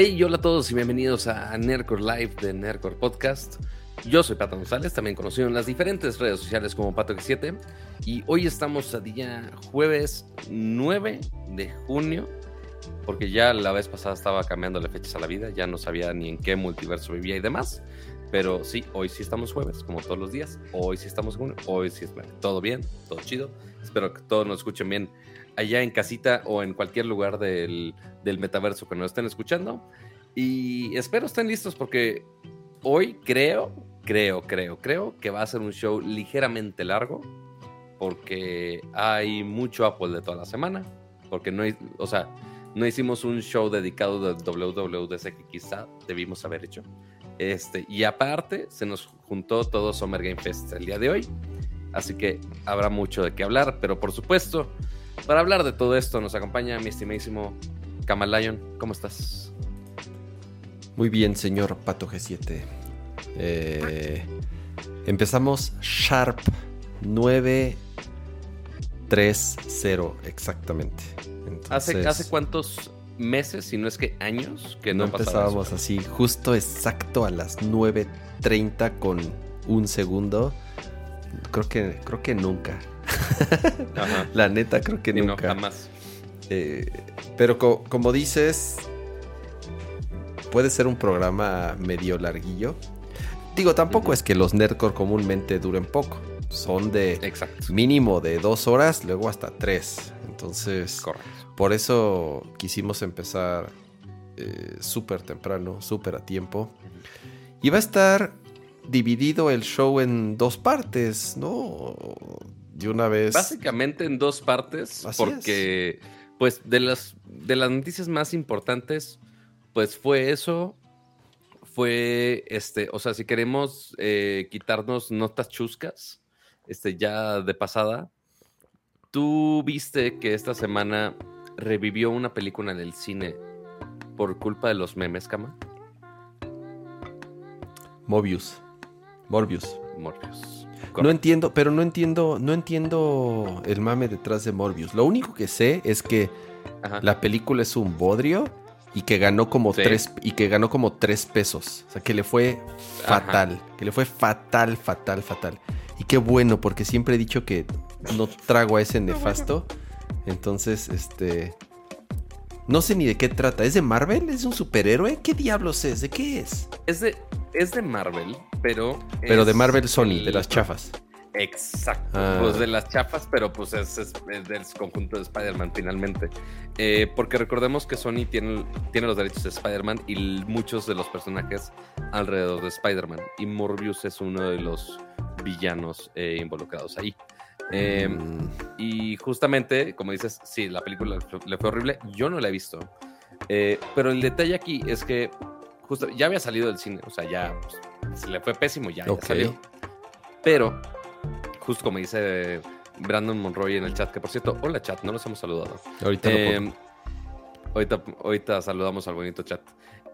Hey, hola a todos y bienvenidos a Nerdcore Live de Nerdcore Podcast. Yo soy Pato González, también conocido en las diferentes redes sociales como Pato7 y hoy estamos a día jueves 9 de junio, porque ya la vez pasada estaba cambiándole fechas a la vida, ya no sabía ni en qué multiverso vivía y demás, pero sí, hoy sí estamos jueves, como todos los días, hoy sí estamos junio, hoy sí es todo bien, todo chido, espero que todos nos escuchen bien allá en casita o en cualquier lugar del, del metaverso que nos estén escuchando. Y espero estén listos porque hoy creo, creo, creo, creo que va a ser un show ligeramente largo porque hay mucho Apple de toda la semana, porque no o sea, no hicimos un show dedicado de WWDC que quizá debimos haber hecho. Este, y aparte, se nos juntó todo Summer Game Fest el día de hoy, así que habrá mucho de qué hablar, pero por supuesto, para hablar de todo esto nos acompaña mi estimadísimo Kamalayon. ¿Cómo estás? Muy bien, señor Pato G7. Eh, empezamos Sharp 930 exactamente. ¿Hace, ¿Hace cuántos meses, si no es que años, que no, empezábamos así, justo exacto a las 9.30 con un segundo? Creo que, creo que nunca. La neta, creo que nunca. jamás. Eh, pero como dices, puede ser un programa medio larguillo. Digo, tampoco es que los Nerdcore comúnmente duren poco. Son de mínimo de dos horas, luego hasta tres. Entonces, por eso quisimos empezar eh, súper temprano, súper a tiempo. Y va a estar dividido el show en dos partes, ¿no? De una vez. Básicamente en dos partes, porque, pues, de las, de las noticias más importantes, pues fue eso. Fue, este, o sea, si queremos eh, quitarnos notas chuscas, este, ya de pasada, tú viste que esta semana revivió una película en el cine por culpa de los memes, Cama. Mobius. Morbius. Morbius. No entiendo, pero no entiendo, no entiendo el mame detrás de Morbius. Lo único que sé es que la película es un bodrio y que ganó como tres y que ganó como tres pesos. O sea, que le fue fatal, que le fue fatal, fatal, fatal. Y qué bueno, porque siempre he dicho que no trago a ese nefasto. Entonces, este, no sé ni de qué trata. ¿Es de Marvel? ¿Es un superhéroe? ¿Qué diablos es? ¿De qué es? Es de, es de Marvel, pero. Pero de Marvel Sony, de las chafas. Exacto, ah. pues de las chafas, pero pues es, del conjunto de Spider-Man finalmente. Eh, porque recordemos que Sony tiene, tiene los derechos de Spider-Man y muchos de los personajes alrededor de Spider-Man. Y Morbius es uno de los villanos eh, involucrados ahí. Em, mm. Y justamente, como dices, sí, la película le fue horrible. Yo no la he visto. Eh, pero el detalle aquí es que justo ya había salido del cine, o sea, ya pues, se le fue pésimo, ya, salió. Pero, justo como dice Brandon Monroy en el chat, que por cierto, hola chat, no los hemos saludado. Ahorita, em, ahorita, ahorita, saludamos al bonito chat.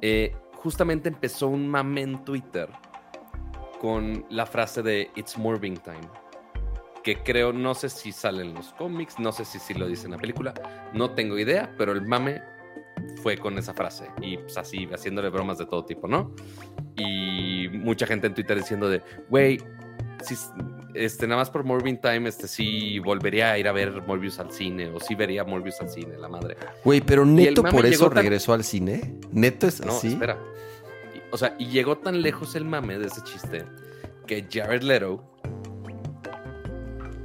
Eh, justamente empezó un mame en Twitter con la frase de It's Morbing Time que creo, no sé si sale en los cómics, no sé si, si lo dice en la película, no tengo idea, pero el mame fue con esa frase y pues así haciéndole bromas de todo tipo, ¿no? Y mucha gente en Twitter diciendo de, güey, si, este, nada más por Morbin Time, este, sí volvería a ir a ver Morbius al cine, o sí vería Morbius al cine, la madre. Güey, pero neto por eso regresó al cine. Neto es no, espera. O sea, y llegó tan lejos el mame de ese chiste que Jared Leto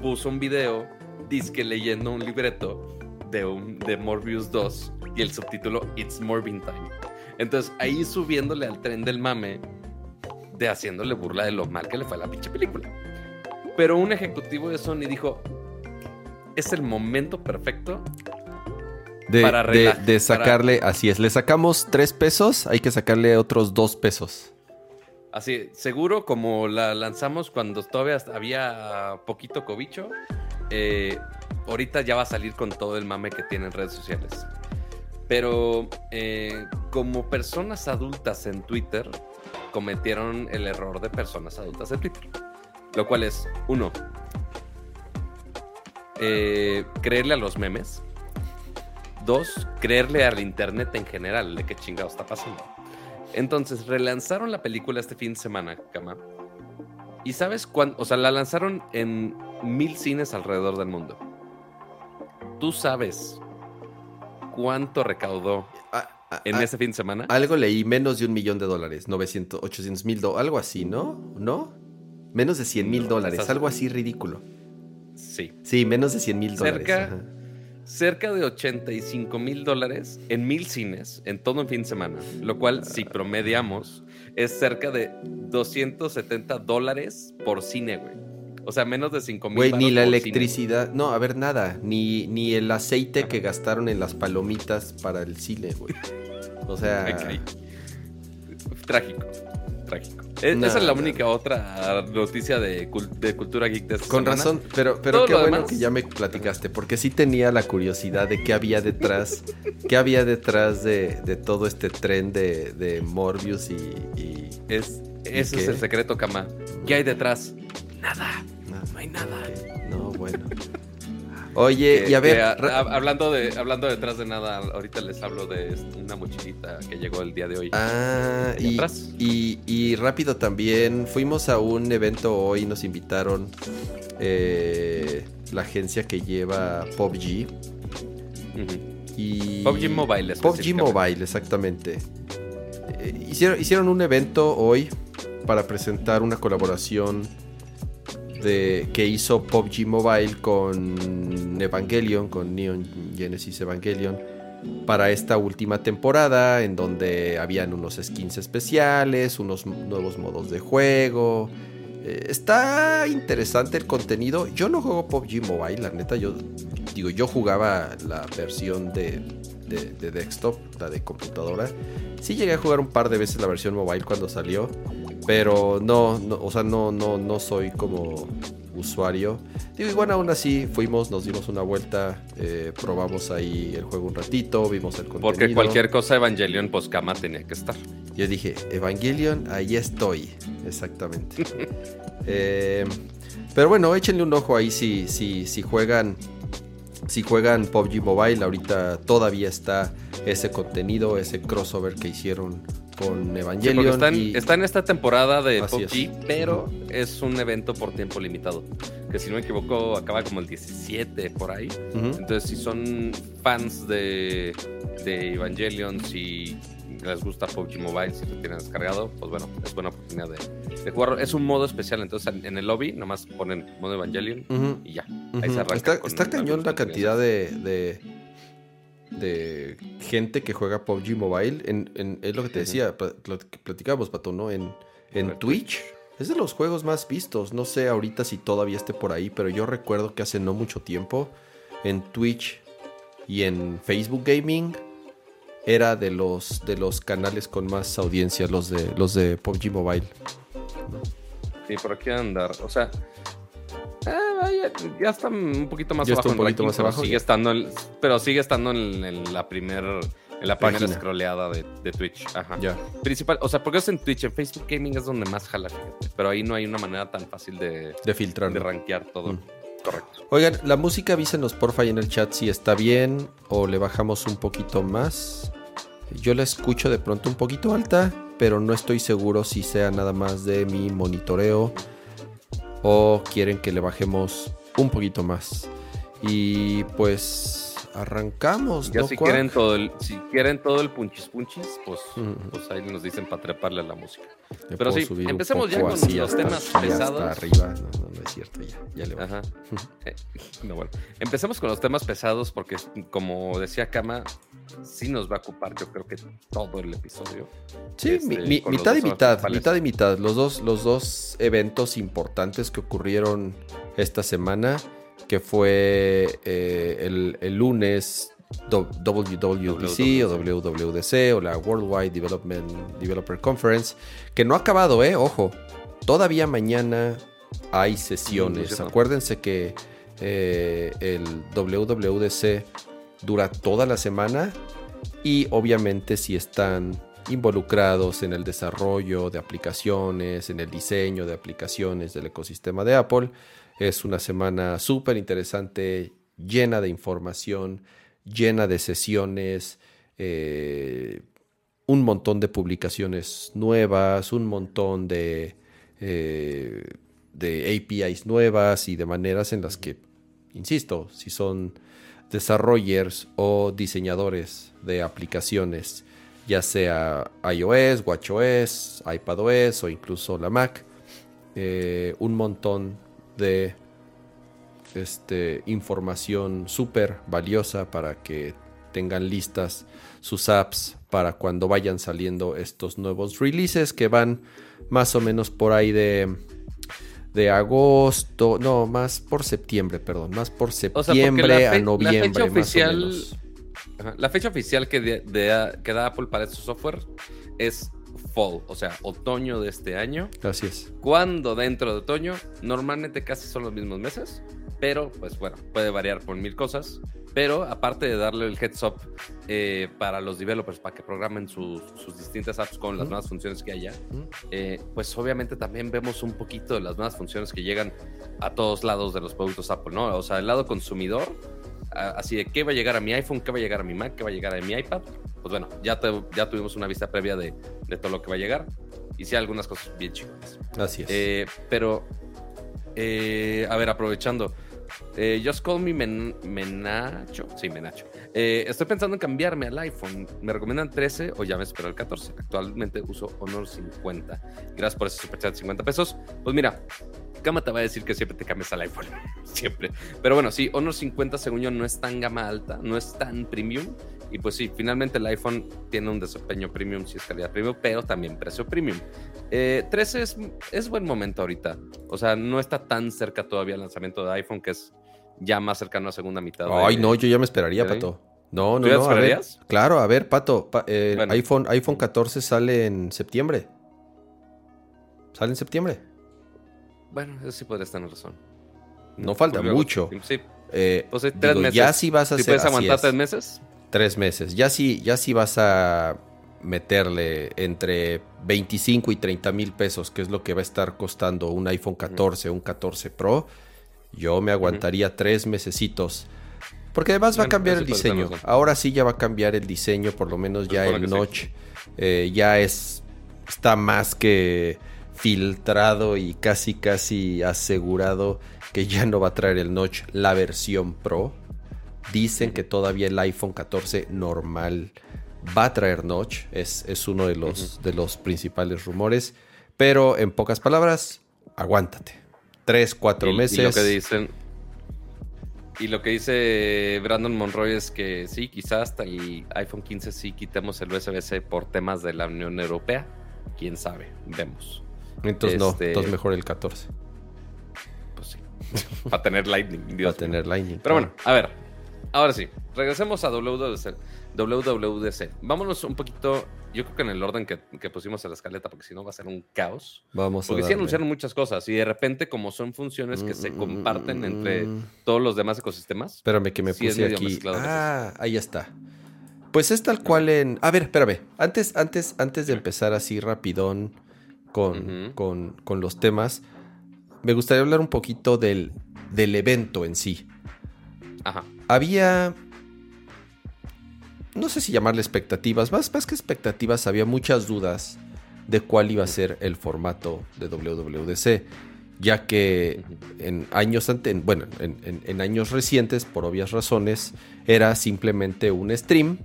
puso un video, disque leyendo un libreto de, un, de Morbius 2 y el subtítulo It's Morbin Time. Entonces ahí subiéndole al tren del mame de haciéndole burla de lo mal que le fue a la pinche película. Pero un ejecutivo de Sony dijo, es el momento perfecto de, para de, sacarle, así es, le sacamos tres pesos, hay que sacarle otros dos pesos. Así, seguro como la lanzamos cuando todavía había poquito cobicho, eh, ahorita ya va a salir con todo el mame que tiene en redes sociales. Pero eh, como personas adultas en Twitter, cometieron el error de personas adultas en Twitter. Lo cual es, uno, eh, creerle a los memes. dos, creerle al internet en general de qué chingado está pasando. Entonces, relanzaron la película este fin de semana, Cama. ¿Y sabes cuándo? O sea, la lanzaron en mil cines alrededor del mundo. ¿Tú sabes cuánto recaudó Ah, ah, en ah, ese fin de semana? Algo leí, menos de un millón de dólares, 900, 800 mil dólares, algo así, ¿no? ¿No? Menos de 100 mil No, dólares, estás- algo así ridículo. Sí. Sí, menos de 100 mil dólares. Cerca- ajá. Cerca de 85 mil dólares en mil cines en todo un fin de semana. Lo cual, si promediamos, es cerca de 270 dólares por cine, güey. O sea, menos de 5 mil Güey, ni la cine. electricidad, no, a ver, nada, ni, ni el aceite que gastaron en las palomitas para el cine, güey. O sea. Trágico, trágico. E- No, Esa es la no. única otra noticia de, de cultura geek de esta con semana. razón, pero, pero Todo qué bueno demás- que ya me platicaste, porque sí tenía la curiosidad de qué había detrás, qué había detrás de, de todo este tren de, de Morbius y... y- Es, ese qué? es el secreto, Cama. ¿Qué hay detrás? Nada. No, No hay nada. no, bueno. Oye, Que- y a ver, a- a- hablando, de, hablando detrás de nada, ahorita les hablo de una mochilita que llegó el día de hoy. Ah, ¿Y atrás? y- y rápido también, fuimos a un evento hoy, nos invitaron eh, la agencia que lleva PUBG. Ujú. Y PUBG Mobile, PUBG. Mobile, exactamente. Eh, hicieron, hicieron un evento hoy para presentar una colaboración de, que hizo PUBG Mobile con Evangelion, con Neon Genesis Evangelion, para esta última temporada, en donde habían unos skins especiales, unos nuevos modos de juego. Eh, está interesante el contenido. Yo no juego PUBG Mobile, la neta. Yo digo, yo jugaba la versión de, de, de desktop, la de computadora. Sí llegué a jugar un par de veces la versión mobile cuando salió, pero no, no o sea, no, no, no soy como usuario. Digo, igual aún así fuimos, nos dimos una vuelta, eh, probamos ahí el juego un ratito, vimos el contenido. Porque cualquier cosa Evangelion, pues Cama tenía que estar. Yo dije, Evangelion, ahí estoy. Exactamente. Eh, pero bueno, échenle un ojo ahí si, si, si juegan. Si juegan PUBG Mobile, ahorita todavía está ese contenido, ese crossover que hicieron con Sí, Evangelion. en, y- está en esta temporada de Así PUBG, es. pero es un evento por tiempo limitado. Que si no me equivoco, acaba como el 17 por ahí. Ujú. Entonces, si son fans de, de Evangelion, si les gusta PUBG Mobile, si lo tienen descargado, pues bueno, es buena oportunidad de, de jugarlo. Es un modo especial, entonces en, en el lobby nomás ponen modo Evangelion Ujú. y ya. Ahí se arranca Está, está cañón la cantidad de, de, de gente que juega PUBG Mobile. En, en- es lo que te decía, pla- plat- platicábamos, Pato, ¿no? En, en. Twitch. Es de los juegos más vistos. No sé ahorita si todavía esté por ahí, pero yo recuerdo que hace no mucho tiempo en Twitch y en Facebook Gaming era de los de los canales con más audiencia, los de los de PUBG Mobile. Sí, por aquí andar. O sea, ah, ya está un poquito más Ya abajo. está un poquito ranking, más abajo, Sigue estando en, pero sigue estando en, en la primer, en la primera Página. scrolleada de, de Twitch. Ajá. Ya. Principal, o sea, porque es en Twitch, en Facebook Gaming es donde más jala, fíjate. Pero ahí no hay una manera tan fácil de, De filtrar. de rankear todo. Mm. Correcto. Oigan, la música avísenos porfa ahí en el chat si está bien o le bajamos un poquito más. Yo la escucho de pronto un poquito alta, pero no estoy seguro si sea nada más de mi monitoreo o quieren que le bajemos un poquito más. Y pues arrancamos. Ya ¿no, si quieren todo el, si quieren todo el punchis punchis, pues, pues ahí nos dicen para treparle a la música. Le pero sí, empecemos ya con así los hasta temas pesados. Hasta arriba. No, no, no es cierto, ya, ya le bajo. Ajá. Eh, no, bueno. Empecemos con los temas pesados porque, como decía Kama, sí nos va a ocupar, yo creo que todo el episodio. Sí, este, mi- mitad y mitad, mitad y mitad. Los dos, los dos eventos importantes que ocurrieron esta semana, que fue eh, el, el lunes WWDC o WWDC o la Worldwide Development Developer Conference, que no ha acabado, ¿eh? Ojo, todavía mañana hay sesiones. Acuérdense que eh, el WWDC dura toda la semana y obviamente si están involucrados en el desarrollo de aplicaciones, en el diseño de aplicaciones del ecosistema de Apple, es una semana súper interesante, llena de información, llena de sesiones, eh, un montón de publicaciones nuevas, un montón de, eh, de APIs nuevas y de maneras en las que, insisto, si son desarrollers o diseñadores de aplicaciones, ya sea iOS, WatchOS, iPadOS o incluso la Mac, eh, un montón de este, información súper valiosa para que tengan listas sus apps para cuando vayan saliendo estos nuevos releases que van más o menos por ahí de de agosto, no, más por septiembre, perdón, más por septiembre a noviembre. La fecha oficial, la fecha oficial que, que da Apple para estos software es fall, o sea, otoño de este año. Así es. Cuando dentro de otoño, normalmente casi son los mismos meses, pero pues bueno, puede variar por mil cosas. Pero aparte de darle el heads up eh, para los developers para que programen sus, distintas apps con las nuevas funciones que haya, eh, pues obviamente también vemos un poquito de las nuevas funciones que llegan a todos lados de los productos Apple, ¿no? O sea, el lado consumidor, así de qué va a llegar a mi iPhone, qué va a llegar a mi Mac, qué va a llegar a mi iPad. Pues bueno, ya, ya tuvimos una vista previa de, todo lo que va a llegar. Y sí, algunas cosas bien chingonas. Así es. Eh, pero, a ver, aprovechando. Eh, just call me Menacho. Sí, Menacho. Eh, estoy pensando en cambiarme al iPhone. ¿Me recomiendan 13 o ya me espero el 14? Actualmente uso Honor 50. Gracias por ese superchat de 50 pesos. Pues mira, Cama te va a decir que siempre te cambias al iPhone. siempre. Pero bueno, sí, Honor 50 según yo no es tan gama alta, no es tan premium. Y pues sí, finalmente el iPhone tiene un desempeño premium si es calidad premium, pero también precio premium. 13 eh, es, es buen momento ahorita. O sea, no está tan cerca todavía el lanzamiento de iPhone, que es ya más cercano a segunda mitad. Ay, no, yo ya me esperaría, Pato. No, no, ¿Tú ya no. esperarías? claro, a ver, Pato. Eh, iPhone, iPhone 14 sale en septiembre. Sale en septiembre. Bueno, eso sí podrías tener razón. No falta mucho. Sí. Eh, tres meses. Ya si vas a hacer. puedes aguantar tres meses? Tres meses. Ya si, ya si vas a meterle entre 25 y 30 mil pesos, que es lo que va a estar costando un iPhone 14, un 14 Pro yo me aguantaría tres mesecitos. Porque además va a cambiar el diseño. Ahora sí ya va a cambiar el diseño, por lo menos ya el notch. Eh, ya es. Está más que filtrado y casi casi asegurado que ya no va a traer el notch la versión Pro. Dicen que todavía el iPhone 14 normal va a traer notch. Es, es uno de los, de los principales rumores. Pero en pocas palabras, aguántate tres, cuatro meses. Y lo que dicen. Y lo que dice Brandon Monroy es que sí, quizás hasta el iPhone 15 sí quitemos el USB-C por temas de la Unión Europea. Quién sabe, vemos. Entonces no, este, entonces mejor el 14. Pues sí. Para tener Lightning. Para tener Lightning. Pero bueno, a ver. Ahora sí, regresemos a WWDC. WWDC. Vámonos un poquito yo creo que en el orden que, pusimos en la escaleta, porque si no va a ser un caos. Vamos porque sí anunciaron muchas cosas y de repente, como son funciones que se comparten entre todos los demás ecosistemas. Espérame que me puse aquí. Ah, ahí está. Pues es tal cual en. A ver, espérame. Antes, antes, antes de empezar así rapidón con, con, los temas, me gustaría hablar un poquito del, del evento en sí. Ajá. Había no sé si llamarle expectativas, más, más que expectativas, había muchas dudas de cuál iba a ser el formato de WWDC, ya que en años, bueno, en, años recientes, por obvias razones, era simplemente un stream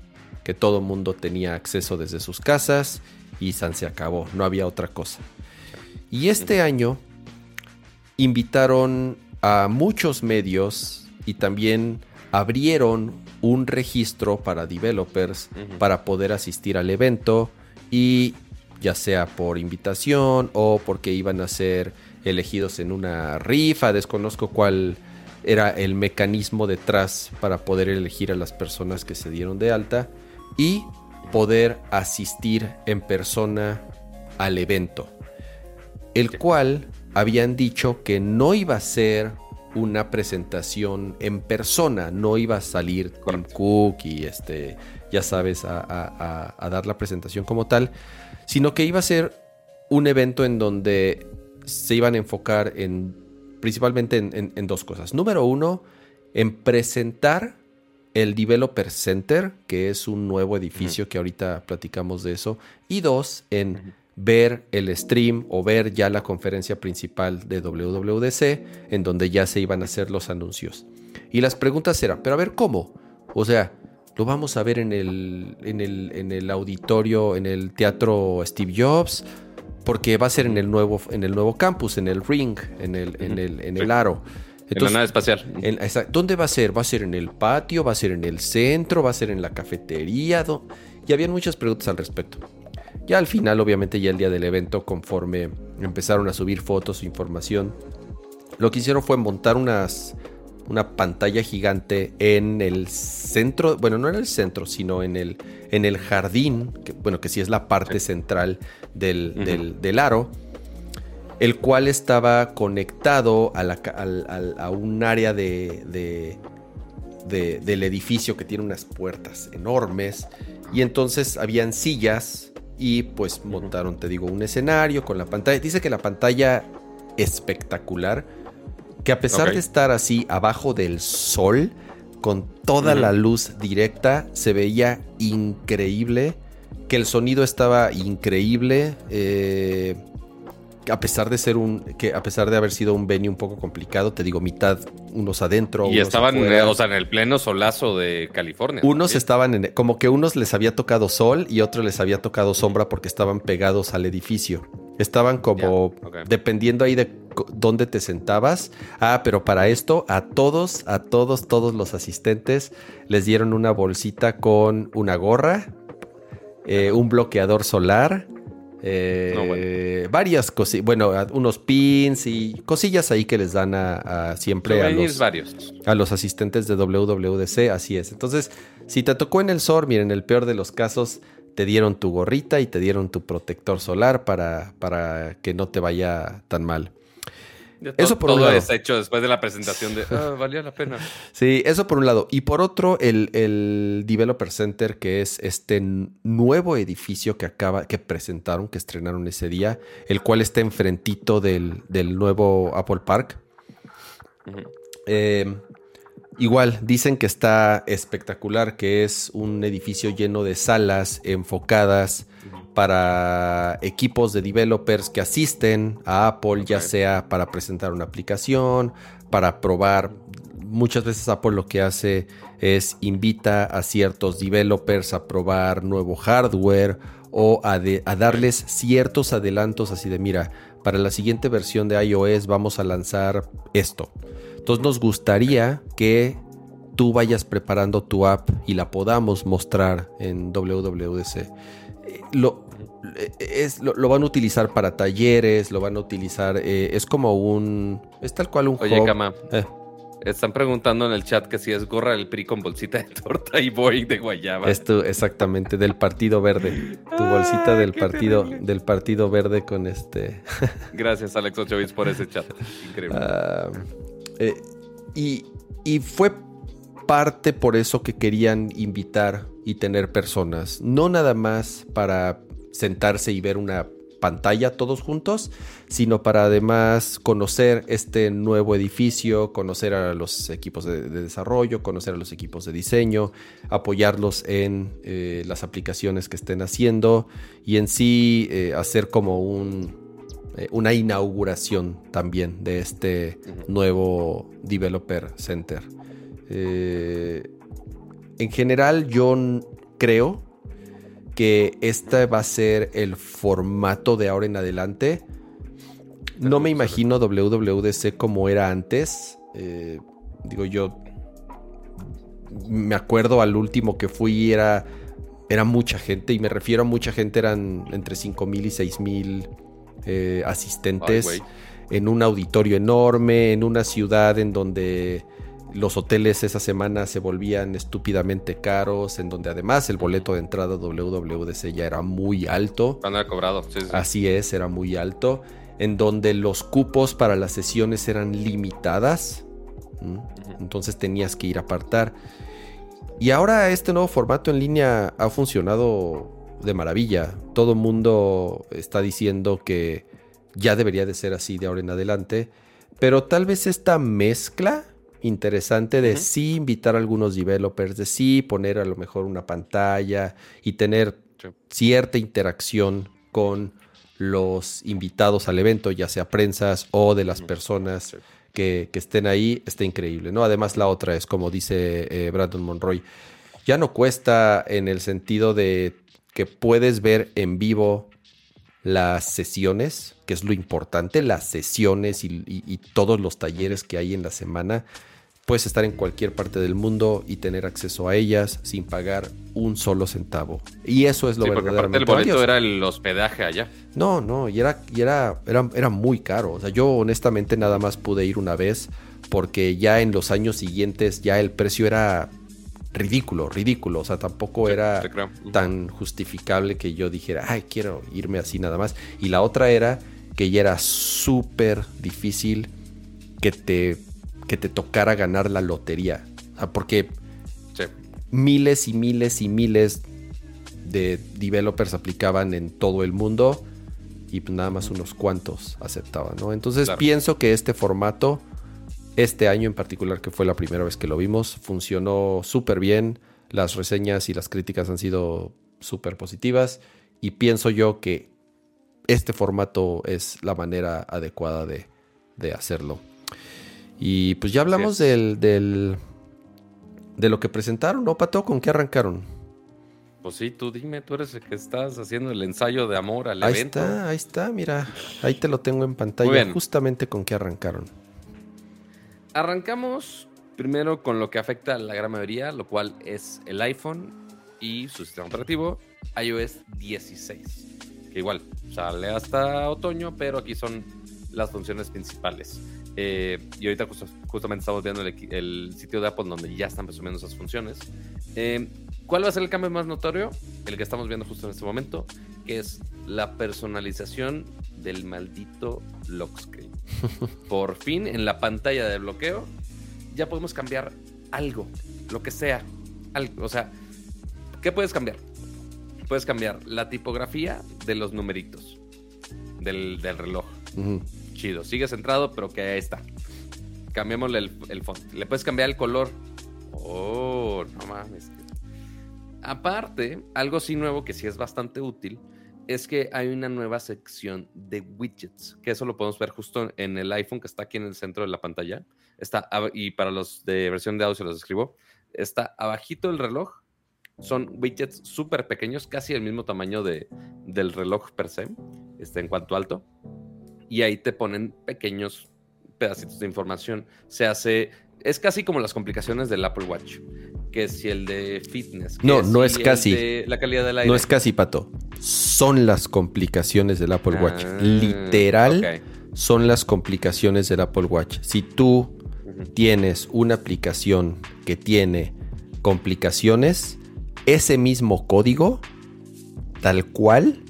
que todo mundo tenía acceso desde sus casas y se acabó, no había otra cosa. Y este año invitaron a muchos medios y también abrieron un registro para developers para poder asistir al evento y ya sea por invitación o porque iban a ser elegidos en una rifa, desconozco cuál era el mecanismo detrás para poder elegir a las personas que se dieron de alta y poder asistir en persona al evento, el cual habían dicho que no iba a ser una presentación en persona, no iba a salir con Cook y este, ya sabes, a, dar la presentación como tal, sino que iba a ser un evento en donde se iban a enfocar en principalmente en, dos cosas. Número uno, en presentar el Developer Center, que es un nuevo edificio que ahorita platicamos de eso. Y dos, en ver el stream o ver ya la conferencia principal de WWDC, en donde ya se iban a hacer los anuncios. Y las preguntas eran, pero a ver, ¿cómo? O sea, lo vamos a ver en el, en el, en el auditorio, en el teatro Steve Jobs, porque va a ser en el nuevo, en el nuevo campus, en el ring, en el, en el, en el aro. En la nave espacial. ¿Dónde va a ser? ¿Va a ser en el patio? ¿Va a ser en el centro? ¿Va a ser en la cafetería? Y habían muchas preguntas al respecto. Ya al final, obviamente, ya el día del evento, conforme empezaron a subir fotos e información, lo que hicieron fue montar unas, una pantalla gigante en el centro, bueno, no en el centro, sino en el, en el jardín, que, bueno, que sí es la parte central del, del, aro, el cual estaba conectado a, la, a un área de, de, del edificio que tiene unas puertas enormes, y entonces habían sillas y pues montaron, te digo, un escenario con la pantalla. Dice que la pantalla espectacular, que a pesar de estar así abajo del sol, con toda la luz directa, se veía increíble, que el sonido estaba increíble. Eh, a pesar de ser un, que a pesar de haber sido un venue un poco complicado, te digo, mitad unos adentro. Y estaban, eh, o sea, en el pleno solazo de California. Unos estaban en, como que unos les había tocado sol y otros les había tocado sombra porque estaban pegados al edificio. Estaban como, dependiendo ahí de dónde te sentabas. Ah, pero para esto, a todos, a todos, todos los asistentes les dieron una bolsita con una gorra, eh, un bloqueador solar eh, varias cosillas, bueno, unos pins y cosillas ahí que les dan a, siempre a los, a los, asistentes de WWDC, así es. Entonces, si te tocó en el SOR, miren, en el peor de los casos, te dieron tu gorrita y te dieron tu protector solar para, para que no te vaya tan mal eso por un lado. es hecho después de la presentación de ah, valía la pena. Sí, eso por un lado. Y por otro, el, el, Developer Center, que es este nuevo edificio que acaba, que presentaron, que estrenaron ese día, el cual está enfrentito del, del nuevo Apple Park. Eh, igual, dicen que está espectacular, que es un edificio lleno de salas enfocadas para equipos de developers que asisten a Apple, ya sea para presentar una aplicación, para probar. Muchas veces Apple lo que hace es invita a ciertos developers a probar nuevo hardware o a, a darles ciertos adelantos así de mira, para la siguiente versión de iOS vamos a lanzar esto. Entonces nos gustaría que tú vayas preparando tu app y la podamos mostrar en WWDC lo, es, lo, van a utilizar para talleres, lo van a utilizar, eh, es como un, es tal cual un Oye, Cama, eh. están preguntando en el chat que si es gorra del PRI con bolsita de torta y boy de guayaba. Esto, exactamente, del Partido Verde. Tu bolsita del partido, del partido Verde con este. Gracias, Alex Ochovitz, por ese chat. Increíble. Ah, eh, y, y fue parte por eso que querían invitar y tener personas, no nada más para sentarse y ver una pantalla todos juntos, sino para además conocer este nuevo edificio, conocer a los equipos de, desarrollo, conocer a los equipos de diseño, apoyarlos en eh, las aplicaciones que estén haciendo y en sí eh, hacer como un, eh, una inauguración también de este nuevo Developer Center. en general yo creo que este va a ser el formato de ahora en adelante. No me imagino WWDC como era antes. Eh, digo yo, me acuerdo al último que fui era, era mucha gente y me refiero a mucha gente, eran entre 5 mil y 6 mil eh, asistentes en un auditorio enorme, en una ciudad en donde los hoteles esa semana se volvían estúpidamente caros, en donde además el boleto de entrada WWDC ya era muy alto. Cuando cobrado, Así es, era muy alto. En donde los cupos para las sesiones eran limitadas. Entonces tenías que ir a apartar. Y ahora este nuevo formato en línea ha funcionado de maravilla. Todo el mundo está diciendo que ya debería de ser así de ahora en adelante. Pero tal vez esta mezcla interesante de sí invitar a algunos developers, de sí poner a lo mejor una pantalla y tener cierta interacción con los invitados al evento, ya sea prensas o de las personas que, estén ahí, está increíble, ¿no? Además, la otra es, como dice eh, Brandon Monroy, ya no cuesta en el sentido de que puedes ver en vivo las sesiones, que es lo importante, las sesiones y, todos los talleres que hay en la semana. Puedes estar en cualquier parte del mundo y tener acceso a ellas sin pagar un solo centavo. Y eso es lo sí, verdaderamente el boleto era el hospedaje allá. No, no, y era, y era, era, era muy caro. O sea, yo honestamente nada más pude ir una vez porque ya en los años siguientes ya el precio era ridículo, ridículo. O sea, tampoco era tan justificable que yo dijera, ay, quiero irme así nada más. Y la otra era que ya era súper difícil que te, que te tocara ganar la lotería. O sea, porque miles y miles y miles de developers aplicaban en todo el mundo y pues nada más unos cuantos aceptaban, ¿no? Entonces pienso que este formato este año en particular, que fue la primera vez que lo vimos, funcionó súper bien. Las reseñas y las críticas han sido súper positivas. Y pienso yo que este formato es la manera adecuada de, hacerlo. Y pues ya hablamos del, del, de lo que presentaron, ¿no, Pato? ¿Con qué arrancaron? Pues sí, tú dime, tú eres el que estás haciendo el ensayo de amor al ahí evento. Ahí está, ahí está, mira, ahí te lo tengo en pantalla, justamente con qué arrancaron. Arrancamos primero con lo que afecta a la gran mayoría, lo cual es el iPhone y su sistema operativo iOS 16. Que igual sale hasta otoño, pero aquí son las funciones principales. Eh, y ahorita justamente estamos viendo el, sitio de Apple donde ya están presumiendo esas funciones. Eh, ¿Cuál va a ser el cambio más notorio? El que estamos viendo justo en este momento, que es la personalización del maldito lock screen. Por fin, en la pantalla de bloqueo, ya podemos cambiar algo, lo que sea. Algo, o sea, ¿qué puedes cambiar? Puedes cambiar la tipografía de los numeritos del, reloj. Chido, sigue centrado, pero que ahí está. Cambiémosle el, el font. Le puedes cambiar el color. Oh, no mames. Aparte, algo sí nuevo que sí es bastante útil es que hay una nueva sección de widgets, que eso lo podemos ver justo en el iPhone que está aquí en el centro de la pantalla. Está, y para los de versión de audio se los escribo, está abajito del reloj. Son widgets súper pequeños, casi el mismo tamaño de, del reloj per se, este, en cuanto alto. Y ahí te ponen pequeños pedacitos de información. Se hace, es casi como las complicaciones del Apple Watch que si el de fitness. no, no es casi. la calidad del aire. No es casi, Pato. Son las complicaciones del Apple Watch. Ah, Literal, son las complicaciones del Apple Watch. Si tú tienes una aplicación que tiene complicaciones, ese mismo código, tal cual,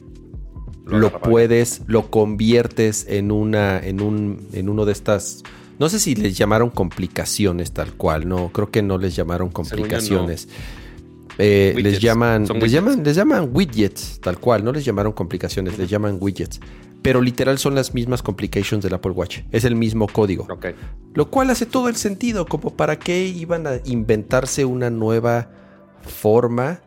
lo, puedes, lo conviertes en una, en un, en uno de estas no sé si les llamaron complicaciones tal cual, no, creo que no les llamaron complicaciones. Eh, les llaman, les llaman, les llaman widgets, tal cual, no les llamaron complicaciones, les llaman widgets. Pero literal son las mismas complications del Apple Watch. Es el mismo código. Lo cual hace todo el sentido, como para qué iban a inventarse una nueva forma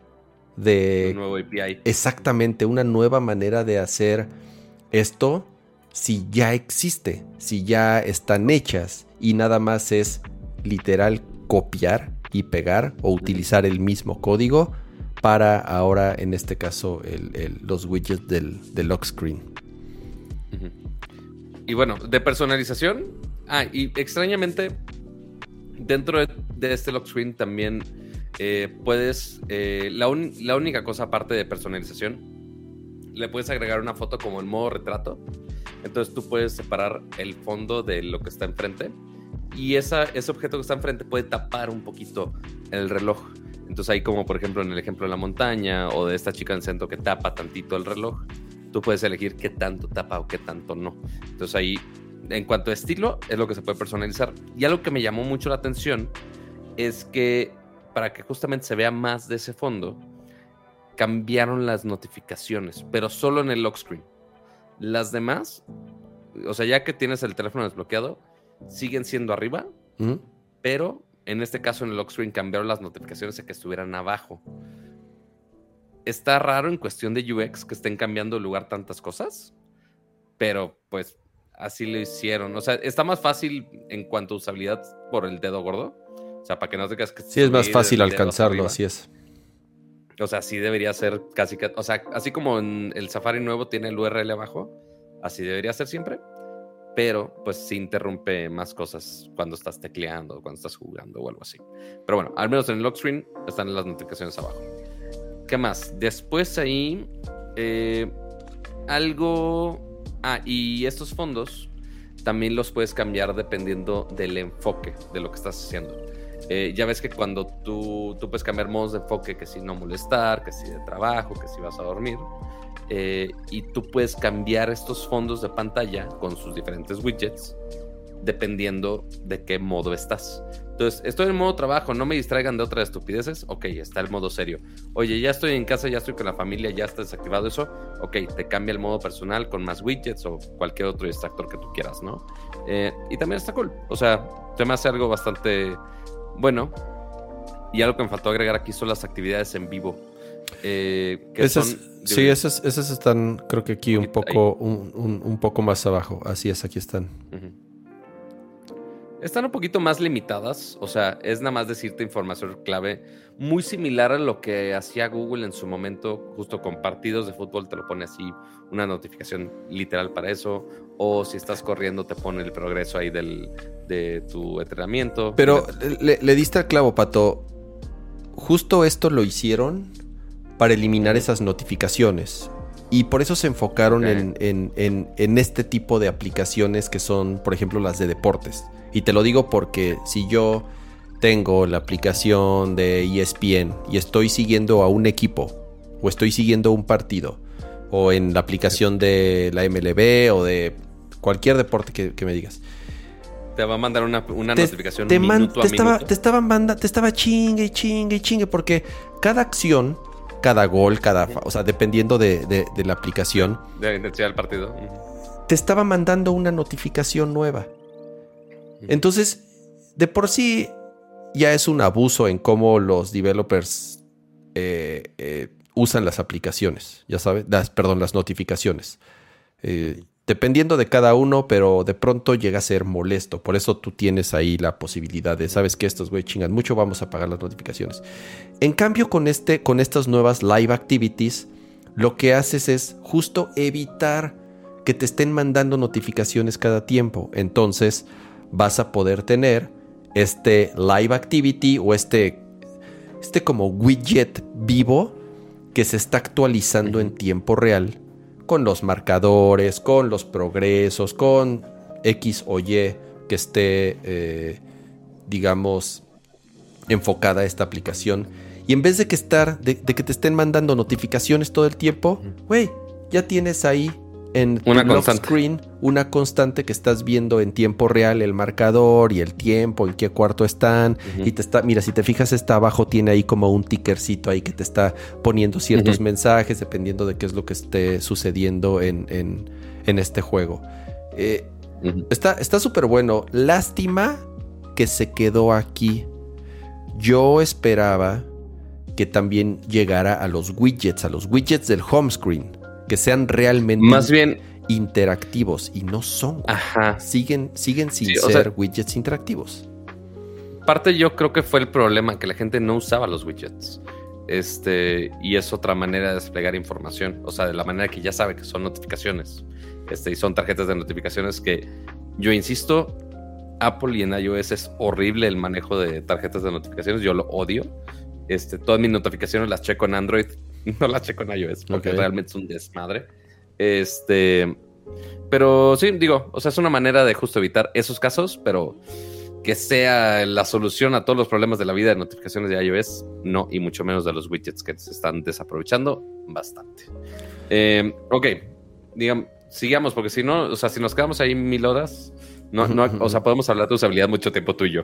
de. Un nuevo API. Exactamente, una nueva manera de hacer esto si ya existe, si ya están hechas y nada más es literal copiar y pegar o utilizar el mismo código para ahora en este caso los widgets del, lock screen. Y bueno, de personalización. Ah, y extrañamente, dentro de, este lock screen también eh, puedes. Eh, la, la única cosa aparte de personalización, le puedes agregar una foto como en modo retrato entonces tú puedes separar el fondo de lo que está enfrente y esa, ese objeto que está enfrente puede tapar un poquito el reloj. Entonces ahí como por ejemplo en el ejemplo de la montaña o de esta chica en centro que tapa tantito el reloj, tú puedes elegir qué tanto tapa o qué tanto no. Entonces ahí en cuanto a estilo es lo que se puede personalizar. Y algo que me llamó mucho la atención es que para que justamente se vea más de ese fondo, cambiaron las notificaciones, pero solo en el lock screen. Las demás, o sea, ya que tienes el teléfono desbloqueado, siguen siendo arriba, pero en este caso en el lock screen cambiaron las notificaciones a que estuvieran abajo. Está raro en cuestión de UX que estén cambiando de lugar tantas cosas, pero pues así lo hicieron. O sea, está más fácil en cuanto a usabilidad por el dedo gordo. O sea, para que no tengas que... Sí, es más fácil alcanzarlo, así es. O sea, sí debería ser casi que... O sea, así como en el Safari nuevo tiene el URL abajo, así debería ser siempre. Pero pues se interrumpe más cosas cuando estás tecleando, cuando estás jugando o algo así. Pero bueno, al menos en el lock screen están las notificaciones abajo. ¿Qué más? Después ahí... Eh, algo Ah, y estos fondos también los puedes cambiar dependiendo del enfoque de lo que estás haciendo. Eh, ya ves que cuando tú, tú puedes cambiar modos de enfoque, que si no molestar, que si de trabajo, que si vas a dormir, eh, y tú puedes cambiar estos fondos de pantalla con sus diferentes widgets dependiendo de qué modo estás. Entonces, estoy en modo trabajo, no me distraigan de otras estupideces. Ok, está el modo serio. Oye, ya estoy en casa, ya estoy con la familia, ya está desactivado eso. Ok, te cambia el modo personal con más widgets o cualquier otro distractor que tú quieras, ¿no? Eh, y también está cool. O sea, se me hace algo bastante bueno. Y algo que me faltó agregar aquí son las actividades en vivo. Eh, sí, esas, esas están, creo que aquí un poco, un, poco más abajo. Así es, aquí están. Están un poquito más limitadas, o sea, es nada más decirte información clave, muy similar a lo que hacía Google en su momento, justo con partidos de fútbol te lo pone así, una notificación literal para eso, o si estás corriendo te pone el progreso ahí del, de tu entrenamiento. Pero le, diste al clavo, Pato, justo esto lo hicieron para eliminar esas notificaciones. Y por eso se enfocaron en, en este tipo de aplicaciones que son, por ejemplo, las de deportes y te lo digo porque si yo tengo la aplicación de ESPN y estoy siguiendo a un equipo o estoy siguiendo un partido o en la aplicación de la MLB o de cualquier deporte que, me digas. Te va a mandar una, notificación te, minuto te estaba, Te, estaban manda, te estaba chingue y chingue y chingue porque cada acción, cada gol, cada... O sea, dependiendo de, la aplicación. De la intensidad del partido. Te estaba mandando una notificación nueva. Entonces, de por sí ya es un abuso en cómo los developers eh, eh, usan las aplicaciones, ya sabes, perdón, las notificaciones. Eh, dependiendo de cada uno, pero de pronto llega a ser molesto. Por eso tú tienes ahí la posibilidad de, sabes que estos güey chingan mucho, vamos a apagar las notificaciones. En cambio, con, este, con estas nuevas live activities, lo que haces es justo evitar que te estén mandando notificaciones cada tiempo. Entonces, vas a poder tener este live activity o este, este como widget vivo que se está actualizando en tiempo real con los marcadores, con los progresos, con X o Y que esté, eh, digamos, enfocada a esta aplicación. Y en vez de que estar, de, de que te estén mandando notificaciones todo el tiempo, güey, ya tienes ahí en una constante. screen una constante que estás viendo en tiempo real el marcador y el tiempo, en qué cuarto están. Y te está, mira, si te fijas, está abajo, tiene ahí como un tickercito ahí que te está poniendo ciertos mensajes dependiendo de qué es lo que esté sucediendo en, en, este juego. Eh, está súper bueno. Lástima que se quedó aquí. Yo esperaba que también llegara a los widgets, a los widgets del home screen que sean realmente más bien interactivos y no son. Ajá. Siguen, siguen sin ser widgets interactivos. Parte yo creo que fue el problema, que la gente no usaba los widgets. Este, y es otra manera de desplegar información. O sea, de la manera que ya sabe que son notificaciones. Este, y son tarjetas de notificaciones que yo insisto, Apple y en iOS es horrible el manejo de tarjetas de notificaciones. Yo lo odio. Este, todas mis notificaciones las checo en Android no la checo en iOS porque realmente es un desmadre. Este, pero sí, digo, o sea, es una manera de justo evitar esos casos, pero que sea la solución a todos los problemas de la vida de notificaciones de iOS, no, y mucho menos de los widgets que se están desaprovechando bastante. Eh, ok, digamos, sigamos, porque si no, o sea, si nos quedamos ahí mil horas, no, no, o sea, podemos hablar de usabilidad mucho tiempo tú y yo.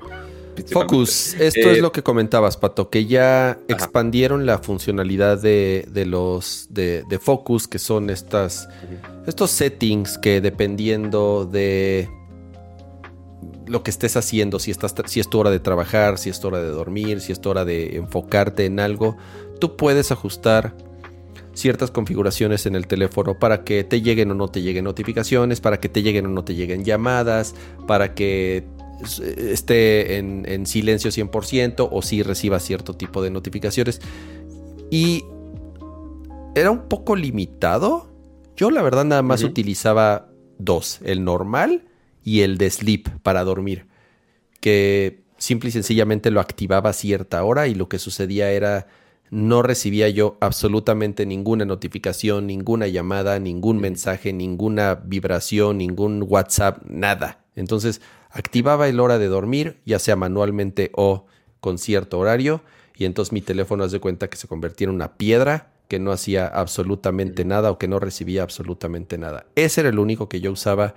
Focus, esto es eh, lo que comentabas, Pato, que ya expandieron la funcionalidad de, los de, Focus, que son estas, estos settings que dependiendo de lo que estés haciendo, si, estás, si es tu hora de trabajar, si es tu hora de dormir, si es tu hora de enfocarte en algo, tú puedes ajustar ciertas configuraciones en el teléfono para que te lleguen o no te lleguen notificaciones, para que te lleguen o no te lleguen llamadas, para que esté en, silencio 100% o si reciba cierto tipo de notificaciones. Y era un poco limitado. Yo la verdad nada más utilizaba dos, el normal y el de sleep para dormir, que simple y sencillamente lo activaba a cierta hora y lo que sucedía era no recibía yo absolutamente ninguna notificación, ninguna llamada, ningún mensaje, ninguna vibración, ningún WhatsApp, nada. Entonces activaba el hora de dormir, ya sea manualmente o con cierto horario, y entonces mi teléfono hace cuenta que se convertía en una piedra que no hacía absolutamente nada o que no recibía absolutamente nada. Ese era el único que yo usaba.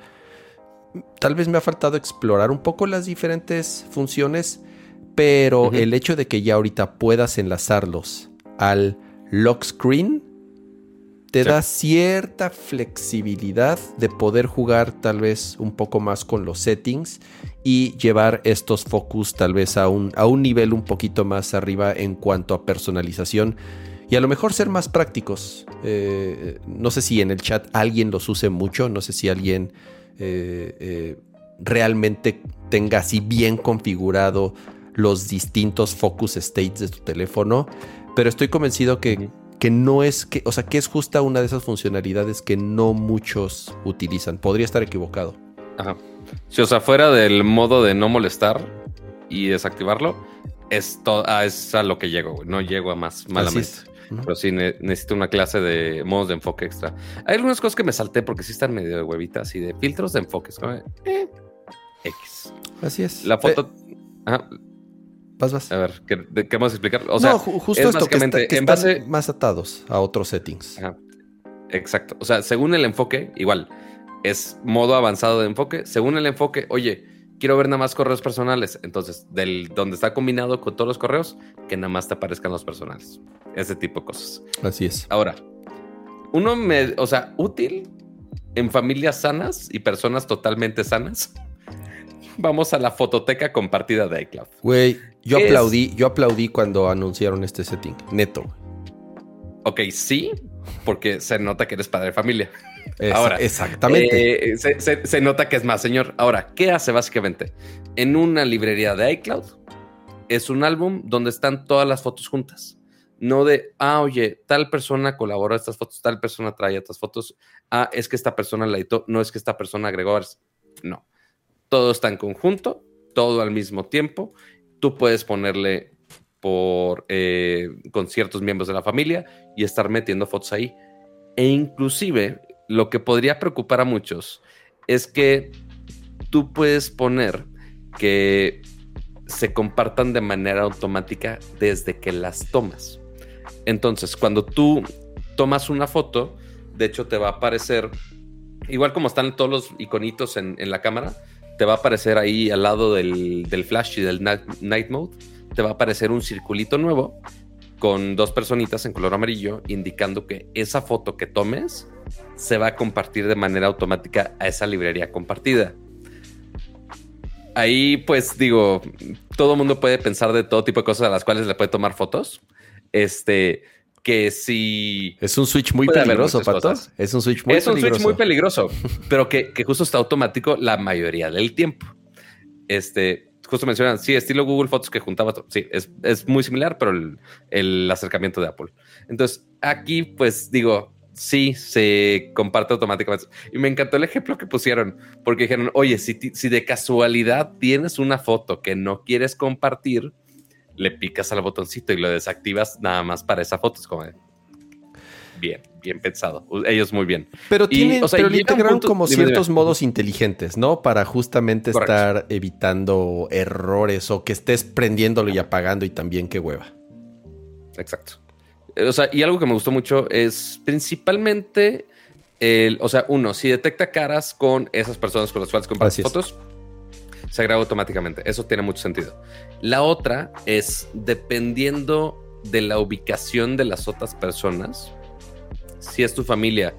Tal vez me ha faltado explorar un poco las diferentes funciones, pero el hecho de que ya ahorita puedas enlazarlos al lock screen te da cierta flexibilidad de poder jugar tal vez un poco más con los settings y llevar estos focus tal vez a un, a un nivel un poquito más arriba en cuanto a personalización y a lo mejor ser más prácticos. Eh, no sé si en el chat alguien los use mucho, no sé si alguien eh, eh, realmente tenga así bien configurado los distintos focus states de tu teléfono, pero estoy convencido que, que no es que, o sea, que es justa una de esas funcionalidades que no muchos utilizan. Podría estar equivocado. Ajá. Si, o sea, fuera del modo de no molestar y desactivarlo, es, ah, es a lo que llego, No llego a más malamente. Pero sí necesito una clase de modos de enfoque extra. Hay algunas cosas que me salté porque sí están medio de huevitas y de filtros de enfoques. Eh, X. Así es. La foto. Ajá. Vas, vas. A ver, ¿qué, qué vamos a explicar? O sea, justo esto que, en base... más atados a otros settings. Ajá. Exacto. O sea, según el enfoque, igual, es modo avanzado de enfoque. Según el enfoque, oye, quiero ver nada más correos personales. Entonces, del donde está combinado con todos los correos, que nada más te aparezcan los personales. Ese tipo de cosas. Así es. Ahora, uno me, o sea, útil en familias sanas y personas totalmente sanas. Vamos a la fototeca compartida de iCloud. Güey, yo aplaudí, yo aplaudí cuando anunciaron este setting, neto. Ok, sí, porque se nota que eres padre de familia. Ahora, exactamente. Eh, se, nota que es más, señor. Ahora, ¿qué hace básicamente? En una librería de iCloud es un álbum donde están todas las fotos juntas. No de, ah, oye, tal persona colaboró a estas fotos, tal persona trae estas fotos. Ah, es que esta persona la editó, no es que esta persona agregó. No. Todo está en conjunto, todo al mismo tiempo. Tú puedes ponerle por eh, con ciertos miembros de la familia y estar metiendo fotos ahí. E inclusive lo que podría preocupar a muchos es que tú puedes poner que se compartan de manera automática desde que las tomas. Entonces, cuando tú tomas una foto, de hecho te va a aparecer, igual como están todos los iconitos en, la cámara, te va a aparecer ahí al lado del, del flash y del night mode, te va a aparecer un circulito nuevo con dos personitas en color amarillo indicando que esa foto que tomes se va a compartir de manera automática a esa librería compartida. Ahí pues digo, todo mundo puede pensar de todo tipo de cosas a las cuales le puede tomar fotos. Este, que si... Es un switch muy peligroso, Pato. Es un switch muy peligroso. Es un switch muy peligroso, pero que, que justo está automático la mayoría del tiempo. Este, justo mencionan, sí, estilo Google Fotos que juntaba, sí, es, muy similar, pero el, acercamiento de Apple. Entonces, aquí, pues digo, sí, se comparte automáticamente. Y me encantó el ejemplo que pusieron, porque dijeron, oye, si, si de casualidad tienes una foto que no quieres compartir, le picas al botoncito y lo desactivas nada más para esa foto. Es como, bien, bien pensado. Ellos muy bien. Pero, tienen, pero le integraron como ciertos modos inteligentes, ¿no? Para justamente estar evitando errores o que estés prendiéndolo y apagando y también qué hueva. Exacto. O sea, y algo que me gustó mucho es principalmente el, o sea, uno, si detecta caras con esas personas con las cuales compartes fotos, se agrega automáticamente. Eso tiene mucho sentido. La otra es dependiendo de la ubicación de las otras personas, si es tu familia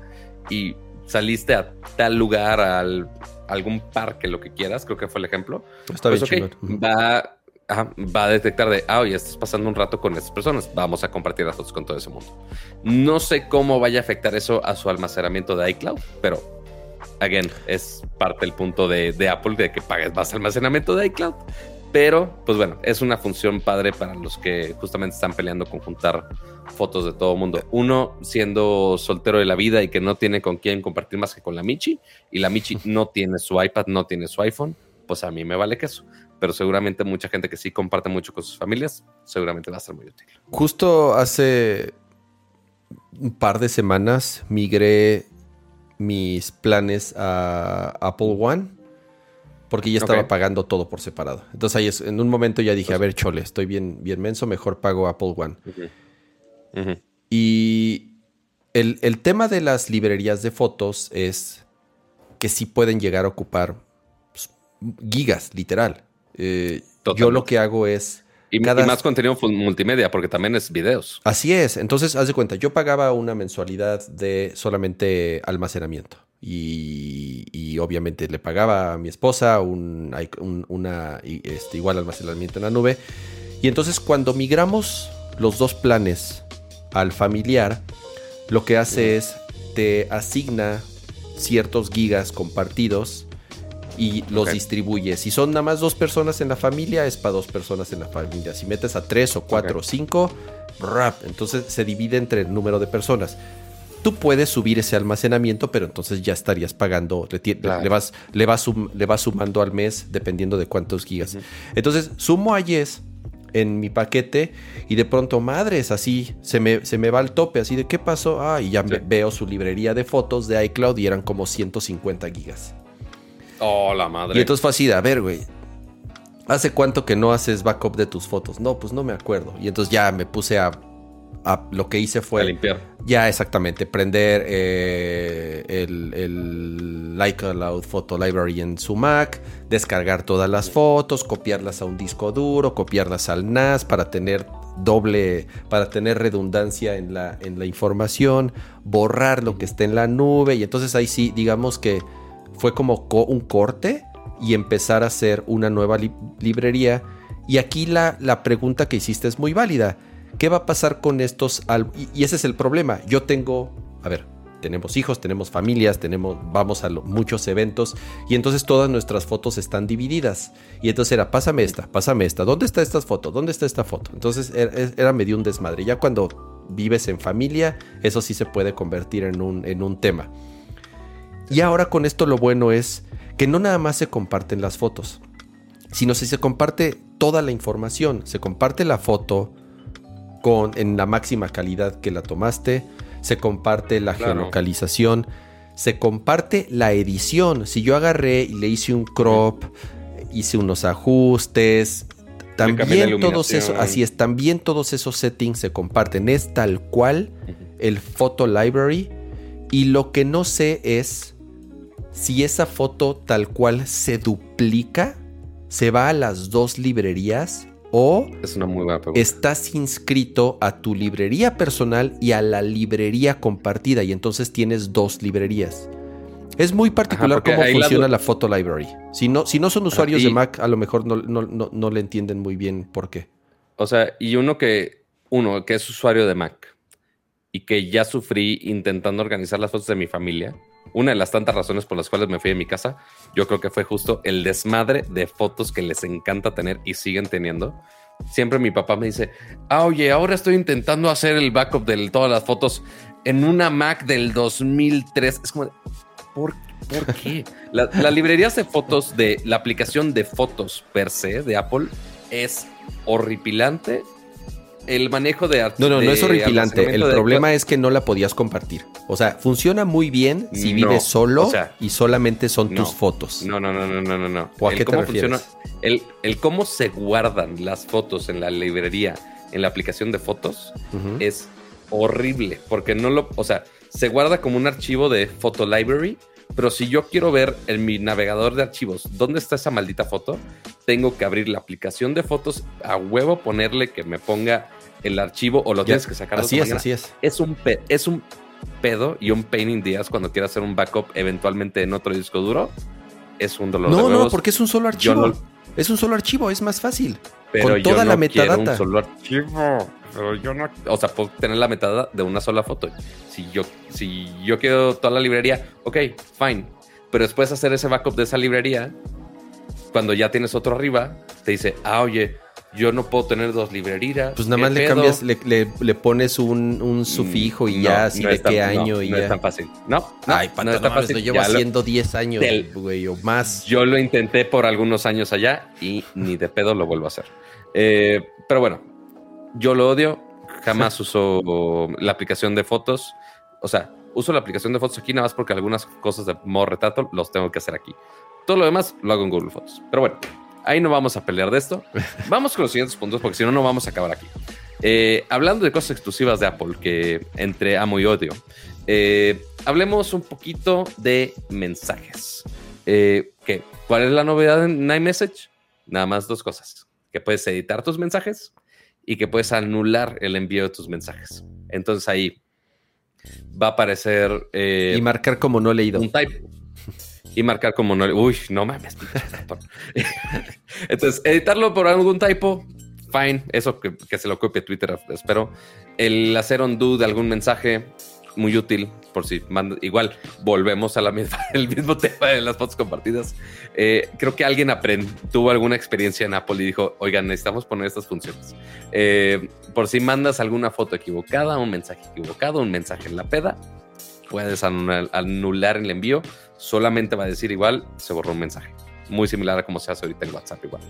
y saliste a tal lugar al algún parque, lo que quieras, creo que fue el ejemplo. Está pues, bien va, ajá, va a detectar de, ah, oye, estás pasando un rato con estas personas, vamos a compartir las fotos con todo ese mundo. No sé cómo vaya a afectar eso a su almacenamiento de iCloud, pero, again, es parte del punto de, de Apple de que pagues más almacenamiento de iCloud. Pero, pues bueno, es una función padre para los que justamente están peleando con juntar fotos de todo el mundo. Uno siendo soltero de la vida y que no tiene con quién compartir más que con la Michi, y la Michi no tiene su iPad, no tiene su iPhone, pues a mí me vale queso. Pero seguramente mucha gente que sí comparte mucho con sus familias, seguramente va a ser muy útil. Justo hace un par de semanas migré mis planes a Apple One porque ya estaba pagando todo por separado. Entonces ahí es- en un momento ya dije, a ver, chole, estoy bien, bien menso, mejor pago Apple One. Y el, el tema de las librerías de fotos es que sí pueden llegar a ocupar pues, gigas, literal. Eh, yo lo que hago es... Y, Cada- y más contenido multimedia, porque también es videos. Así es. Entonces, haz de cuenta, yo pagaba una mensualidad de solamente almacenamiento. Y, y obviamente le pagaba a mi esposa un, un- una este, igual almacenamiento en la nube. Y entonces cuando migramos los dos planes al familiar, lo que hace es te asigna ciertos gigas compartidos y los Ok. distribuye. Si son nada más dos personas en la familia, es para dos personas en la familia. Si metes a tres o cuatro o cinco, rap. Entonces se divide entre el número de personas. Tú puedes subir ese almacenamiento, pero entonces ya estarías pagando, le, ti- Claro. le vas, le, vas sum- le vas sumando al mes dependiendo de cuántos gigas. Entonces sumo a Yes en mi paquete y de pronto, madres, así se me, se me va al tope, así de qué pasó. Ah, y ya Sí. me- veo su librería de fotos de iCloud y eran como 150 gigas. Oh, la madre. Y entonces fue así de, a ver, güey, ¿hace cuánto que no haces backup de tus fotos? No, pues no me acuerdo. Y entonces ya me puse a, a- lo que hice a fue, limpiar. ya exactamente, prender eh, el, el iCloud Photo Library en su Mac, descargar todas las fotos, copiarlas a un disco duro, copiarlas al NAS para tener doble, para tener redundancia en la, en la información, borrar lo que esté en la nube. Y entonces ahí sí, digamos que fue como co- un corte y empezar a hacer una nueva li- librería. Y aquí la, la pregunta que hiciste es muy válida. ¿Qué va a pasar con estos álbumes? Y, ese es el problema. Yo tengo, a ver, tenemos hijos, tenemos familias, tenemos, vamos a muchos eventos y entonces todas nuestras fotos están divididas. Y entonces era, pásame esta, pásame esta, ¿dónde está esta foto? ¿Dónde está esta foto? Entonces era, era medio un desmadre. Ya cuando vives en familia, eso sí se puede convertir en un, en un tema. Y ahora con esto lo bueno es que no nada más se comparten las fotos, sino si se comparte toda la información, se comparte la foto con en la máxima calidad que la tomaste, se comparte la Claro. geolocalización, se comparte la edición. Si yo agarré y le hice un crop, hice unos ajustes, también todos esos, así es, también todos esos settings se comparten. Es tal cual el photo library y lo que no sé es si esa foto tal cual se duplica, se va a las dos librerías o Es una muy buena pregunta. estás inscrito a tu librería personal y a la librería compartida y entonces tienes dos librerías. Es muy particular cómo la funciona la Photo Library. Si no, si no son usuarios y- de Mac, a lo mejor no, no- no- no le entienden muy bien por qué. O sea, y uno que, uno que es usuario de Mac y que ya sufrí intentando organizar las fotos de mi familia. Una de las tantas razones por las cuales me fui de mi casa, yo creo que fue justo el desmadre de fotos que les encanta tener y siguen teniendo. Siempre mi papá me dice, ah, oye, ahora estoy intentando hacer el backup de todas las fotos en una Mac del 2003. Es como, ¿por, por qué? La- Las librerías de fotos de la aplicación de fotos per se de Apple es horripilante. El manejo de No, no, no es horripilante. El de- problema es que no la podías compartir. O sea, funciona muy bien si No, vives solo o sea, y solamente son no, tus fotos. No, no, no, no, no, no, no. ¿O a el qué te cómo refieres? funciona, el, el cómo se guardan las fotos en la librería, en la aplicación de fotos, es horrible, porque no lo, o sea, se guarda como un archivo de Photo Library, pero si yo quiero ver en mi navegador de archivos dónde está esa maldita foto, tengo que abrir la aplicación de fotos a huevo, ponerle que me ponga el archivo o lo Ya, tienes que sacar Así es, manera. así es. Es un, pe- es un pedo y un pain in the ass cuando quieras hacer un backup eventualmente en otro disco duro. es un dolor no, de No, huevos. no, porque es un solo archivo. Es un solo archivo, es más fácil. Pero con toda yo no la metadata. Quiero un solo archivo. Pero yo no. O sea, puedo tener la metadata de una sola foto. Si yo, si yo quiero toda la librería, ok, fine. Pero después hacer ese backup de esa librería, cuando ya tienes otro arriba, te dice, ah, oye, yo no puedo tener dos librerías. Pues nada más le pedo? cambias, le, le, le pones un, un, sufijo y No, ya, así no de es tan- qué no, año y no ya. es tan fácil. No, no, Ay, pata, no es tan fácil. lo llevo Ya haciendo 10 años, güey, o más. Yo lo intenté por algunos años allá y ni de pedo lo vuelvo a hacer. Eh, pero bueno, yo lo odio. Jamás uso la aplicación de fotos. O sea, uso la aplicación de fotos aquí nada más porque algunas cosas de modo retrato los tengo que hacer aquí. Todo lo demás lo hago en Google Fotos. Pero bueno, ahí no vamos a pelear de esto. Vamos con los siguientes puntos porque si no, no vamos a acabar aquí. Eh, hablando de cosas exclusivas de Apple que entre amo y odio, eh, hablemos un poquito de mensajes. Eh, ¿qué? ¿Cuál es la novedad en iMessage? Nada más dos cosas. Que puedes editar tus mensajes y que puedes anular el envío de tus mensajes. Entonces ahí va a aparecer y marcar como no leído. un type y marcar como no. Uy, no mames. Entonces, editarlo por algún typo, fine. Eso que, que se lo copie Twitter, espero. El hacer undo de algún mensaje, muy útil. Por si manda, igual volvemos a la misma, el mismo tema de las fotos compartidas. Eh, creo que alguien tuvo alguna experiencia en Apple y dijo: Oigan, necesitamos poner estas funciones. Eh, por si mandas alguna foto equivocada, un mensaje equivocado, un mensaje en la peda, puedes anular, anular el envío. Solamente va a decir igual, se borró un mensaje. Muy similar a como se hace ahorita en WhatsApp igual.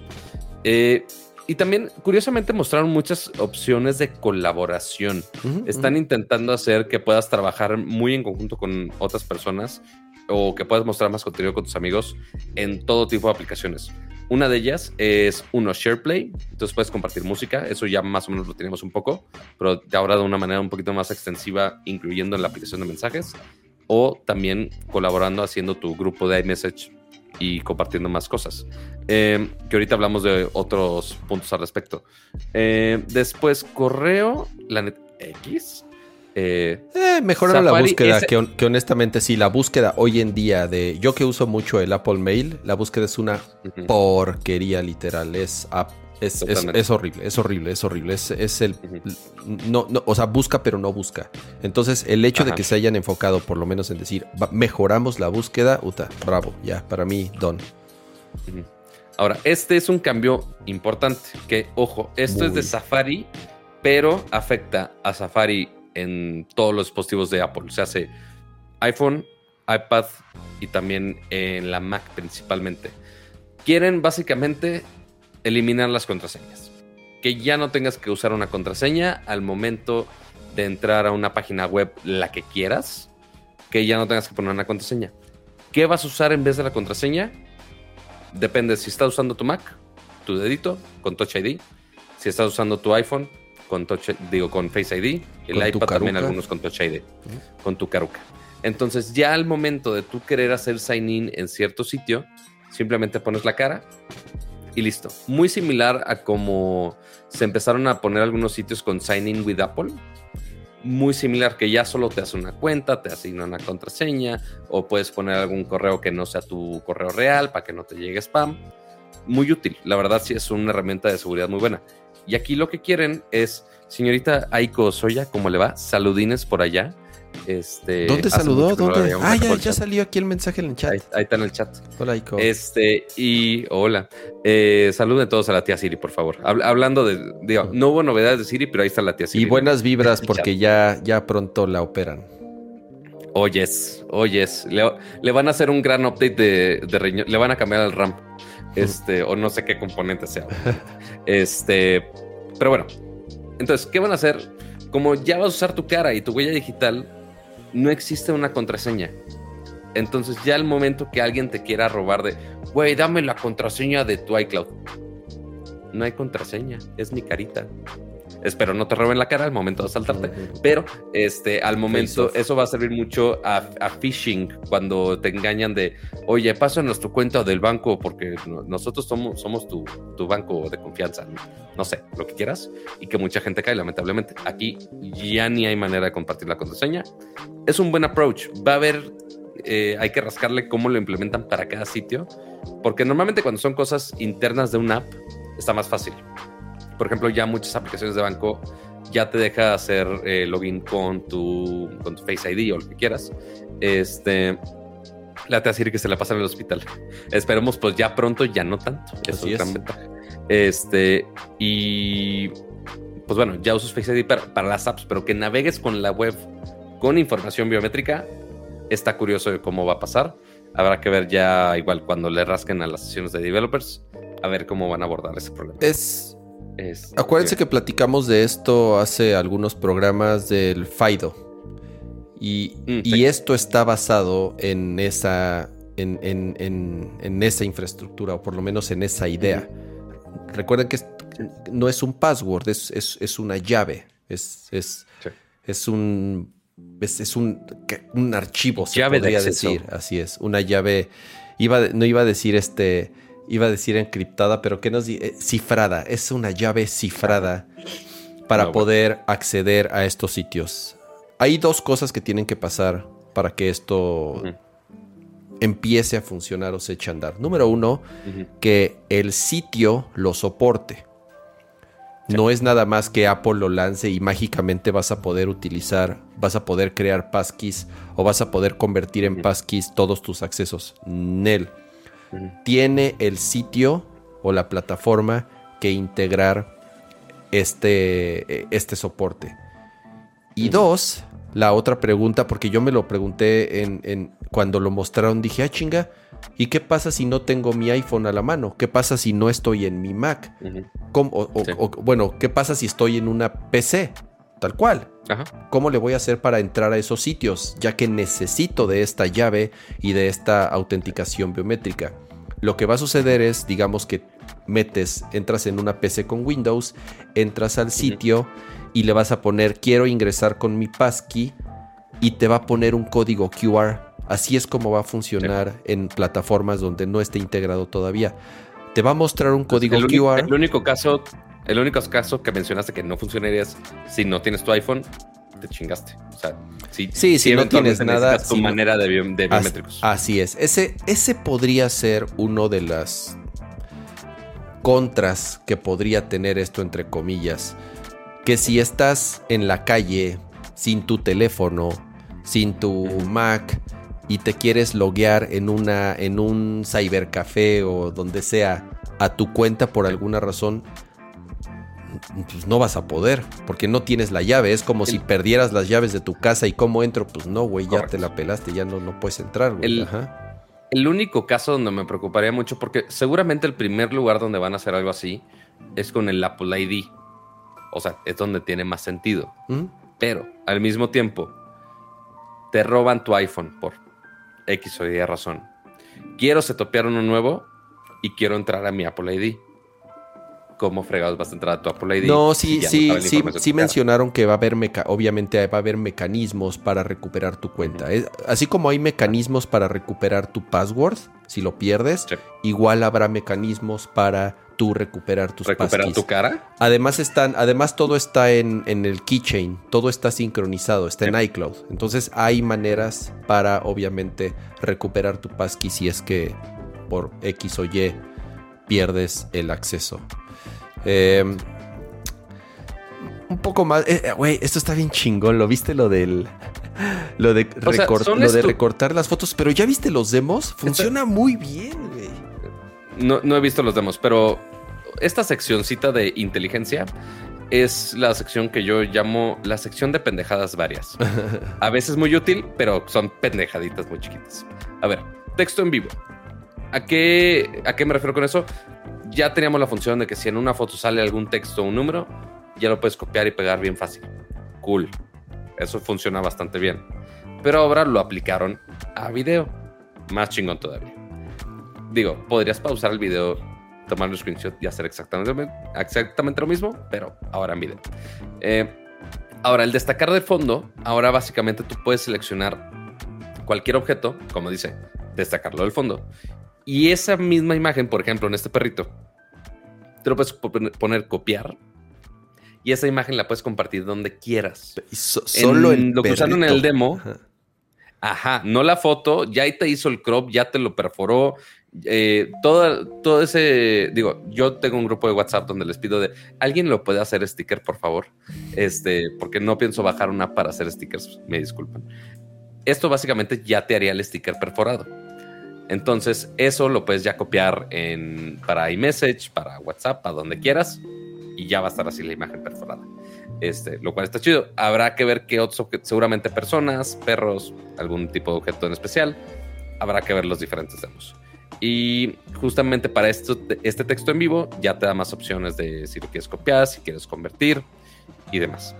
Eh, y también, curiosamente, mostraron muchas opciones de colaboración. Ujú, Están ujú. intentando hacer que puedas trabajar muy en conjunto con otras personas o que puedas mostrar más contenido con tus amigos en todo tipo de aplicaciones. Una de ellas es uno SharePlay, entonces puedes compartir música, eso ya más o menos lo teníamos un poco, pero ahora de una manera un poquito más extensiva, incluyendo en la aplicación de mensajes, o también colaborando haciendo tu grupo de iMessage y compartiendo más cosas. Eh, que ahorita hablamos de otros puntos al respecto. Eh, después, correo, la net X. Eh, Eh, la búsqueda, ese- que, hon- que honestamente sí, la búsqueda hoy en día de... Yo que uso mucho el Apple Mail, la búsqueda es una porquería literal, es, es, es, es horrible, es horrible, es horrible, es, es el... No, no, o sea, busca pero no busca. Entonces, el hecho de que se hayan enfocado por lo menos en decir, "Va- mejoramos la búsqueda, uta, bravo, ya, para mí, don. Ahora, este es un cambio importante. Que, ojo, esto es de. Safari, pero afecta a Safari en todos los dispositivos de Apple. Se hace iPhone, iPad y también en la Mac principalmente. Quieren básicamente eliminar las contraseñas. Que ya no tengas que usar una contraseña al momento de entrar a una página web, la que quieras, que ya no tengas que poner una contraseña. ¿Qué vas a usar en vez de la contraseña? Depende si estás usando tu Mac, tu dedito con Touch ID. Si estás usando tu iPhone con Touch, digo con Face ID, el iPad también algunos con Touch ID, con tu caruca. Entonces, ya al momento de tú querer hacer sign in en cierto sitio, simplemente pones la cara y listo. Muy similar a como se empezaron a poner algunos sitios con sign in with Apple. Muy similar que ya solo te hace una cuenta, te asigna una contraseña o puedes poner algún correo que no sea tu correo real para que no te llegue spam. Muy útil, la verdad sí es una herramienta de seguridad muy buena. Y aquí lo que quieren es, señorita Aiko Soya, ¿cómo le va? Saludines por allá. Este, ¿Dónde saludó? Ah, ya, ya salió aquí el mensaje en el chat. Ahí, ahí está en el chat. Hola, Ico. Este, y hola. Eh, saluden todos a la tía Siri, por favor. Hab- hablando de, digo, no hubo novedades de Siri, pero ahí está la tía Siri. Y buenas vibras porque ya, ya pronto la operan. Oyes, oyes. Le, le van a hacer un gran update de, de riñón. Le van a cambiar el RAM. Este, o no sé qué componente sea. Este, pero bueno. Entonces, ¿qué van a hacer? Como ya vas a usar tu cara y tu huella digital, no existe una contraseña. Entonces, ya el momento que alguien te quiera robar de, güey, dame la contraseña de tu iCloud. No hay contraseña, es mi carita. Espero no te roben la cara al momento de asaltarte. Pero este, al momento, eso va a servir mucho a, a phishing cuando te engañan de, oye, pásanos tu cuenta del banco porque no- nosotros somos, somos tu, tu banco de confianza. ¿no? No sé, lo que quieras. Y que mucha gente cae, lamentablemente. Aquí ya ni hay manera de compartir la contraseña. Es un buen approach. Va a haber eh, hay que rascarle cómo lo implementan para cada sitio, porque normalmente cuando son cosas internas de una app está más fácil. Por ejemplo, ya muchas aplicaciones de banco ya te deja hacer eh, login con tu, con tu Face ID o lo que quieras. Este, la te decir que se la pasa en el hospital. Esperemos, pues ya pronto, ya no tanto. Eso es gran ventaja. Este, y pues bueno, ya usas Face ID para, para, las apps, pero que navegues con la web con información biométrica, está curioso de cómo va a pasar. Habrá que ver ya, igual, cuando le rasquen a las sesiones de developers, a ver cómo van a abordar ese problema. Es. Es Acuérdense que platicamos de esto hace algunos programas del FIDO y, mm, esto está basado en esa, en, esa infraestructura, o por lo menos en esa idea. Recuerden que no es un password, es, una llave. Es, es, es un. Es, un, un, archivo, se llave podría decir. Así es. Una llave. Iba, no iba a decir este. Iba a decir encriptada, pero que nos eh, cifrada. Es una llave cifrada para poder acceder a estos sitios hay dos cosas que tienen que pasar para que esto empiece a funcionar o se eche a andar. Número uno, que el sitio lo soporte. No es nada más que Apple lo lance y mágicamente vas a poder utilizar, vas a poder crear passkeys o vas a poder convertir en passkeys todos tus accesos. Nel. Tiene el sitio o la plataforma que integrar este, este soporte. Y dos, la otra pregunta, porque yo me lo pregunté en, cuando lo mostraron, dije, ah, chinga, ¿y qué pasa si no tengo mi iPhone a la mano? ¿Qué pasa si no estoy en mi Mac? o, bueno, ¿qué pasa si estoy en una PC? Tal cual. ¿Cómo le voy a hacer para entrar a esos sitios? Ya que necesito de esta llave y de esta autenticación biométrica. Lo que va a suceder es, digamos que metes, entras en una PC con Windows, entras al sitio y le vas a poner quiero ingresar con mi passkey y te va a poner un código QR. Así es como va a funcionar en plataformas donde no esté integrado todavía. Te va a mostrar un código QR. El único caso, el único caso que mencionaste que no funcionaría es si no tienes tu iPhone, te chingaste. O sea, si, sí, si, no tienes nada, tu manera de, biométricos. Así, es. Ese, ese podría ser uno de las contras que podría tener esto entre comillas que si estás en la calle sin tu teléfono, sin tu Mac y te quieres loguear en una en un cybercafé o donde sea a tu cuenta por alguna razón, pues no vas a poder, porque no tienes la llave. Es como si perdieras las llaves de tu casa y cómo entro, pues no, güey, ya te la pelaste, ya no, no puedes entrar, El, el, único caso donde me preocuparía mucho, porque seguramente el primer lugar donde van a hacer algo así es con el Apple ID. O sea, es donde tiene más sentido. Pero al mismo tiempo, te roban tu iPhone por X o Y razón. Quiero setopear uno nuevo y quiero entrar a mi Apple ID. ¿Cómo fregados vas a entrar a tu Apple ID? No, sí, sí, sí, sí mencionaron que va a haber, obviamente va a haber mecanismos para recuperar tu cuenta. así como hay mecanismos para recuperar tu password, si lo pierdes, igual habrá mecanismos para tú recuperar tus ¿Recuperar tu cara? Además están, además todo está en, el keychain, todo está sincronizado, está en iCloud. Entonces hay maneras para obviamente recuperar tu passkey si es que por X o Y pierdes el acceso. Em, un poco más, eh, eh, güey, esto está bien chingón. ¿Lo viste lo del lo de, lo de recortar las fotos? Pero ya viste los demos, funciona muy bien, güey. No, no, he visto los demos, pero esta seccioncita de inteligencia es la sección que yo llamo la sección de pendejadas varias. A veces muy útil, pero son pendejaditas muy chiquitas. A ver, texto en vivo. ¿A qué, ¿A qué me refiero con eso? Ya teníamos la función de que si en una foto sale algún texto o un número, ya lo puedes copiar y pegar bien fácil. Cool. Eso funciona bastante bien. Pero ahora lo aplicaron a video. Más chingón todavía. Digo, podrías pausar el video tomar un screenshot y hacer exactamente, exactamente lo mismo, pero ahora en video. Eh, ahora, el destacar de fondo, ahora básicamente tú puedes seleccionar cualquier objeto, como dice, destacarlo del fondo. Y esa misma imagen, por ejemplo, en este perrito, tú lo puedes poner copiar y esa imagen la puedes compartir donde quieras. solo en, lo que usaron en el demo Ajá, no la foto, ya te hizo el crop, ya te lo perforó. Eh, todo, todo ese, digo, yo tengo un grupo de WhatsApp donde les pido de, ¿alguien lo puede hacer sticker, por favor? Este, porque no pienso bajar una para hacer stickers, me disculpan. Esto básicamente ya te haría el sticker perforado. Entonces, eso lo puedes ya copiar en, para iMessage, para WhatsApp, para donde quieras, y ya va a estar así la imagen perforada. Este, lo cual está chido. Habrá que ver qué otros seguramente personas, perros, algún tipo de objeto en especial. Habrá que ver los diferentes demos. Y justamente para esto, este texto en vivo ya te da más opciones de si lo quieres copiar, si quieres convertir y demás.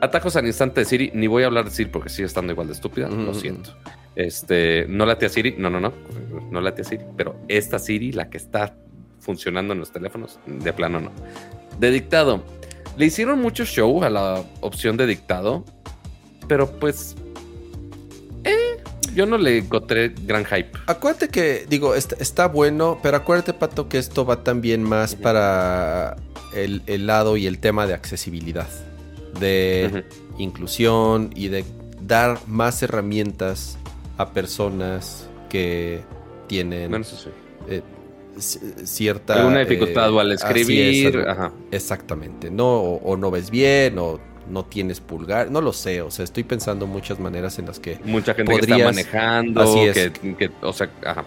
Atajos al instante de Siri, ni voy a hablar de Siri porque sigue estando igual de estúpida, lo siento. Este, no la tía Siri, no, no, no, no la tía Siri, pero esta Siri, la que está funcionando en los teléfonos, de plano no. De dictado, le hicieron mucho show a la opción de dictado, pero pues. Eh, yo no le encontré gran hype. Acuérdate que, digo, está, bueno, pero acuérdate, Pato, que esto va también más para el, lado y el tema de accesibilidad, de inclusión y de dar más herramientas a personas que tienen eh, cierta... Una dificultad eh, al escribir. Exactamente, ¿no? O, no ves bien, o no tienes pulgar, no lo sé, o sea, estoy pensando muchas maneras en las que... Mucha gente que está manejando, así es. Que, o sea, ajá.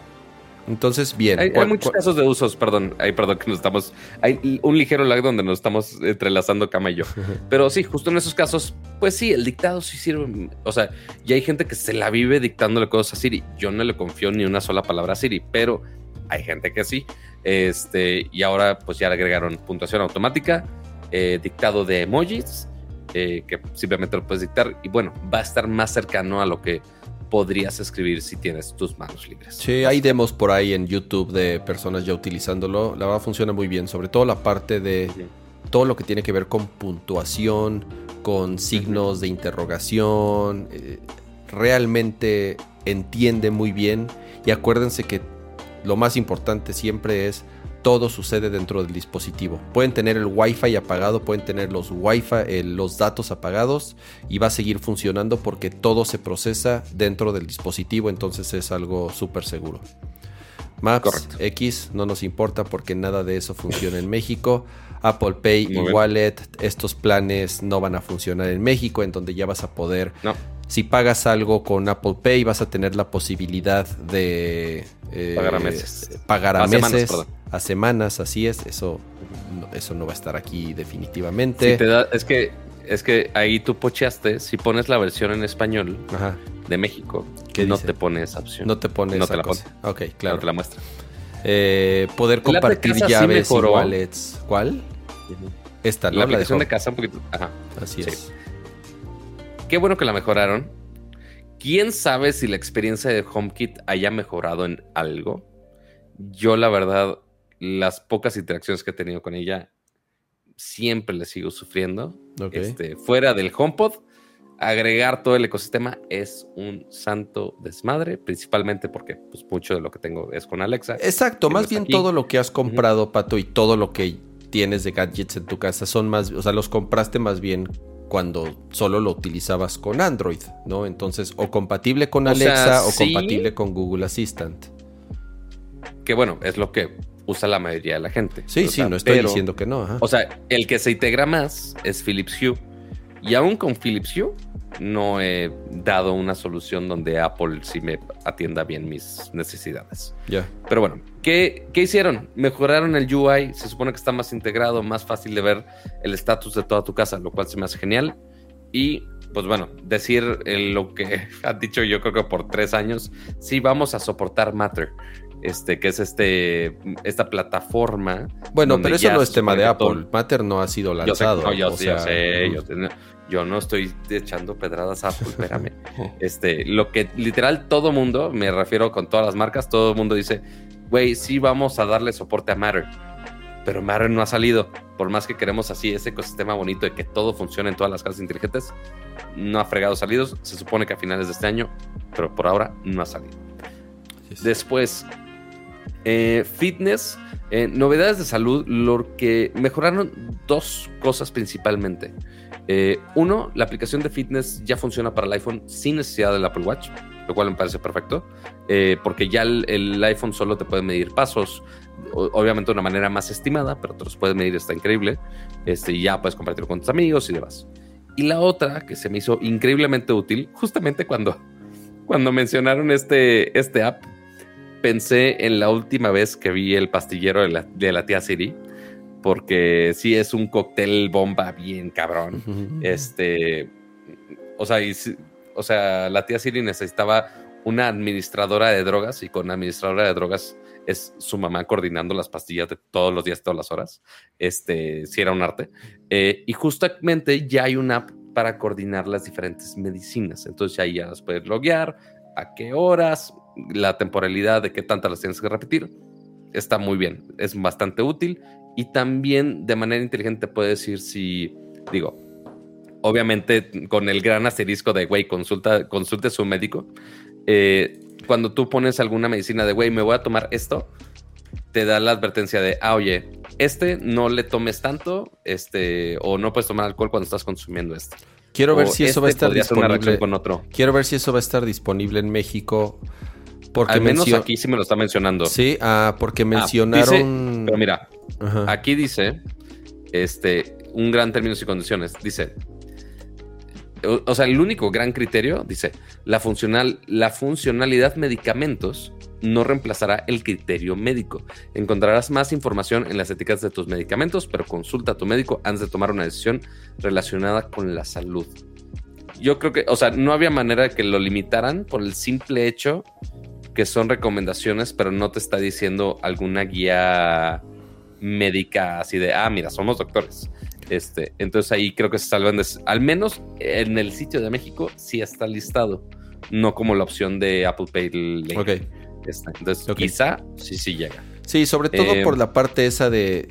Entonces, bien. Hay, muchos casos de usos, perdón, hay, perdón que nos estamos, hay un ligero lag donde nos estamos entrelazando cama y yo. Pero sí, justo en esos casos, pues sí, el dictado sí sirve. O sea, y hay gente que se la vive dictándole cosas a Siri. Yo no le confío ni una sola palabra a Siri, pero hay gente que sí. Este, y ahora pues ya le agregaron puntuación automática, eh, dictado de emojis, eh, que simplemente lo puedes dictar. Y bueno, va a estar más cercano a lo que podrías escribir si tienes tus manos libres. Sí, hay demos por ahí en YouTube de personas ya utilizándolo. La verdad funciona muy bien, sobre todo la parte de todo lo que tiene que ver con puntuación, con signos de interrogación. Eh, realmente entiende muy bien. Y acuérdense que lo más importante siempre es todo sucede dentro del dispositivo. Pueden tener el Wi-Fi apagado, pueden tener los Wi-Fi, los datos apagados y va a seguir funcionando porque todo se procesa dentro del dispositivo, entonces es algo súper seguro. Maps X no nos importa porque nada de eso funciona en México. Apple Pay y Wallet, estos planes no van a funcionar en México, en donde ya vas a poder no. Si pagas algo con Apple Pay, vas a tener la posibilidad de eh, pagar a meses. Pagar a, meses, semanas, a semanas, así es. Eso, eso no va a estar aquí definitivamente. es que es que ahí tú pocheaste, si pones la versión en español de México, que no te pone esa opción. No te pone no esa te la Pone. Ok, claro. No te la muestra. Eh, poder compartir llaves y wallets. ¿Cuál? Esta, La aplicación de casa un poquito. Ajá. Así es. Qué bueno que la mejoraron. ¿Quién sabe si la experiencia de HomeKit haya mejorado en algo? Yo, la verdad, las pocas interacciones que he tenido con ella, siempre le sigo sufriendo. Este, fuera del HomePod, agregar todo el ecosistema es un santo desmadre, principalmente porque pues, mucho de lo que tengo es con Alexa. Exacto, más bien todo lo que has comprado, Pato, y todo lo que tienes de gadgets en tu casa son más, o sea, los compraste más bien cuando solo lo utilizabas con Android, ¿no? Entonces, o compatible con Alexa o compatible con Google Assistant. Que bueno, es lo que usa la mayoría de la gente. Sí, sí, no estoy diciendo que no. O sea, el que se integra más es Philips Hue. Y aún con Philips Hue no he dado una solución donde Apple sí me atienda bien mis necesidades. Ya. Pero bueno, ¿qué, hicieron? Mejoraron el UI, se supone que está más integrado, más fácil de ver el estatus de toda tu casa, lo cual se me hace genial. Y pues bueno, decir lo que ha dicho yo creo que por tres años, sí vamos a soportar Matter. Este, que es este, esta plataforma. Bueno, pero eso no es tema de Apple. Matter no ha sido lanzado. Yo sé, yo, sé, yo yo no estoy echando pedradas a Apple, espérame. este, lo que literal todo mundo, me refiero con todas las marcas, todo el mundo dice, güey, sí vamos a darle soporte a Matter. Pero Matter no ha salido. Por más que queremos así ese ecosistema bonito de que todo funcione en todas las casas inteligentes, no ha fregado salidos. Se supone que a finales de este año, pero por ahora no ha salido. Después, eh, fitness, eh, novedades de salud, lo que mejoraron dos cosas principalmente. Eh, uno, la aplicación de fitness ya funciona para el iPhone sin necesidad del Apple Watch, lo cual me parece perfecto, eh, porque ya el, iPhone solo te puede medir pasos, obviamente de una manera más estimada, pero te los puedes medir, está increíble, este, ya puedes compartirlo con tus amigos y demás. Y la otra que se me hizo increíblemente útil, justamente cuando, cuando mencionaron este, este app, pensé en la última vez que vi el pastillero de la, de la tía Siri porque sí es un cóctel bomba bien cabrón. Este, o sea, o sea, la tía Siri necesitaba una administradora de drogas y con administradora de drogas es su mamá coordinando las pastillas de todos los días, todas las horas. Este, sí era un arte. Eh, y justamente ya hay una app para coordinar las diferentes medicinas. Entonces ahí ya las puedes loguear, a qué horas, la temporalidad de qué tantas las tienes que repetir. Está muy bien, es bastante útil y también de manera inteligente puede decir si, digo, obviamente con el gran asterisco de, güey, consulta, consulte a su médico. Eh, cuando tú pones alguna medicina de, güey, me voy a tomar esto, te da la advertencia de, ah, oye, este no le tomes tanto, este, o no puedes tomar alcohol cuando estás consumiendo esto. Quiero ver si eso va a este estar disponible. Con otro. Quiero ver si eso va a estar disponible en México. Porque Al menos aquí sí me lo está mencionando. Sí, ah, porque ah, mencionaron. pero mira, Aquí dice, este, un gran términos y condiciones. Dice, o, sea, el único gran criterio, dice, la, funcional, la funcionalidad medicamentos no reemplazará el criterio médico. Encontrarás más información en las etiquetas de tus medicamentos, pero consulta a tu médico antes de tomar una decisión relacionada con la salud. Yo creo que, o sea, no había manera de que lo limitaran por el simple hecho que son recomendaciones, pero no te está diciendo alguna guía médica así de, ah, mira, somos doctores. Este, entonces ahí creo que se salvan de, al menos en el sitio de México sí está listado, no como la opción de Apple Pay. Ok. Entonces quizá sí, sí llega. Sí, sobre todo eh, por la parte esa de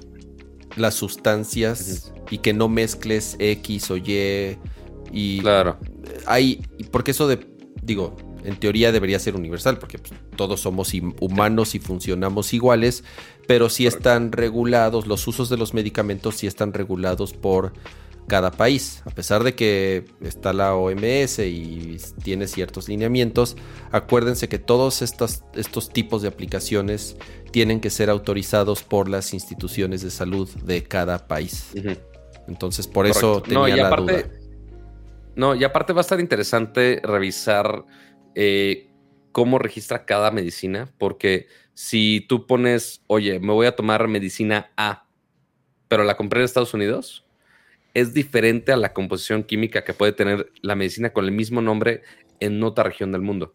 las sustancias y que no mezcles X o Y. Y claro. Hay, porque eso de, digo, en teoría debería ser universal, porque pues, todos somos humanos y funcionamos iguales, pero sí están regulados, los usos de los medicamentos sí están regulados por cada país. A pesar de que está la OMS y tiene ciertos lineamientos, acuérdense que todos estos, estos tipos de aplicaciones tienen que ser autorizados por las instituciones de salud de cada país. Entonces, por eso tenía la duda. No, y aparte va a estar interesante revisar eh, cómo registra cada medicina, porque si tú pones, oye, me voy a tomar medicina A, pero la compré en Estados Unidos, es diferente a la composición química que puede tener la medicina con el mismo nombre en otra región del mundo.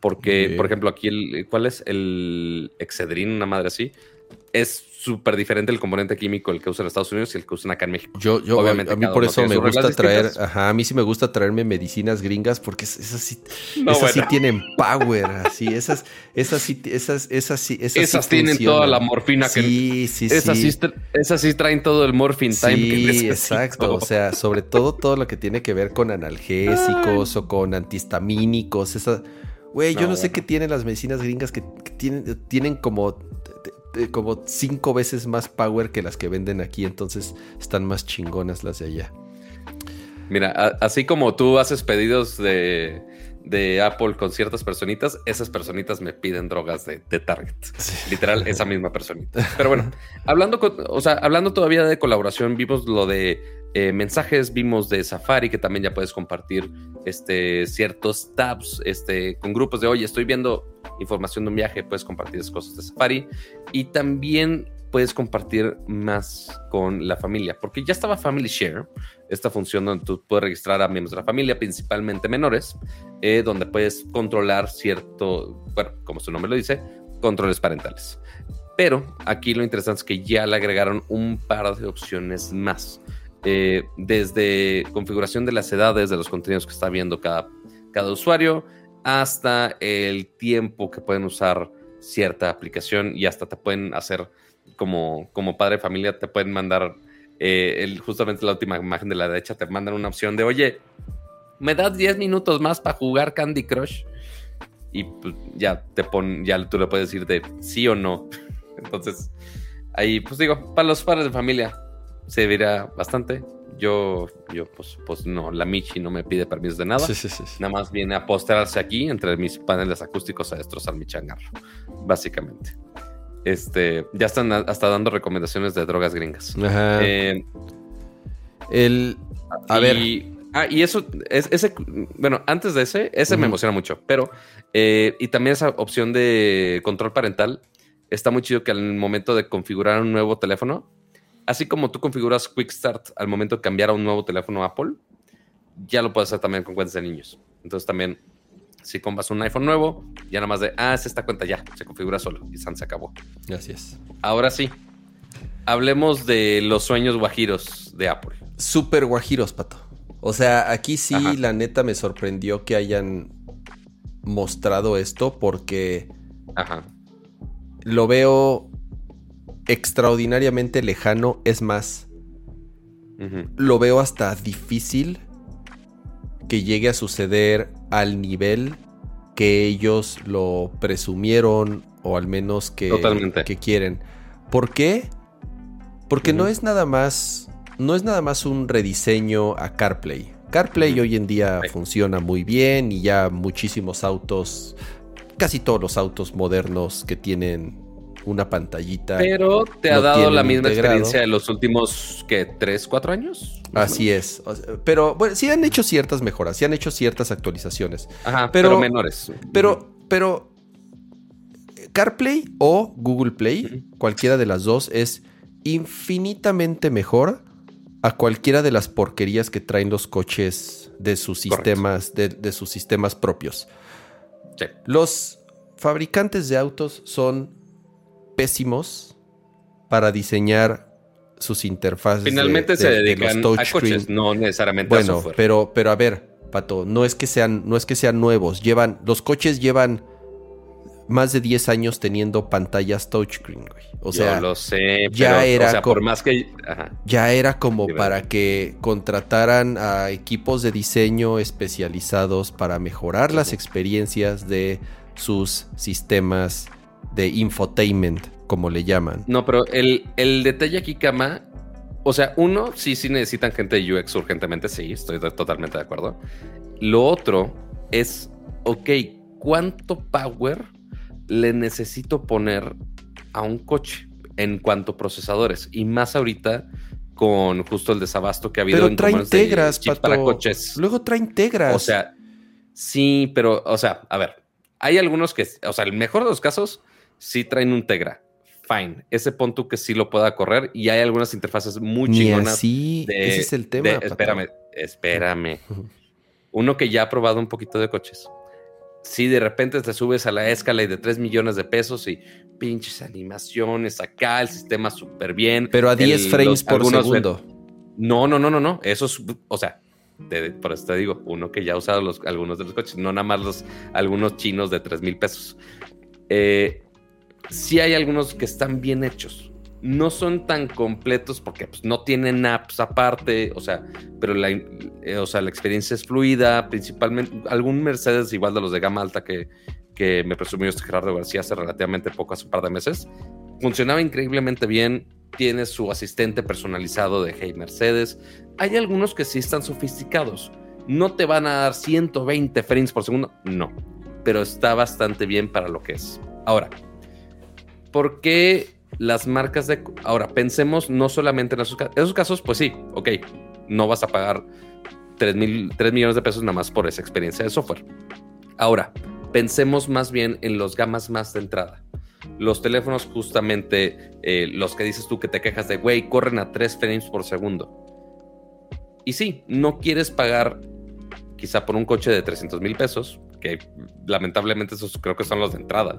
Porque, por ejemplo, aquí, el, ¿cuál es? El Excedrin, una madre así es súper diferente el componente químico el que usa en Estados Unidos y el que usan acá en México. Yo, yo Obviamente, a mí por eso me gusta traer, ajá, a mí sí me gusta traerme medicinas gringas porque esas sí, esas sí tienen power, así, esas, esas sí, esas, esas sí, esas, esas tienen toda la morfina que sí, sí, esas sí. esas sí traen todo el morphine time. Sí, exacto, o sea, sobre todo todo lo que tiene que ver con analgésicos o con antihistamínicos, esa Güey, yo no, sé qué tienen las medicinas gringas que, tienen, tienen como como cinco veces más power que las que venden aquí, entonces están más chingonas las de allá. Mira, así como tú haces pedidos de, Apple con ciertas personitas, esas personitas me piden drogas de, Target. Literal, esa misma personita. Pero bueno, hablando, o sea, hablando todavía de colaboración, vimos lo de eh, mensajes, vimos de Safari, que también ya puedes compartir este, ciertos tabs este, con grupos de, oye, estoy viendo información de un viaje, puedes compartir cosas de Safari y también puedes compartir más con la familia, porque ya estaba Family Share, esta función donde tú puedes registrar a miembros de la familia, principalmente menores, eh, donde puedes controlar cierto, bueno, como su nombre lo dice, controles parentales. Pero aquí lo interesante es que ya le agregaron un par de opciones más. Eh, desde configuración de las edades de los contenidos que está viendo cada, cada usuario, hasta el tiempo que pueden usar cierta aplicación y hasta te pueden hacer como, como padre de familia, te pueden mandar eh, justamente la última imagen de la derecha, te mandan una opción de, oye, me das 10 minutos más para jugar Candy Crush. Y pues, ya te pon, ya tú le puedes decir de sí o no. Entonces, ahí, pues digo, para los padres de familia, se verá bastante. Yo, yo pues, pues no, la Michi no me pide permiso de nada. Sí, sí, sí. Nada más viene a postrarse aquí entre mis paneles acústicos a destrozar mi changarro, básicamente. Este, ya están hasta dando recomendaciones de drogas gringas. Ajá. Eh, El. A y- ver. Ah, y eso, es, ese, bueno, antes de ese, ese me Ujú. emociona mucho, pero, eh, y también esa opción de control parental, está muy chido que al momento de configurar un nuevo teléfono, así como tú configuras Quick Start al momento de cambiar a un nuevo teléfono Apple, ya lo puedes hacer también con cuentas de niños. Entonces también, si compras un iPhone nuevo, ya nada más de, ah, es esta cuenta ya, se configura solo y San se acabó. Gracias. Ahora sí, hablemos de los sueños guajiros de Apple. Super guajiros, pato. O sea, aquí sí, Ajá. la neta me sorprendió que hayan mostrado esto porque Ajá. lo veo extraordinariamente lejano. Es más, lo veo hasta difícil que llegue a suceder al nivel que ellos lo presumieron o al menos que, Totalmente. que quieren. ¿Por qué? Porque no es nada más no es nada más un rediseño a CarPlay. CarPlay hoy en día Sí. funciona muy bien y ya muchísimos autos, casi todos los autos modernos que tienen una pantallita. Pero te ha dado la misma integrado. experiencia de los últimos, ¿qué? ¿Tres, cuatro años? Así es. Pero bueno, sí han hecho ciertas mejoras, sí han hecho ciertas actualizaciones. Ajá, Pero- pero, menores. Pero, pero CarPlay o Google Play, cualquiera de las dos, es infinitamente mejor a cualquiera de las porquerías que traen los coches de sus Correcto. sistemas, de, de sus sistemas propios. Sí. Los fabricantes de autos son pésimos para diseñar sus interfaces. de- Finalmente de- se de dedican a touchscreen. coches, no necesariamente a Bueno, software. pero, pero a ver, Pato, no es que sean, no es que sean nuevos. Llevan, los coches llevan más de 10 años teniendo pantallas touchscreen, güey. O sea, Yo lo sé, ya pero, era o sea, como- por más que... Ajá. ya era como Sí, ¿verdad? para que contrataran a equipos de diseño especializados para mejorar las experiencias de sus sistemas de infotainment, como le llaman. No, pero el, el detalle aquí, Kama, o sea, uno, sí, sí necesitan gente de UX urgentemente, sí, estoy de- totalmente de acuerdo. Lo otro es, ok, ¿cuánto power le necesito poner a un coche en cuanto a procesadores? Y más ahorita con justo el desabasto que ha habido Pero en trae de integras, para coches. Luego trae integras. O sea, sí, pero, o sea, a ver, hay algunos que, o sea, el mejor de los casos, sí traen un Tegra. Fine. Ese pon tú que sí lo pueda correr y hay algunas interfaces muy ni chingonas. así. de- ese es el tema. de- espérame, espérame. Uno que ya ha probado un poquito de coches. Si de repente te subes a la escala y de 3 millones de pesos y pinches animaciones acá, el sistema súper bien. Pero a 10 el- frames los- por segundo. no, no, no, no, no. Eso es, o sea, por eso te digo, uno que ya ha usado los, algunos de los coches, no nada más los, algunos chinos de 3 mil pesos. Eh, sí hay algunos que están bien hechos. No son tan completos porque pues, no tienen apps aparte, o sea, pero la, eh, o sea, la experiencia es fluida, principalmente algún Mercedes igual de los de gama alta que, que me presumió este Gerardo García hace relativamente poco, hace un par de meses, funcionaba increíblemente bien, tiene su asistente personalizado de Hey Mercedes, hay algunos que sí están sofisticados, no te van a dar 120 frames por segundo, no, pero está bastante bien para lo que es. Ahora, ¿por qué las marcas de... Ahora, pensemos no solamente en esos, ca- esos casos, pues sí, ok, no vas a pagar 3, mil, 3 millones de pesos nada más por esa experiencia de software. Ahora, pensemos más bien en los gamas más de entrada. Los teléfonos justamente, eh, los que dices tú que te quejas de, güey, corren a 3 frames por segundo. Y sí, no quieres pagar quizá por un coche de 300 mil pesos, que lamentablemente esos creo que son los de entrada.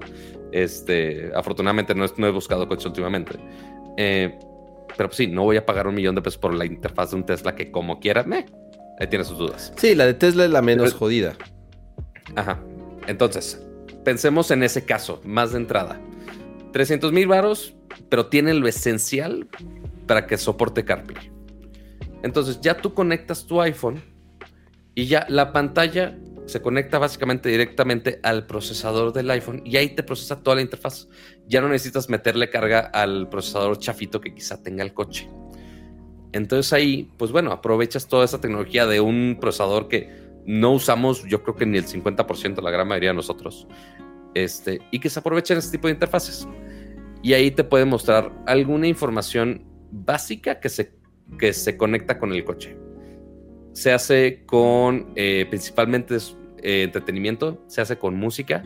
Este, afortunadamente no, es- no he buscado coches últimamente. Eh, pero pues sí, no voy a pagar un millón de pesos por la interfaz de un Tesla que como quiera, me. Ahí tiene sus dudas. Sí, la de Tesla es la menos Pero- jodida. Ajá. Entonces, pensemos en ese caso, más de entrada. 300 mil varos, pero tiene lo esencial para que soporte CarPlay. Entonces, ya tú conectas tu iPhone y ya la pantalla se conecta básicamente directamente al procesador del iPhone y ahí te procesa toda la interfaz. Ya no necesitas meterle carga al procesador chafito que quizá tenga el coche. Entonces ahí, pues bueno, aprovechas toda esa tecnología de un procesador que no usamos, yo creo que ni el 50%, la gran mayoría de nosotros, este, y que se aprovechen este tipo de interfaces. Y ahí te puede mostrar alguna información básica que se, que se conecta con el coche. Se hace con eh, principalmente eh, entretenimiento, se hace con música.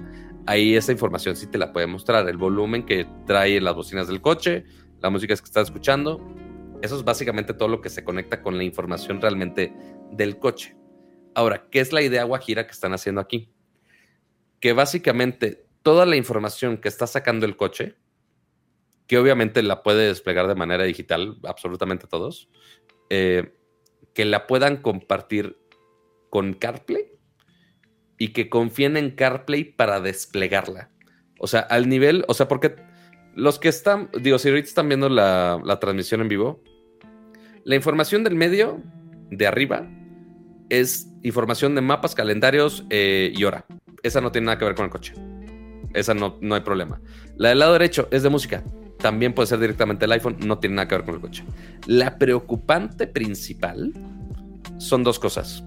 Ahí esa información sí te la puede mostrar. El volumen que trae las bocinas del coche, la música que estás escuchando. Eso es básicamente todo lo que se conecta con la información realmente del coche. Ahora, ¿qué es la idea guajira que están haciendo aquí? Que básicamente toda la información que está sacando el coche, que obviamente la puede desplegar de manera digital, absolutamente todos, eh, que la puedan compartir con CarPlay y que confíen en CarPlay para desplegarla. O sea, al nivel, o sea, porque los que están, digo, si ahorita están viendo la, transmisión en vivo, la información del medio, de arriba, es información de mapas, calendarios eh, y hora. Esa no tiene nada que ver con el coche. Esa no, no hay problema. La del lado derecho es de música. También puede ser directamente el iPhone. No tiene nada que ver con el coche. La preocupante principal son dos cosas.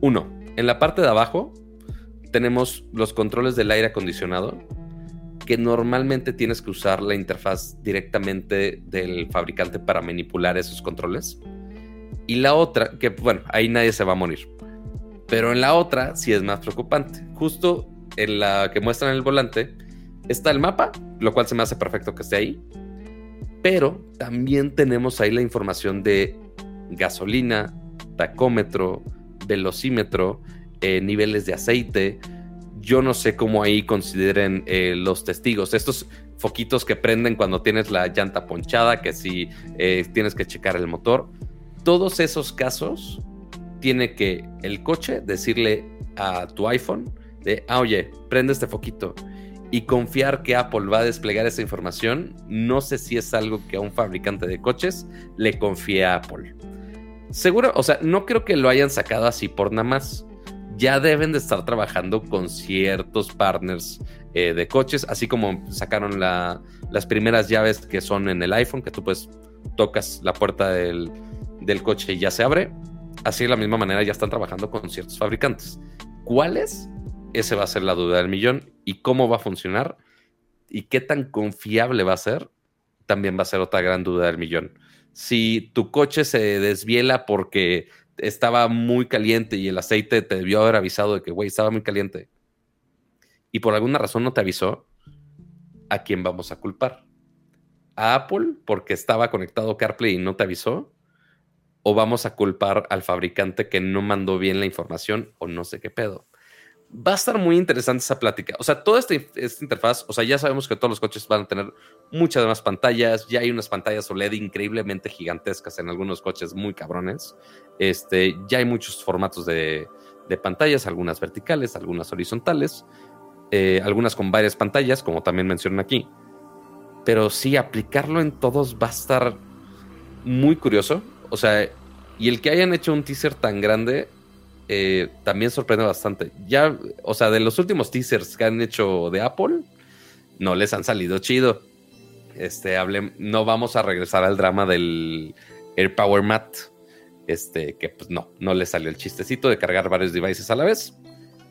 Uno, en la parte de abajo tenemos los controles del aire acondicionado que normalmente tienes que usar la interfaz directamente del fabricante para manipular esos controles. Y la otra, que bueno, ahí nadie se va a morir. Pero en la otra sí es más preocupante. Justo en la que muestran el volante está el mapa, lo cual se me hace perfecto que esté ahí. Pero también tenemos ahí la información de gasolina, tacómetro, velocímetro, eh, niveles de aceite, yo no sé cómo ahí consideren eh, los testigos. Estos foquitos que prenden cuando tienes la llanta ponchada, que si eh, tienes que checar el motor. Todos esos casos tiene que el coche decirle a tu iPhone de, ah, oye, prende este foquito y confiar que Apple va a desplegar esa información. No sé si es algo que a un fabricante de coches le confíe a Apple. Seguro, o sea, no creo que lo hayan sacado así por nada más ya deben de estar trabajando con ciertos partners eh, de coches, así como sacaron las primeras llaves que son en el iPhone, que tú pues tocas la puerta del, coche y ya se abre. Así de la misma manera ya están trabajando con ciertos fabricantes. ¿Cuáles? Ese va a ser la duda del millón. ¿Y cómo va a funcionar? ¿Y qué tan confiable va a ser? También va a ser otra gran duda del millón. Si tu coche se desviela porque estaba muy caliente y el aceite te debió haber avisado de que, güey, estaba muy caliente. Y por alguna razón no te avisó, ¿a quién vamos a culpar? ¿A Apple porque estaba conectado CarPlay y no te avisó? ¿O vamos a culpar al fabricante que no mandó bien la información o no sé qué pedo? Va a estar muy interesante esa plática. O sea, toda esta, interfaz, o sea, ya sabemos que todos los coches van a tener muchas más pantallas. Ya hay unas pantallas OLED increíblemente gigantescas en algunos coches muy cabrones. Este, ya hay muchos formatos de, pantallas, algunas verticales, algunas horizontales, eh, algunas con varias pantallas, como también mencionan aquí. Pero sí, aplicarlo en todos va a estar muy curioso. O sea, y el que hayan hecho un teaser tan grande eh, también sorprende bastante. Ya, o sea, de los últimos teasers que han hecho de Apple, no les han salido chido. Este, no vamos a regresar al drama del Air Power Mat. Este, que pues no, no le salió el chistecito de cargar varios devices a la vez.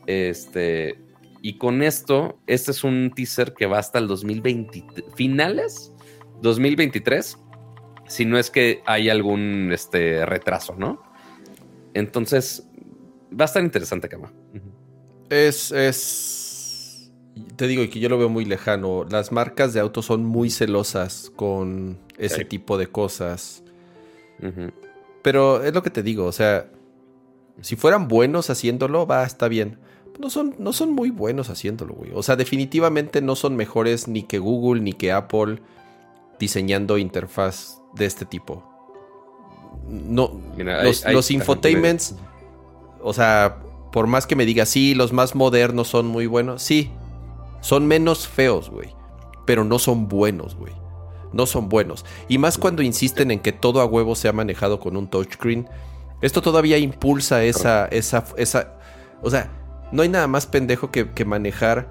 Este, y con esto, este es un teaser que va hasta el 2020, finales 2023, si no es que hay algún este, retraso, ¿no? Entonces, va a estar interesante, Cama. Es, es. Te digo que yo lo veo muy lejano. Las marcas de autos son muy celosas con ese tipo de cosas. Pero es lo que te digo, o sea, si fueran buenos haciéndolo, va, está bien. No son, no son muy buenos haciéndolo, güey. O sea, definitivamente no son mejores ni que Google ni que Apple diseñando interfaz de este tipo. No, los, los infotainments o sea, por más que me diga, sí, los más modernos son muy buenos, sí, son menos feos, güey, pero no son buenos, güey. No son buenos. Y más cuando insisten en que todo a huevo sea manejado con un touchscreen. Esto todavía impulsa esa, esa, esa. O sea, no hay nada más pendejo que, que manejar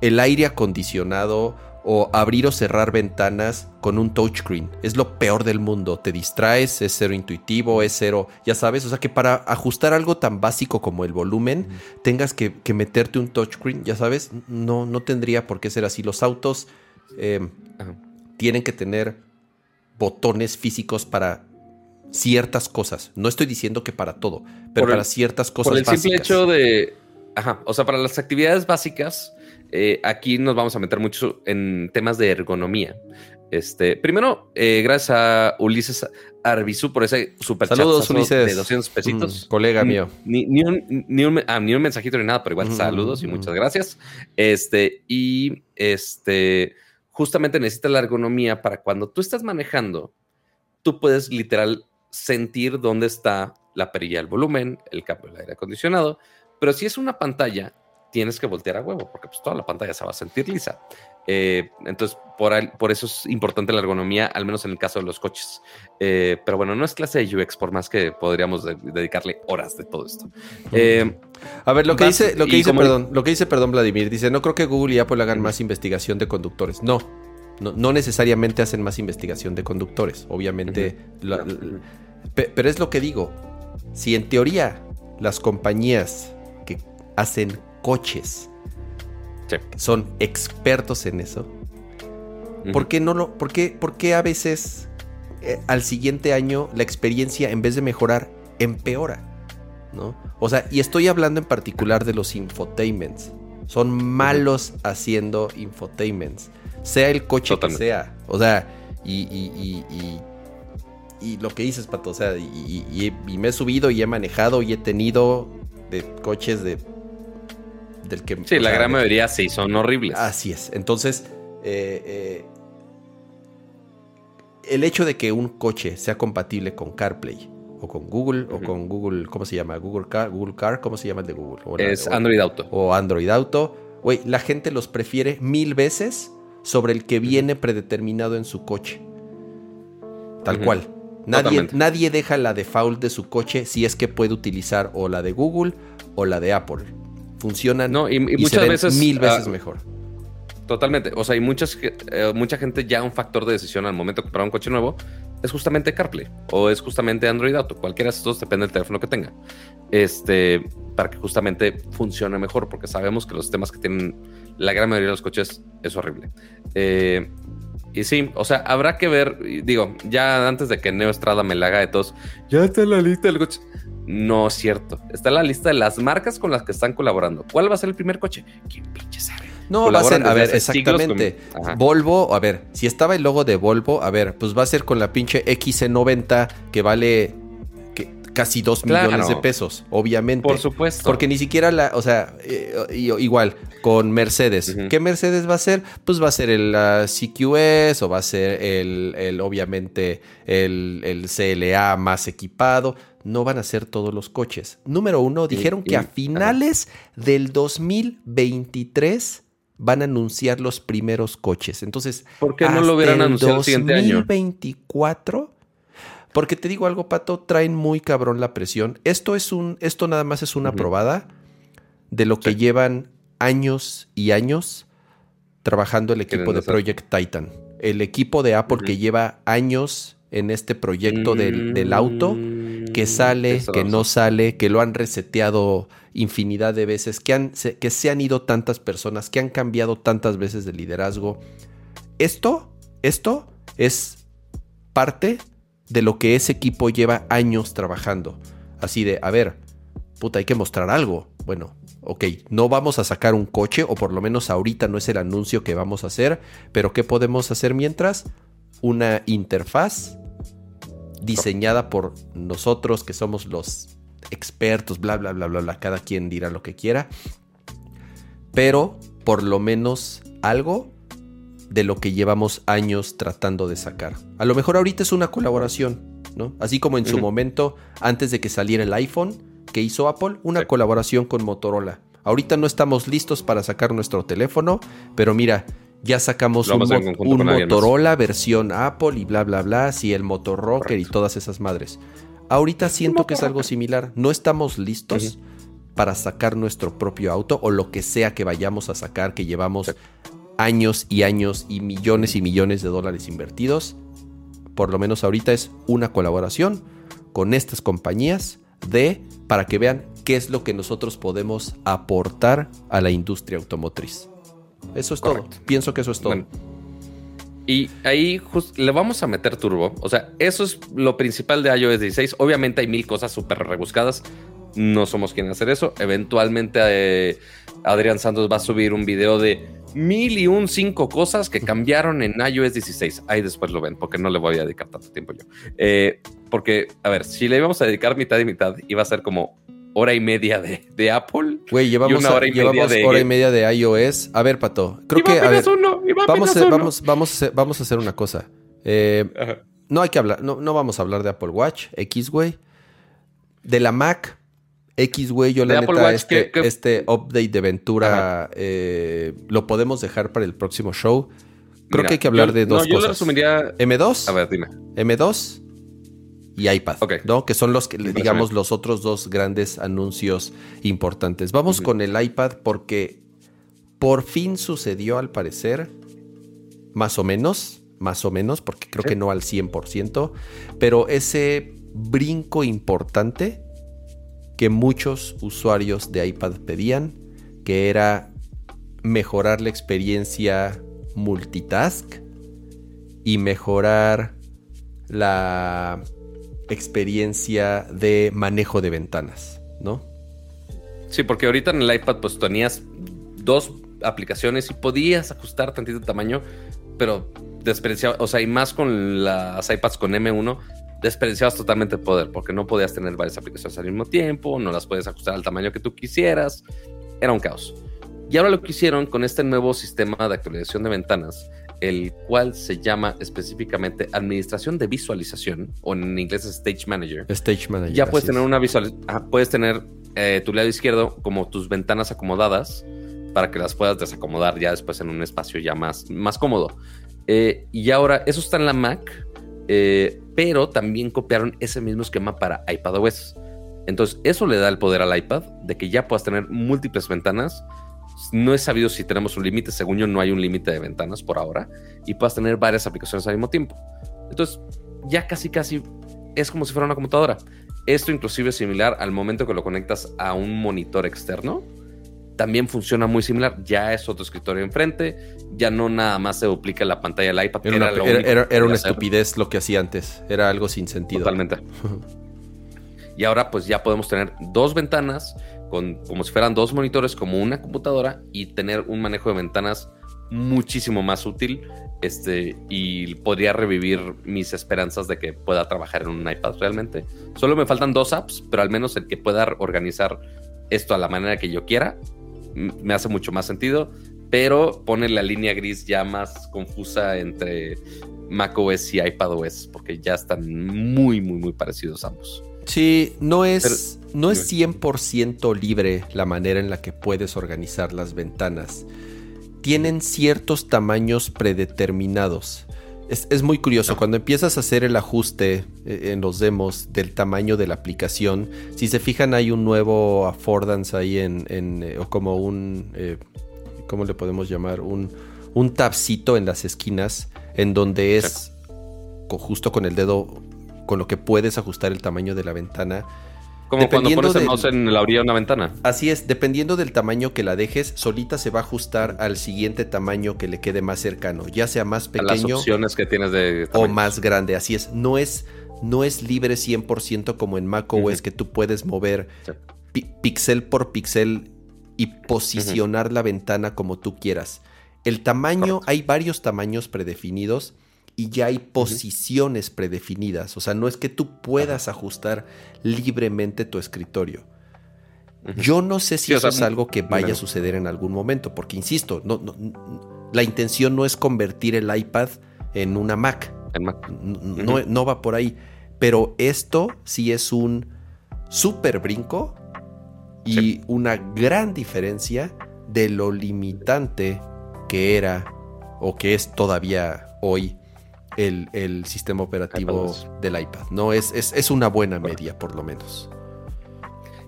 el aire acondicionado o abrir o cerrar ventanas con un touchscreen. Es lo peor del mundo. Te distraes, es cero intuitivo, es cero, ya sabes. O sea que para ajustar algo tan básico como el volumen, tengas que, meterte un touchscreen, ya sabes. No, no tendría por qué ser así. Los autos em, tienen que tener botones físicos para ciertas cosas. No estoy diciendo que para todo, pero para ciertas cosas. Por el simple hecho de. Ajá. O sea, para las actividades básicas eh, aquí nos vamos a meter mucho en temas de ergonomía. Este, primero, eh, gracias a Ulises Arbizu por ese super saludos, Ulises. de 200 pesitos. Mm, colega mío. Ni, un, ah, ni, un, mensajito ni nada, pero igual mm, saludos y mm, muchas gracias. Este, y este, justamente necesita la ergonomía para cuando tú estás manejando, tú puedes literal sentir dónde está la perilla del volumen, el cambio del aire acondicionado, pero si es una pantalla, tienes que voltear a huevo, porque pues toda la pantalla se va a sentir lisa. Eh, entonces, por, por, eso es importante la ergonomía, al menos en el caso de los coches. Eh, pero bueno, no es clase de UX, por más que podríamos dedicarle horas de todo esto. Eh, a ver, lo que dice, lo que dice, perdón, lo que dice, perdón, Vladimir, dice, no creo que Google y Apple hagan más investigación de conductores. No, no, necesariamente hacen más investigación de conductores. Obviamente, pero es lo que digo. Si en teoría las compañías que hacen coches. Son expertos en eso. ¿Por qué no lo, por qué, por qué a veces eh, al siguiente año la experiencia en vez de mejorar empeora? ¿No? O sea, y estoy hablando en particular de los infotainments. Son malos haciendo infotainments. Sea el coche que sea. O sea, y, y, y, y, lo que dices, Pato, o sea, y, me he subido y he manejado y he tenido de coches de que... Sí, la gran mayoría sí, son horribles. Así es. Entonces, eh, eh, el hecho de que un coche sea compatible con CarPlay o con Google o con Google, ¿cómo se llama? Google Car, Google Car, ¿cómo se llama el de Google? es Android Auto. O Android Auto. Güey, la gente los prefiere mil veces sobre el que viene predeterminado en su coche. Tal cual. Nadie, nadie, deja la default de su coche si es que puede utilizar o la de Google o la de Apple funcionan no, y, muchas veces mil veces ah, mejor. Totalmente. O sea, hay muchas, eh, mucha gente ya un factor de decisión al momento de comprar un coche nuevo es justamente CarPlay o es justamente Android Auto. Cualquiera de estos dos depende del teléfono que tenga. Este, para que justamente funcione mejor, porque sabemos que los sistemas que tienen la gran mayoría de los coches es horrible. Eh, y sí, o sea, habrá que ver, digo, ya antes de que Neo Estrada me la haga de todos, ya está en la lista del coche. No es cierto. Está en la lista de las marcas con las que están colaborando. ¿Cuál va a ser el primer coche? ¿Quién pinche sabe? No, va a ser, a ver, exactamente. Volvo, a ver, si estaba el logo de Volvo, a ver, pues va a ser con la pinche XC90 que vale casi 2 millones de pesos, obviamente. Por supuesto. Porque ni siquiera la, o sea, eh, igual con Mercedes. ¿Qué Mercedes va a ser? Pues va a ser el CQS o va a ser el, el obviamente, el, el, CLA más equipado. No van a ser todos los coches. Número uno, dijeron que a finales del 2023 van a anunciar los primeros coches. Entonces, ¿por qué no lo hubieran anunciado el siguiente año? 2024 porque te digo algo, Pato, traen muy cabrón la presión. Esto es un, esto nada más es una probada de lo que llevan años y años trabajando el equipo de Project Titan. El equipo de Apple que lleva años en este proyecto del, auto, que mm, sale, que no sale, que lo han reseteado infinidad de veces, que, han, que se han ido tantas personas, que han cambiado tantas veces de liderazgo. Esto, esto es parte de lo que ese equipo lleva años trabajando. Así de, a ver, puta, hay que mostrar algo. Bueno, ok, no vamos a sacar un coche, o por lo menos ahorita no es el anuncio que vamos a hacer, pero ¿qué podemos hacer mientras? Una interfaz diseñada por nosotros que somos los expertos, bla, bla, bla, bla, bla, cada quien dirá lo que quiera, pero por lo menos algo de lo que llevamos años tratando de sacar. A lo mejor ahorita es una colaboración, ¿no? Así como en su momento, antes de que saliera el iPhone, que hizo Apple, una colaboración con Motorola. Ahorita no estamos listos para sacar nuestro teléfono, pero mira, ya sacamos un, Motorola versión Apple y bla, bla, bla, sí, el Motorrocker y todas esas madres. Ahorita siento que es algo similar. No estamos listos para sacar nuestro propio auto o lo que sea que vayamos a sacar, que llevamos años y años y millones y millones de dólares invertidos. Por lo menos ahorita es una colaboración con estas compañías de para que vean qué es lo que nosotros podemos aportar a la industria automotriz. Eso es todo. Pienso que eso es todo. y ahí le vamos a meter turbo. O sea, eso es lo principal de iOS 16. Obviamente hay mil cosas súper rebuscadas. No somos quienes hacer eso. Eventualmente eh, Adrián Santos va a subir un video de mil y un cinco cosas que cambiaron en iOS 16. Ahí después lo ven, porque no le voy a dedicar tanto tiempo yo. Eh, porque, a ver, si le íbamos a dedicar mitad y mitad, iba a ser como hora y media de, Apple. Güey, llevamos, una hora, y, media de... hora y media de iOS. A ver, Pato, creo que... A ver, vamos, a, vamos, vamos, a vamos a hacer una cosa. Eh, no hay que hablar, no, no vamos a hablar de Apple Watch, X, güey. De la Mac, X, güey, yo la neta, este, este, update de Ventura eh, lo podemos dejar para el próximo show. Creo que hay que hablar de dos no, yo cosas. resumiría... M2. A ver, dime. M2 y iPad, ¿no? Que son los que, digamos, los otros dos grandes anuncios importantes. Vamos con el iPad porque por fin sucedió al parecer, más o menos, más o menos, porque creo que no al 100%, pero ese brinco importante que muchos usuarios de iPad pedían, que era mejorar la experiencia multitask y mejorar la experiencia de manejo de ventanas, ¿no? Sí, porque ahorita en el iPad pues tenías dos aplicaciones y podías ajustar tantito tamaño, pero despreciaba, o sea, y más con las iPads con M1, desperdiciabas totalmente el poder, porque no podías tener varias aplicaciones al mismo tiempo, no las puedes ajustar al tamaño que tú quisieras, era un caos. Y ahora lo que hicieron con este nuevo sistema de actualización de ventanas el cual se llama específicamente Administración de Visualización, o en inglés Stage Manager. Stage Manager. Ya puedes tener una visualización, puedes tener eh, tu lado izquierdo como tus ventanas acomodadas para que las puedas desacomodar ya después en un espacio ya más, más cómodo. Eh, y ahora, eso está en la Mac, eh, pero también copiaron ese mismo esquema para iPadOS. Entonces, eso le da el poder al iPad de que ya puedas tener múltiples ventanas no he sabido si tenemos un límite, según yo no hay un límite de ventanas por ahora, y puedas tener varias aplicaciones al mismo tiempo. Entonces, ya casi casi es como si fuera una computadora. Esto inclusive es similar al momento que lo conectas a un monitor externo. También funciona muy similar. Ya es otro escritorio enfrente. Ya no nada más se duplica la pantalla del iPad. Era, una, estupidez lo que hacía antes. Era algo sin sentido. Totalmente. y ahora pues ya podemos tener dos ventanas con, como si fueran dos monitores como una computadora y tener un manejo de ventanas muchísimo más útil este, y podría revivir mis esperanzas de que pueda trabajar en un iPad realmente. Solo me faltan dos apps, pero al menos el que pueda organizar esto a la manera que yo quiera me hace mucho más sentido, pero pone la línea gris ya más confusa entre macOS y iPadOS, porque ya están muy, muy, muy parecidos ambos. Sí, no es, no es 100% libre la manera en la que puedes organizar las ventanas. Tienen ciertos tamaños predeterminados. Es, muy curioso, cuando empiezas a hacer el ajuste eh, en los demos del tamaño de la aplicación, si se fijan hay un nuevo affordance ahí en, eh, o como un, eh, ¿cómo le podemos llamar? Un, un tabcito en las esquinas en donde es justo con el dedo con lo que puedes ajustar el tamaño de la ventana. Como cuando pones el mouse en la orilla de una ventana. Así es, dependiendo del tamaño que la dejes, solita se va a ajustar al siguiente tamaño que le quede más cercano, ya sea más pequeño. las opciones que tienes de. O más grande, así es. No es, no es libre 100% como en macOS, que tú puedes mover píxel por píxel y posicionar la ventana como tú quieras. El tamaño, hay varios tamaños predefinidos y ya hay posiciones predefinidas. O sea, no es que tú puedas ajustar libremente tu escritorio. Yo no sé si eso es algo que vaya a suceder en algún momento, porque insisto, no, la intención no es convertir el iPad en una Mac. No, no, va por ahí. Pero esto sí es un súper brinco y una gran diferencia de lo limitante que era o que es todavía hoy el, sistema operativo del iPad. No, es, es, una buena media, por lo menos.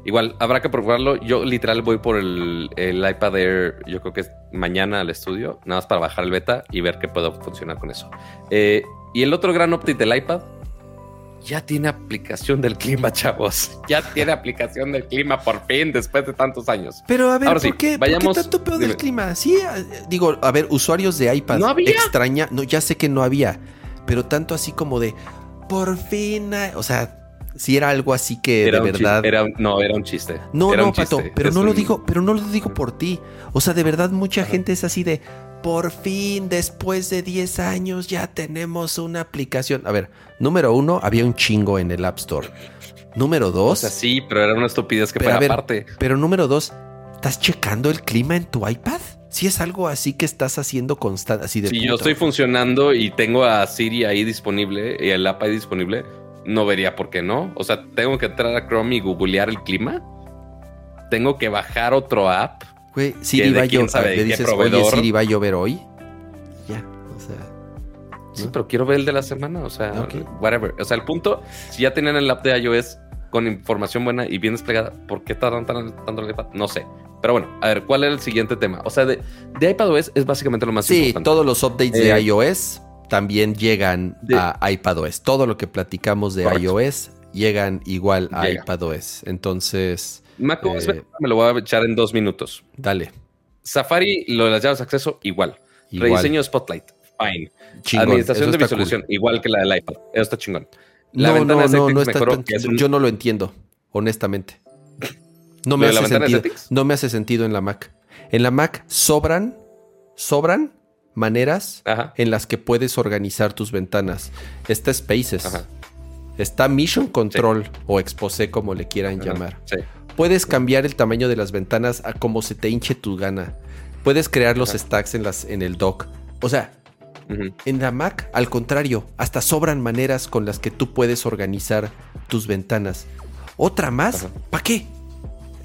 igual, habrá que probarlo. Yo literal voy por el, el iPad Air, yo creo que es mañana al estudio, nada más para bajar el beta y ver qué puedo funcionar con eso. Eh, y el otro gran update del iPad ya tiene aplicación del clima, chavos. Ya tiene aplicación del clima por fin, después de tantos años. Pero a ver, Ahora ¿por, sí, qué, ¿por qué vayamos- tanto peor del clima? Sí, eh, digo, a ver, usuarios de iPad ¿No había? extraña, no, ya sé que no había, pero tanto así como de por fin, o sea, si era algo así que Era de verdad. era no, era un chiste. No, Era no, Pato, chiste. pero Es no lo digo, pero no lo digo por ti. O sea, de verdad mucha gente es así de por fin, después de 10 años, ya tenemos una aplicación. A ver, número uno, había un chingo en el App Store. Número O dos, sea, sí, pero era una estupidez que Pero, fuera a ver, aparte. pero número dos, ¿estás checando el clima en tu iPad? Si es algo así que estás haciendo constante, así de Si yo estoy funcionando y tengo a Siri ahí disponible y el app ahí disponible, no vería por qué no. O sea, tengo que entrar a Chrome y googlear el clima. Tengo que bajar otro app. Güey, Siri va a llover. Le dices, oye, proveedor". Siri va a llover hoy. Ya, o sea. Sí, ¿no? pero quiero ver el de la semana. O sea, Ok. whatever. O sea, el punto, si ya tenían el app de iOS con información buena y bien desplegada, ¿por qué tardan tan- tanto en el iPad? No sé. Pero bueno, a ver, ¿cuál era el siguiente tema? O sea, de, de iPadOS es básicamente lo más Sí, importante. todos los updates Eh, de iOS también llegan de- a iPadOS. Todo lo que platicamos de Correcto. iOS llegan igual a Llega. iPadOS. Entonces, macOS eh, me lo voy a echar en dos minutos. dale. Safari, lo de las llaves de acceso, igual. Igual. Rediseño Spotlight, fine. Chingón, Administración eso de visualización, cool. igual que la del iPad. Eso está chingón. La no, ventana no, de no, no está mejoró, que es un- Yo no lo entiendo, honestamente. No ¿Lo me hace sentido. No me hace sentido en la Mac. En la Mac sobran, sobran maneras Ajá. en las que puedes organizar tus ventanas. Está Spaces. Ajá. Está Mission Control o Exposé, como le quieran Ajá, llamar. Sí. Puedes cambiar el tamaño de las ventanas a como se te hinche tu gana. Puedes crear los stacks en, las, en el dock. O sea, En la Mac, al contrario, hasta sobran maneras con las que tú puedes organizar tus ventanas. ¿Otra más? ¿Para qué?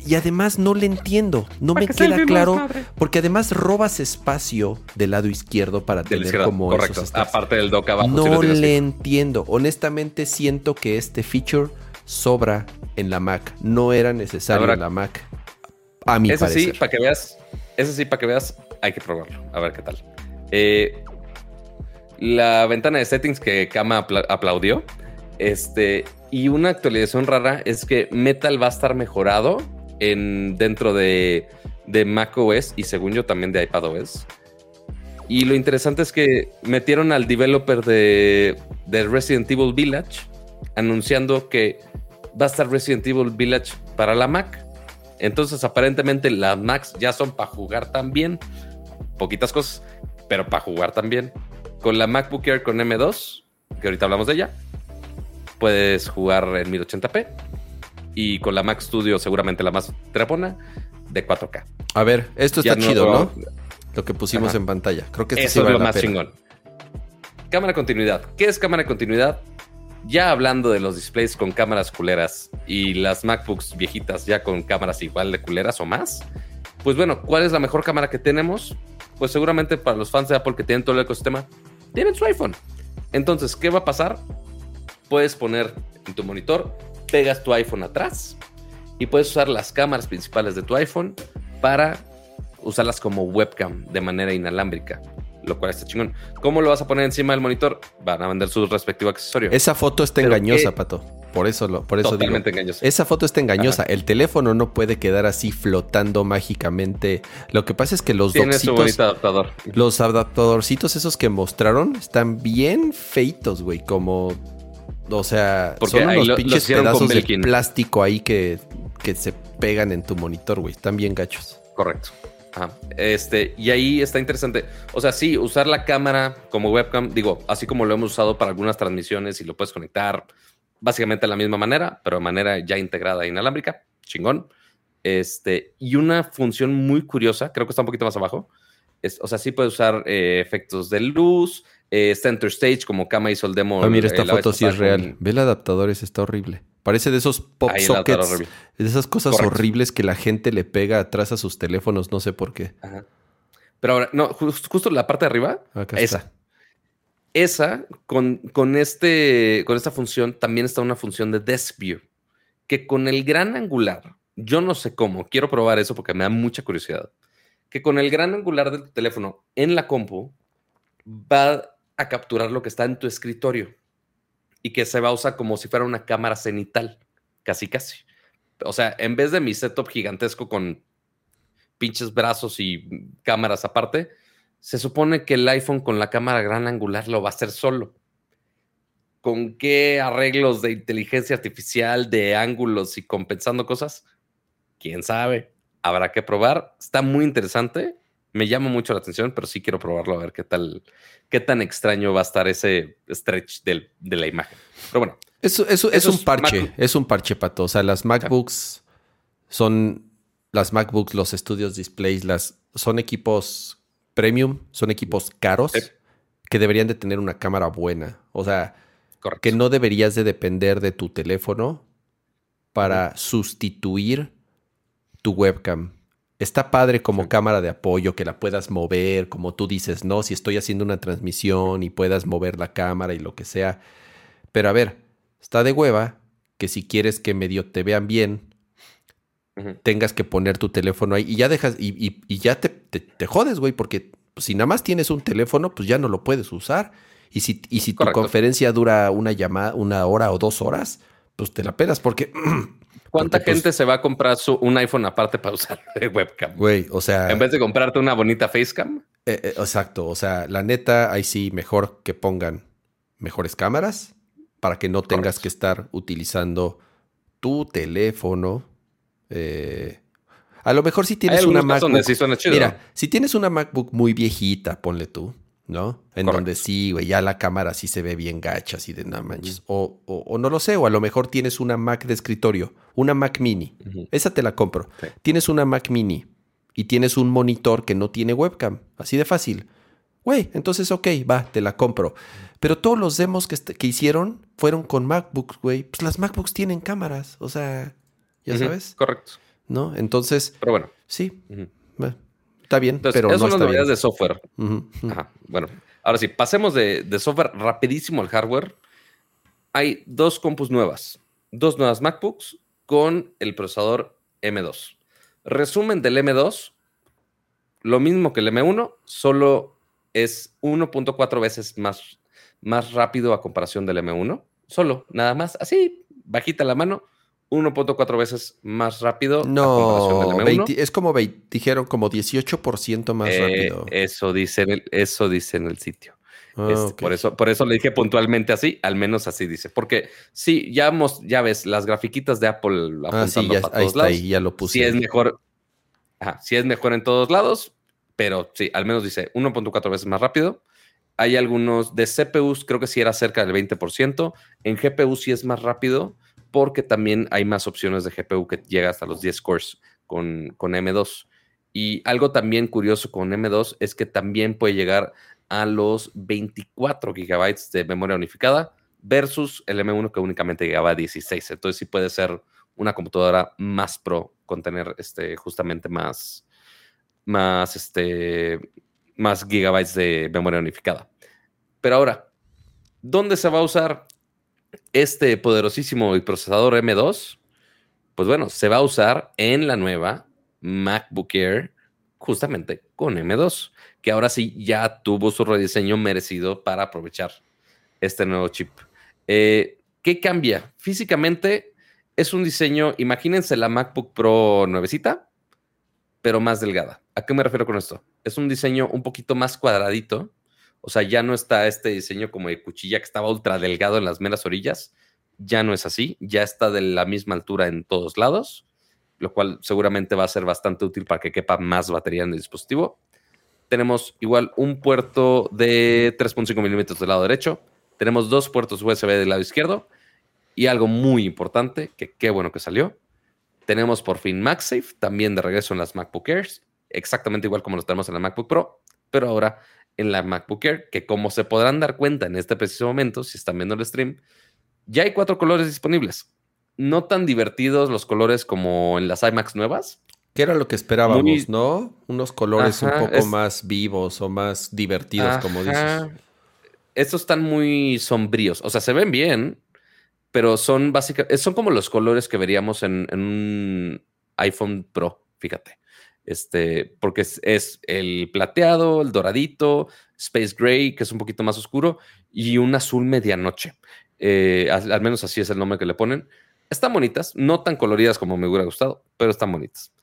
Y además no le entiendo, no me queda claro, porque además robas espacio del lado izquierdo para Del tener izquierdo, como correcto. esos stacks. Aparte del dock abajo. sí No le entiendo. Honestamente siento que este feature sobra en la Mac. No era necesario Ahora- en la Mac. A mi sí, parecer. para que veas. Ese sí, para que veas, hay que probarlo. A ver qué tal. Eh, la ventana de settings que Kama apla- aplaudió. Este. Y una actualización rara es que Metal va a estar mejorado en, dentro de, de macOS y según yo también de iPadOS. Y lo interesante es que metieron al developer de, de Resident Evil Village anunciando que va a estar Resident Evil Village para la Mac. Entonces, aparentemente, las Macs ya son para jugar también. Poquitas cosas, pero para jugar también. Con la MacBook Air con M2, que ahorita hablamos de ella, puedes jugar en 1080p. Y con la Mac Studio, seguramente la más trepona, de 4K. A ver, esto está Ya chido, ¿no? Lo que pusimos Ajá. en pantalla. Creo que esto sí Eso es lo la más pena. chingón. Cámara de continuidad. ¿Qué es cámara de continuidad? Ya hablando de los displays con cámaras culeras y las MacBooks viejitas ya con cámaras igual de culeras o más, pues bueno, ¿cuál es la mejor cámara que tenemos? Pues seguramente para los fans de Apple que tienen todo el ecosistema, tienen su iPhone. Entonces, ¿qué va a pasar? Puedes poner en tu monitor, pegas tu iPhone atrás y puedes usar las cámaras principales de tu iPhone para usarlas como webcam de manera inalámbrica, lo cual está chingón. ¿Cómo lo vas a poner encima del monitor? Van a vender su respectivo accesorio. Esa foto está Pero engañosa, Pato. Por eso, lo, por eso digo. Totalmente engañoso. Esa foto está engañosa. El teléfono no puede quedar así flotando mágicamente. Lo que pasa es que los Tiene su adaptador. los adaptadorcitos esos que mostraron están bien feitos, güey. Como, o sea, Porque son unos lo- pinches pedazos de plástico ahí que, que se pegan en tu monitor, güey. Están bien gachos. Correcto. Ajá. Este, y ahí está interesante. O sea, sí, usar la cámara como webcam, digo, así como lo hemos usado para algunas transmisiones y lo puedes conectar básicamente de la misma manera, pero de manera ya integrada e inalámbrica. Chingón. Este, y una función muy curiosa, creo que está un poquito más abajo. Es, o sea, sí puedes usar eh, efectos de luz, eh, center stage, como Kama hizo el demo. Ah, mira, eh, esta vez foto sí es con- real. Ve el adaptador, ese está horrible. Parece de esos pop Ahí sockets, de esas cosas Correcto. horribles que la gente le pega atrás a sus teléfonos, no sé por qué. Ajá. Pero ahora, no, jus- justo la parte de arriba, Acá esa. está. Esa, con, con, este, con esta función, también está una función de Desk View, que con el gran angular yo no sé cómo, quiero probar eso porque me da mucha curiosidad, que con el gran angular del teléfono en la compu va a capturar lo que está en tu escritorio y que se va a usar como si fuera una cámara cenital, casi casi. O sea, en vez de mi setup gigantesco con pinches brazos y cámaras aparte, se supone que el iPhone con la cámara gran angular lo va a hacer solo. ¿Con qué arreglos de inteligencia artificial, de ángulos y compensando cosas? quién sabe. Habrá que probar. Está muy interesante. Me llama mucho la atención, pero sí quiero probarlo a ver qué tal, qué tan extraño va a estar ese stretch de la imagen. Pero bueno. Eso, eso, es un parche, es un parche pato. O sea, las MacBooks son las MacBooks, los estudios displays, las son equipos premium, son equipos caros que deberían de tener una cámara buena. O sea, que no deberías de depender de tu teléfono para sustituir tu webcam. Está padre como cámara de apoyo, que la puedas mover, como tú dices, ¿no? Si estoy haciendo una transmisión y puedas mover la cámara y lo que sea. Pero a ver, está de hueva que si quieres que medio te vean bien, tengas que poner tu teléfono ahí y ya dejas, y, ya te, te, jodes, güey, porque si nada más tienes un teléfono, pues ya no lo puedes usar. Y si, y si tu conferencia dura una llamada, una hora o dos horas, pues te la pelas porque ¿Cuánta gente se va a comprar su, un iPhone aparte para usar de webcam? Güey, o sea. En vez de comprarte una bonita facecam. Eh, eh, exacto. O sea, la neta, ahí sí, mejor que pongan mejores cámaras para que no tengas que estar utilizando tu teléfono. Eh, a lo mejor si tienes una MacBook. mira, si tienes una MacBook muy viejita, ponle tú. ¿No? En donde sí, güey, ya la cámara sí se ve bien gacha, así de nada manches. o, o, no lo sé, o a lo mejor tienes una Mac de escritorio, una Mac mini. Esa te la compro. Tienes una Mac mini y tienes un monitor que no tiene webcam. Así de fácil. Güey, entonces, ok, va, te la compro. Pero todos los demos que, que hicieron fueron con MacBooks, güey. Pues las MacBooks tienen cámaras, o sea, ya sabes. Correcto. ¿No? Entonces. Pero bueno. Sí. Está bien, pero no son novedades de software. Bueno, ahora sí, pasemos de, software rapidísimo al hardware. Hay dos compus nuevas, dos nuevas MacBooks con el procesador M2. Resumen del M2, lo mismo que el M1, solo es 1.4 veces más, más rápido a comparación del M1. Solo, nada más, así, bajita la mano, 1.4 veces más rápido. No, es como dijeron como 18% más eh, rápido. Eso dice, en el, eso dice en el sitio. Ah, este, por, eso, por eso le dije puntualmente así, al menos así dice. Porque sí, ya, ya ves las grafiquitas de Apple apuntando ah, sí, ya, para todos lados. Ahí, ya lo puse. Sí es mejor, sí es mejor en todos lados, pero sí, al menos dice 1.4 veces más rápido. Hay algunos de CPUs, creo que sí era cerca del 20%. En GPU sí es más rápido porque también hay más opciones de GPU que llega hasta los 10 cores con, con M2. Y algo también curioso con M2 es que también puede llegar a los 24 gigabytes de memoria unificada versus el M1 que únicamente llegaba a 16. Entonces sí puede ser una computadora más pro con tener este, justamente más, más, este, más gigabytes de memoria unificada. Pero ahora, ¿dónde se va a usar este poderosísimo procesador M2, pues bueno, se va a usar en la nueva MacBook Air justamente con M2, que ahora sí ya tuvo su rediseño merecido para aprovechar este nuevo chip. Eh, ¿Qué cambia? Físicamente es un diseño, imagínense la MacBook Pro nuevecita, pero más delgada. ¿A qué me refiero con esto? Es un diseño un poquito más cuadradito, o sea, ya no está este diseño como de cuchilla que estaba ultra delgado en las meras orillas. Ya no es así, ya está de la misma altura en todos lados, lo cual seguramente va a ser bastante útil para que quepa más batería en el dispositivo. Tenemos igual un puerto de 3.5 milímetros del lado derecho. Tenemos dos puertos USB del lado izquierdo. Y algo muy importante, que qué bueno que salió. Tenemos por fin MagSafe, también de regreso en las MacBook Airs, exactamente igual como lo tenemos en la MacBook Pro, pero ahora en la MacBook Air, que como se podrán dar cuenta en este preciso momento, si están viendo el stream, ya hay cuatro colores disponibles. No tan divertidos los colores como en las iMacs nuevas. Que era lo que esperábamos, ¿no? Unos colores un poco más vivos o más divertidos, como dices. Estos están muy sombríos. O sea, se ven bien, pero son básicamente. Son como los colores que veríamos en, iPhone Pro, fíjate. Este, porque es, el plateado, el doradito, Space Gray, que es un poquito más oscuro, y un azul medianoche. Eh, al, menos así es el nombre que le ponen. Están bonitas, no tan coloridas como me hubiera gustado, pero están bonitas.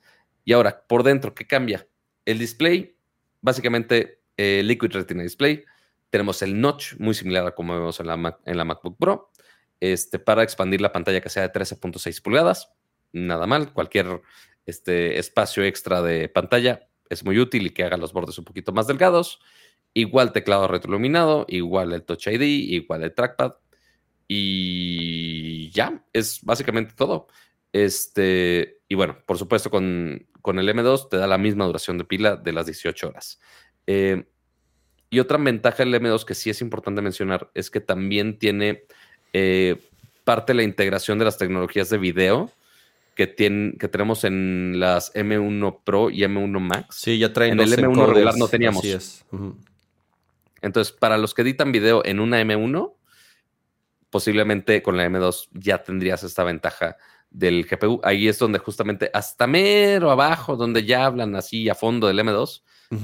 Y ahora, por dentro, ¿qué cambia? El display, básicamente eh, Liquid Retina Display. Tenemos el notch, muy similar a como vemos en la, en la MacBook Pro, este, para expandir la pantalla que sea de 13.6 pulgadas. Nada mal, cualquier este espacio extra de pantalla es muy útil y que haga los bordes un poquito más delgados. Igual teclado retroiluminado, igual el Touch ID, igual el trackpad. Y ya, es básicamente todo. Este, y bueno, por supuesto, con, con el M2 te da la misma duración de pila de las 18 horas. Eh, y otra ventaja del M2 que sí es importante mencionar es que también tiene eh, parte de la integración de las tecnologías de video que, que tenemos en las M1 Pro y M1 Max. Sí, ya traen En el M1 regular no teníamos. Entonces, para los que editan video en una M1, posiblemente con la M2 ya tendrías esta ventaja del GPU. Ahí es donde justamente hasta mero abajo, donde ya hablan así a fondo del M2,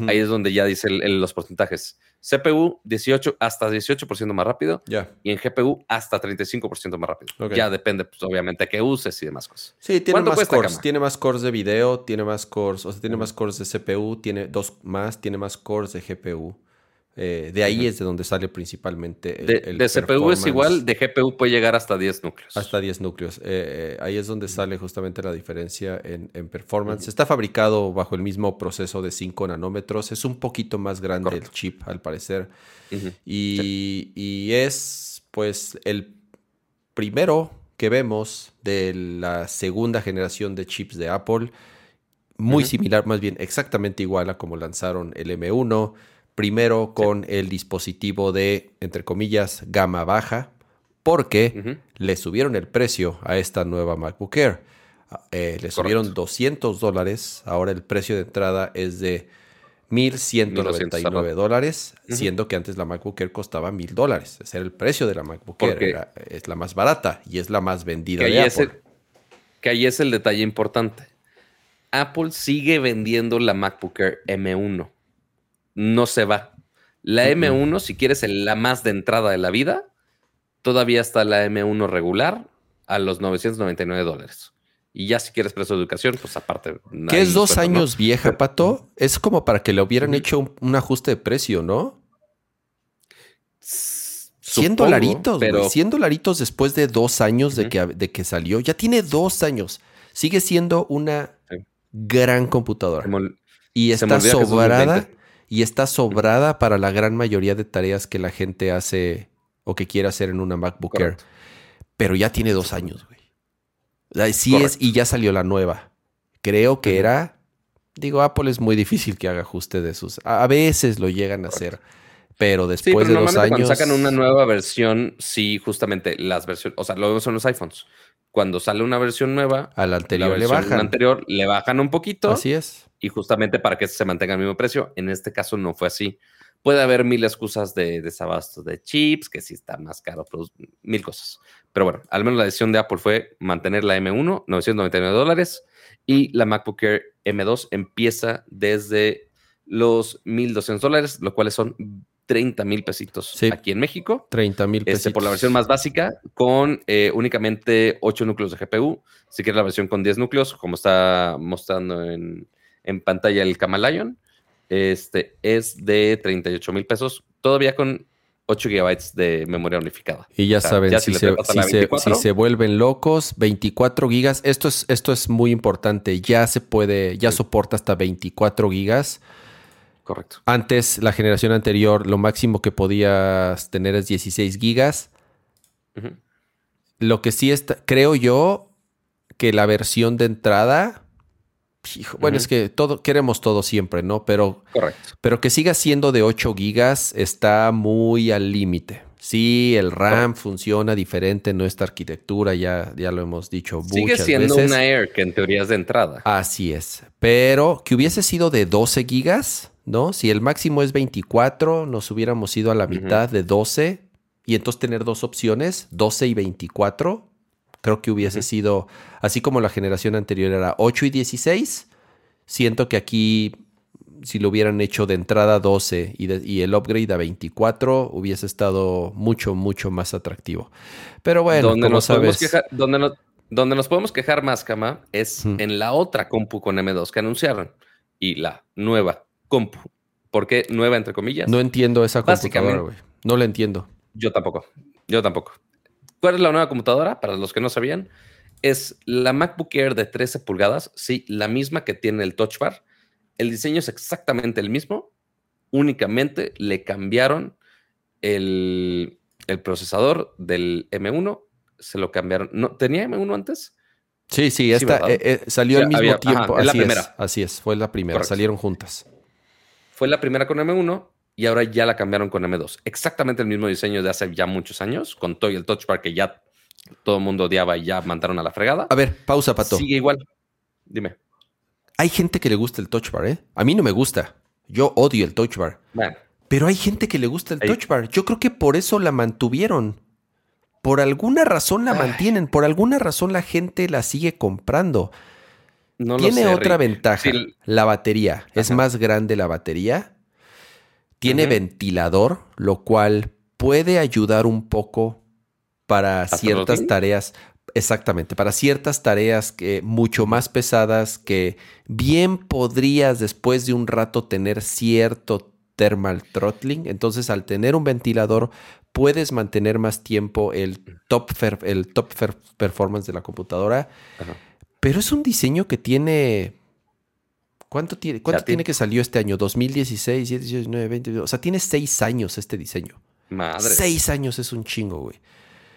ahí es donde ya dice los porcentajes. CPU 18 hasta 18% más rápido y en GPU hasta 35% más rápido. Ya depende, pues, obviamente, qué uses y demás cosas. Sí, tiene más cores. Tiene más cores de video, tiene más cores, o sea, tiene más cores de CPU, tiene dos más, tiene más cores de GPU. Eh, de ahí es de donde sale principalmente el, de, CPU es igual, de GPU puede llegar hasta 10 núcleos. Hasta 10 núcleos. Eh, eh, ahí es donde sale justamente la diferencia en, performance. Está fabricado bajo el mismo proceso de 5 nanómetros. Es un poquito más grande el chip, al parecer. y, y, es, pues, el primero que vemos de la segunda generación de chips de Apple. Muy similar, más bien exactamente igual a como lanzaron el M1 Primero con el dispositivo de, entre comillas, gama baja, porque le subieron el precio a esta nueva MacBook Air. Ah, eh, le subieron 200 dólares. Ahora el precio de entrada es de 1.199 dólares, siendo que antes la MacBook Air costaba 1.000 dólares. Ese era el precio de la MacBook Air. es la más barata y es la más vendida de Apple. que ahí es el detalle importante. Apple sigue vendiendo la MacBook Air M1 no se va. La M1, si quieres la más de entrada de la vida, todavía está la M1 regular a los 999 dólares. Y ya si quieres precio de educación, pues aparte. Que es dos años vieja, Pato. Es como para que le hubieran hecho un, ajuste de precio, ¿no? 100 dolaritos, pero... 100 dolaritos después de dos años de, que, de que salió. Ya tiene dos años. Sigue siendo una gran computadora. y está sobrada y está sobrada para la gran mayoría de tareas que la gente hace o que quiere hacer en una MacBook Air. Pero ya tiene dos años, güey. Sí es, y ya salió la nueva. Creo que era. Digo, Apple es muy difícil que haga ajuste de sus. A veces lo llegan a hacer. Pero después de dos años. Cuando sacan una nueva versión, sí, justamente las versiones. O sea, lo vemos en los iPhones. Cuando sale una versión nueva, a la anterior le bajan. anterior le bajan un poquito. Así es y justamente para que se mantenga el mismo precio. En este caso no fue así. Puede haber mil excusas de desabasto de chips, que si está más caro, pues, mil cosas. Pero bueno, al menos la decisión de Apple fue mantener la M1, 999 dólares, y la MacBook Air M2 empieza desde los 1.200 dólares, lo cual son 30 mil pesitos aquí en México. 30 mil pesitos. Este, por la versión más básica, con eh, únicamente 8 núcleos de GPU. Si quieres la versión con 10 núcleos, como está mostrando en, en pantalla el Camalayon. Este es de 38 mil pesos, todavía con 8 gigabytes de memoria unificada. Y ya saben, si, se, si, se, vuelven locos, 24 gigas. Esto es, esto es muy importante. Ya se puede, ya soporta hasta 24 gigas. Correcto. Antes, la generación anterior, lo máximo que podías tener es 16 gigas. Lo que sí está, creo yo que la versión de entrada bueno, es que todo, queremos todo siempre, ¿no? Pero, pero que siga siendo de 8 gigas está muy al límite. Sí, el RAM funciona diferente en nuestra arquitectura, ya, ya lo hemos dicho Sigue siendo una Air que en teoría es de entrada. Así es. Pero que hubiese sido de 12 gigas, ¿no? Si el máximo es 24, nos hubiéramos ido a la mitad de 12 y entonces tener dos opciones, 12 y 24, Creo que hubiese sido, así como la generación anterior era 8 y 16, siento que aquí, si lo hubieran hecho de entrada 12 y, el upgrade a 24, hubiese estado mucho, mucho más atractivo. Pero bueno, donde nos sabes... Quejar, donde, donde, nos podemos quejar más, Kama, es en la otra compu con M2 que anunciaron y la nueva compu. ¿Por qué nueva, entre comillas? No entiendo esa computadora, güey. No la entiendo. Yo tampoco. Yo tampoco. ¿Cuál es la nueva computadora? Para los que no sabían, es la MacBook Air de 13 pulgadas, sí, la misma que tiene el Touch Bar. El diseño es exactamente el mismo, únicamente le cambiaron el, procesador del M1, se lo cambiaron. ¿No, ¿Tenía M1 antes? Sí, sí, esta eh, eh, salió al mismo tiempo. así la primera. Es, así es, fue la primera, salieron juntas. Fue la primera con M1 y ahora ya la cambiaron con M2. Exactamente el mismo diseño de hace ya muchos años, con todo el Touch Bar que ya todo el mundo odiaba y ya mandaron a la fregada. A ver, pausa, Pato. Sigue igual. Dime. Hay gente que le gusta el Touch Bar, ¿eh? A mí no me gusta. Yo odio el Touch Bar. Pero hay gente que le gusta el Touch Bar. Yo creo que por eso la mantuvieron. Por alguna razón la mantienen. Por alguna razón la gente la sigue comprando. No Tiene otra ventaja. La batería. Es más grande la batería tiene ventilador, lo cual puede ayudar un poco para ciertas tareas. Exactamente, para ciertas tareas que mucho más pesadas que bien podrías después de un rato tener cierto thermal throttling. Entonces, al tener un ventilador, puedes mantener más tiempo el top, el top performance de la computadora. Pero es un diseño que tiene ¿Cuánto tiene, cuánto tiene que salió este año? 2016, 19, 20. O sea, tiene seis años este diseño. Madre. Seis años es un chingo, güey.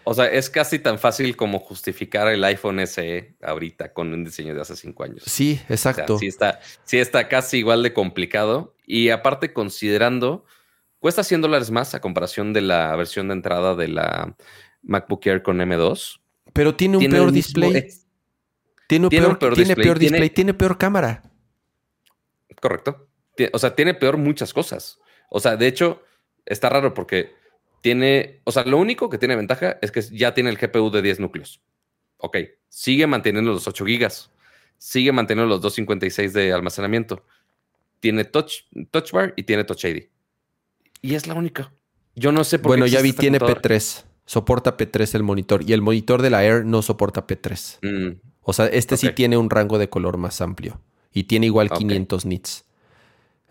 O sea, es casi tan fácil como justificar el iPhone SE ahorita con un diseño de hace cinco años. Sí, exacto. sí, está, sí está casi igual de complicado. Y aparte, considerando, cuesta 100 dólares más a comparación de la versión de entrada de la MacBook Air con M2. Pero tiene un peor display. Tiene, un peor, tiene peor display, tiene peor cámara. Correcto. O sea, tiene peor muchas cosas. O sea, de hecho, está raro porque tiene, o sea, lo único que tiene ventaja es que ya tiene el GPU de 10 núcleos. Ok, sigue manteniendo los 8 gigas, sigue manteniendo los 256 de almacenamiento. Tiene touch, touch Bar y tiene Touch ID. Y es la única. Yo no sé por bueno, qué. Bueno, ya vi, tiene P3. Soporta P3 el monitor. Y el monitor de la Air no soporta P3. Mm. O sea, este sí tiene un rango de color más amplio y tiene igual 500 nits.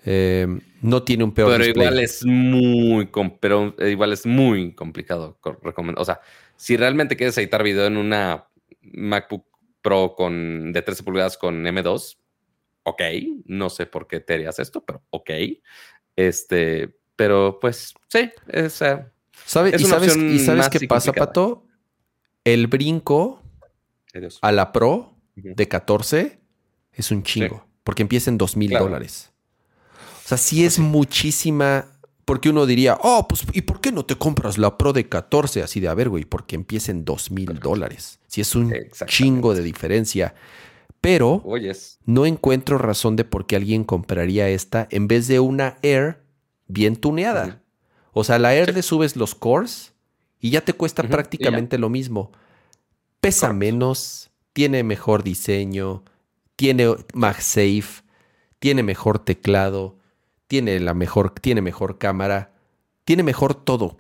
Eh, no tiene un peor pero igual es muy pero igual es muy complicado o sea si realmente quieres editar video en una MacBook Pro con de 13 pulgadas con M2 ok no sé por qué te harías esto pero ok. Este pero pues sí es, eh, ¿Sabe, y, sabes, y sabes qué pasa Pato el brinco a la Pro de 14 es un chingo. Porque empieza en dos mil dólares. O sea, sí es muchísima. Porque uno diría, oh, pues, ¿y por qué no te compras la Pro de 14? Así de, a ver, güey, porque empieza en dos mil dólares. Si es un chingo de diferencia. Pero no encuentro razón de por qué alguien compraría esta en vez de una Air bien tuneada. O sea, la Air le subes los cores y ya te cuesta prácticamente lo mismo. Pesa menos, tiene mejor diseño, tiene MagSafe, tiene mejor teclado, tiene la mejor, tiene mejor cámara, tiene mejor todo.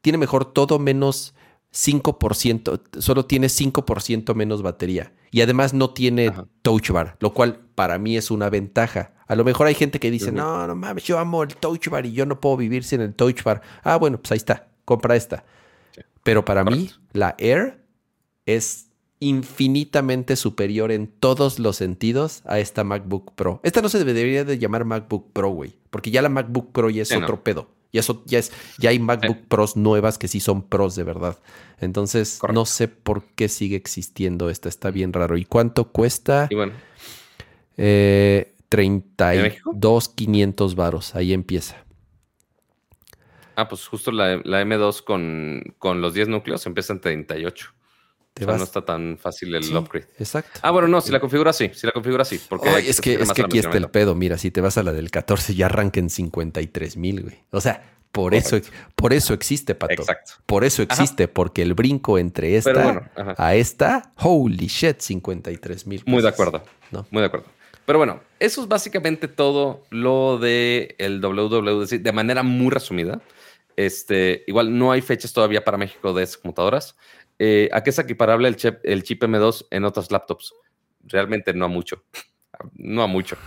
Tiene mejor todo menos 5%, solo tiene 5% menos batería. Y además no tiene touch bar, lo cual para mí es una ventaja. A lo mejor hay gente que dice, no, no mames, yo amo el touch bar y yo no puedo vivir sin el touch bar. Ah, bueno, pues ahí está, compra esta. Pero para mí, la Air es infinitamente superior en todos los sentidos a esta MacBook Pro. Esta no se debería de llamar MacBook Pro, güey, porque ya la MacBook Pro ya es otro pedo. Ya, ya, es, ya hay MacBook Pros nuevas que sí son pros de verdad. Entonces, no sé por qué sigue existiendo esta. Está bien raro. ¿Y cuánto cuesta? Y bueno. Eh, 32,500 varos. Ahí empieza. Ah, pues justo la, M2 con, con los 10 núcleos empieza en 38 no está tan fácil el upgrade. Exacto. Ah, bueno, no, si la configura así, si la configura así. Porque es que, es que aquí está el pedo. Mira, si te vas a la del 14, ya arranca en 53 mil, güey. O sea, Por eso, por eso existe, Pato. Exacto. Por eso existe, porque el brinco entre esta a esta, holy shit, 53 mil. Muy de acuerdo. ¿no? Muy de acuerdo. Pero bueno, eso es básicamente todo lo de el WWDC de manera muy resumida. Este, igual no hay fechas todavía para México de esas computadoras. Eh, ¿A qué es equiparable el chip, el chip M2 en otras laptops? Realmente no a mucho. No a mucho.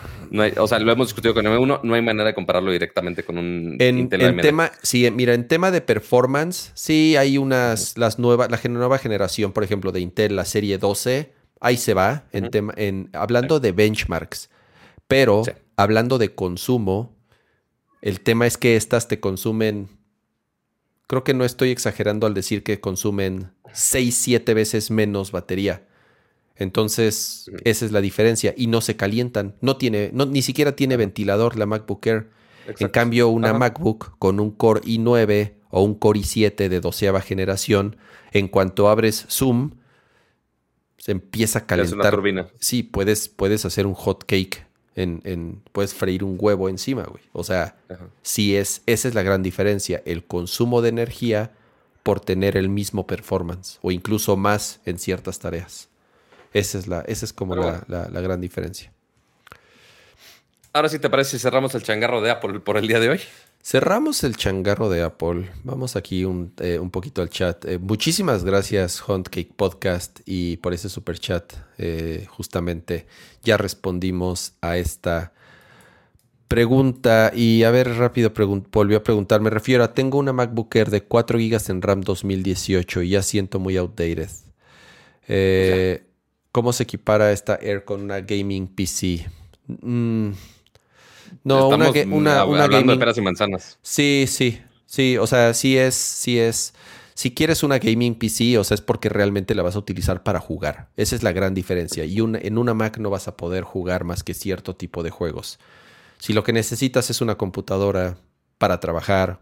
o sea, lo hemos discutido con M1, no hay manera de compararlo directamente con un en, Intel en tema, sí, mira, en tema de performance, sí hay unas, las nuevas, la nueva generación, por ejemplo, de Intel, la serie 12, ahí se va, en tema, en, hablando de benchmarks, pero hablando de consumo, el tema es que estas te consumen, creo que no estoy exagerando al decir que consumen 6, 7 veces menos batería. Entonces, esa es la diferencia. Y no se calientan. No tiene, no, ni siquiera tiene ventilador la MacBook Air. En cambio, una MacBook con un Core i9 o un Core i7 de doceava generación, en cuanto abres Zoom, se empieza a calentar. Sí, puedes, puedes hacer un hot cake. En, en, puedes freír un huevo encima, güey. O sea, sí es, esa es la gran diferencia. El consumo de energía por tener el mismo performance o incluso más en ciertas tareas. Esa es, la, esa es como la, gran diferencia. Ahora sí te parece si cerramos el changarro de Apple por el día de hoy. Cerramos el changarro de Apple. Vamos aquí un, eh, poquito al chat. Eh, muchísimas gracias, Hunt Cake Podcast, y por ese super chat. Eh, justamente ya respondimos a esta pregunta. Y a ver, rápido volvió a preguntar. Me refiero a: tengo una MacBook Air de 4 GB en RAM 2018 y ya siento muy outdated. ¿Cómo se equipara esta Air con una gaming PC? Mm, no, una, una, una hablando de peras y manzanas. Sí, sí, sí. O sea, sí es, sí es. Si quieres una gaming PC, o sea, es porque realmente la vas a utilizar para jugar. Esa es la gran diferencia. Y en una Mac no vas a poder jugar más que cierto tipo de juegos. Si lo que necesitas es una computadora para trabajar,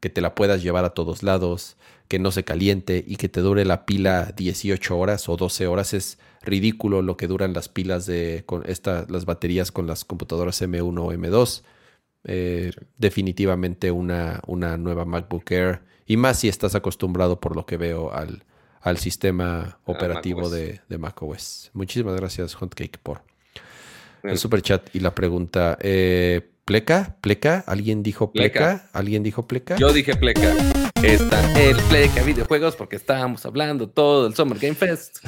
que te la puedas llevar a todos lados, que no se caliente y que te dure la pila 18 horas o 12 horas, es ridículo lo que duran las pilas de con esta, las baterías con las computadoras M1 o M2. Eh, definitivamente una, una nueva MacBook Air. Y más si estás acostumbrado por lo que veo al, al sistema operativo de, de macOS. Muchísimas gracias, Huntcake, por el super chat y la pregunta. Eh, ¿Pleca? ¿Pleca? ¿Alguien dijo pleca? ¿Alguien dijo pleca? Yo dije pleca. Está el pleca videojuegos porque estábamos hablando todo del Summer Game Fest.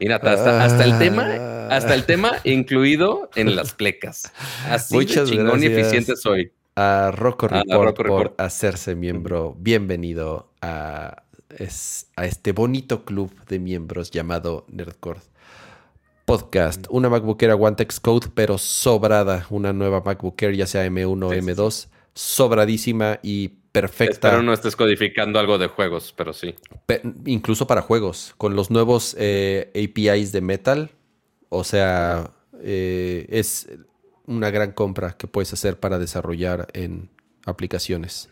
Mira, hasta, el tema, hasta el tema incluido en las plecas. Así Muchas de chingón y eficiente soy. A Rocco Report, por hacerse miembro. Bienvenido a, a este bonito club de miembros llamado Nerdcore Podcast. Una MacBook Air aguanta Xcode, pero sobrada. Una nueva MacBook Air, ya sea M1 o M2, sobradísima y perfecta. Espero no estés codificando algo de juegos, pero sí. incluso para juegos, con los nuevos eh, APIs de Metal, o sea, eh, es una gran compra que puedes hacer para desarrollar en aplicaciones.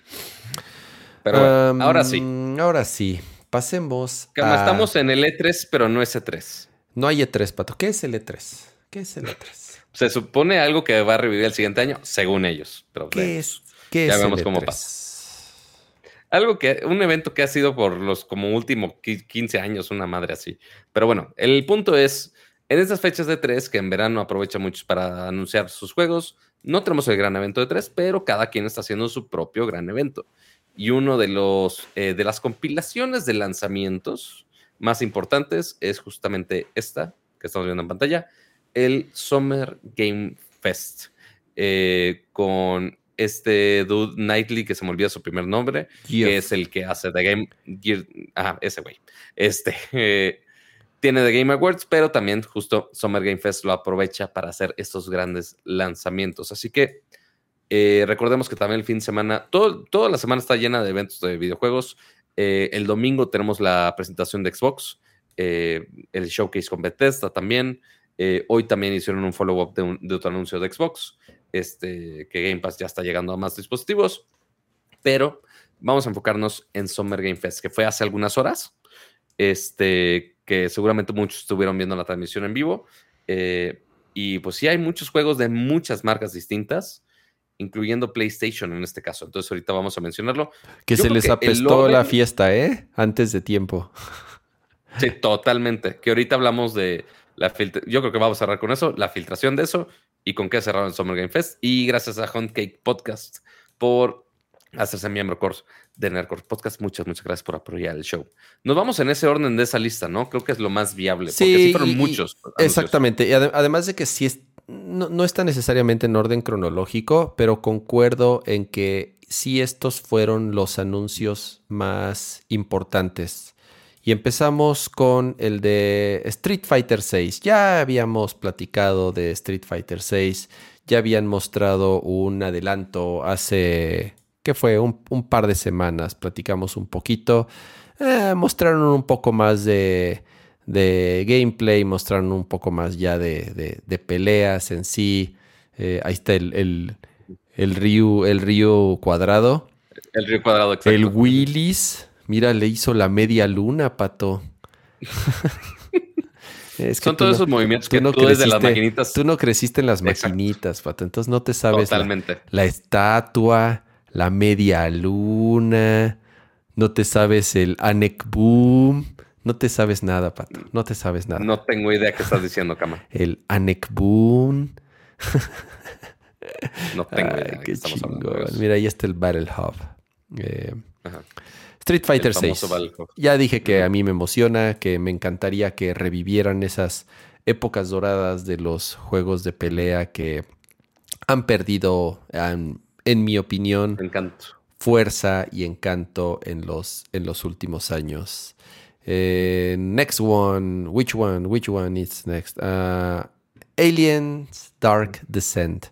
Pero ahora sí. Ahora sí, pasemos. a... Estamos en el E3, pero no es E3. No hay E3, Pato. ¿Qué es el E3? ¿Qué es el E3? Se supone algo que va a revivir el siguiente año, según ellos. Pero ¿Qué es, qué ya vemos cómo pasa. Algo que, un evento que ha sido por los como último 15 años, una madre así. Pero bueno, el punto es, en estas fechas de 3, que en verano aprovecha muchos para anunciar sus juegos, no tenemos el gran evento de 3, pero cada quien está haciendo su propio gran evento. Y uno de los eh, de las compilaciones de lanzamientos más importantes es justamente esta que estamos viendo en pantalla, el Summer Game Fest, eh, con este dude Knightley, que se me olvida su primer nombre, que es el que hace The Game Gear, ah, ese güey. Este tiene The Game Awards, pero también justo Summer Game Fest lo aprovecha para hacer estos grandes lanzamientos. Así que eh, recordemos que también el fin de semana, todo, toda la semana está llena de eventos de videojuegos. Eh, el domingo tenemos la presentación de Xbox, eh, el showcase con Bethesda también. hoy también hicieron un follow-up de, de otro anuncio de Xbox este, que Game Pass ya está llegando a más dispositivos, pero vamos a enfocarnos en Summer Game Fest, que fue hace algunas horas, este, que seguramente muchos estuvieron viendo la transmisión en vivo, eh, y pues sí hay muchos juegos de muchas marcas distintas, incluyendo PlayStation en este caso. Entonces ahorita vamos a mencionarlo. Que se les apestó la fiesta, ¿eh? Antes de tiempo. Sí, totalmente. Que ahorita hablamos de la Yo creo que vamos a cerrar con eso, la filtración de eso y con qué cerraron el Summer Game Fest. Y gracias a Hunt Cake Podcast por hacerse miembro course de Nerdcore Podcast. Muchas, muchas gracias por apoyar el show. Nos vamos en ese orden de esa lista, ¿no? Creo que es lo más viable. Sí, porque sí fueron muchos. exactamente. Y además de que sí es, no, no, está necesariamente en orden cronológico, pero concuerdo en que sí estos fueron los anuncios más importantes. Y empezamos con el de Street Fighter VI. Ya habíamos platicado de Street Fighter VI. Ya habían mostrado un adelanto hace que fue un, par de semanas, platicamos un poquito, eh, mostraron un poco más de, gameplay, mostraron un poco más ya de, peleas en sí. Eh, ahí está el, el, el, río, el río cuadrado. El río cuadrado, exacto. El Willis, mira, le hizo la media luna, pato. Son todos esos movimientos que no tú desde las maquinitas. Tú no creciste en las maquinitas, pato. Entonces no te sabes Totalmente. la estatua la media luna, no te sabes el Anek Boom, no te sabes nada, Pato, no te sabes nada. No tengo idea qué estás diciendo, Cama. el Anek Boom. no tengo idea. qué estamos Mira, ahí está el Battle Hub. Eh, Street Fighter 6. Ya dije que a mí me emociona, que me encantaría que revivieran esas épocas doradas de los juegos de pelea que han perdido, han en mi opinión, encanto. fuerza y encanto en los, en los últimos años. Eh, next one, which one, which one is next? Uh, Aliens Dark Descent.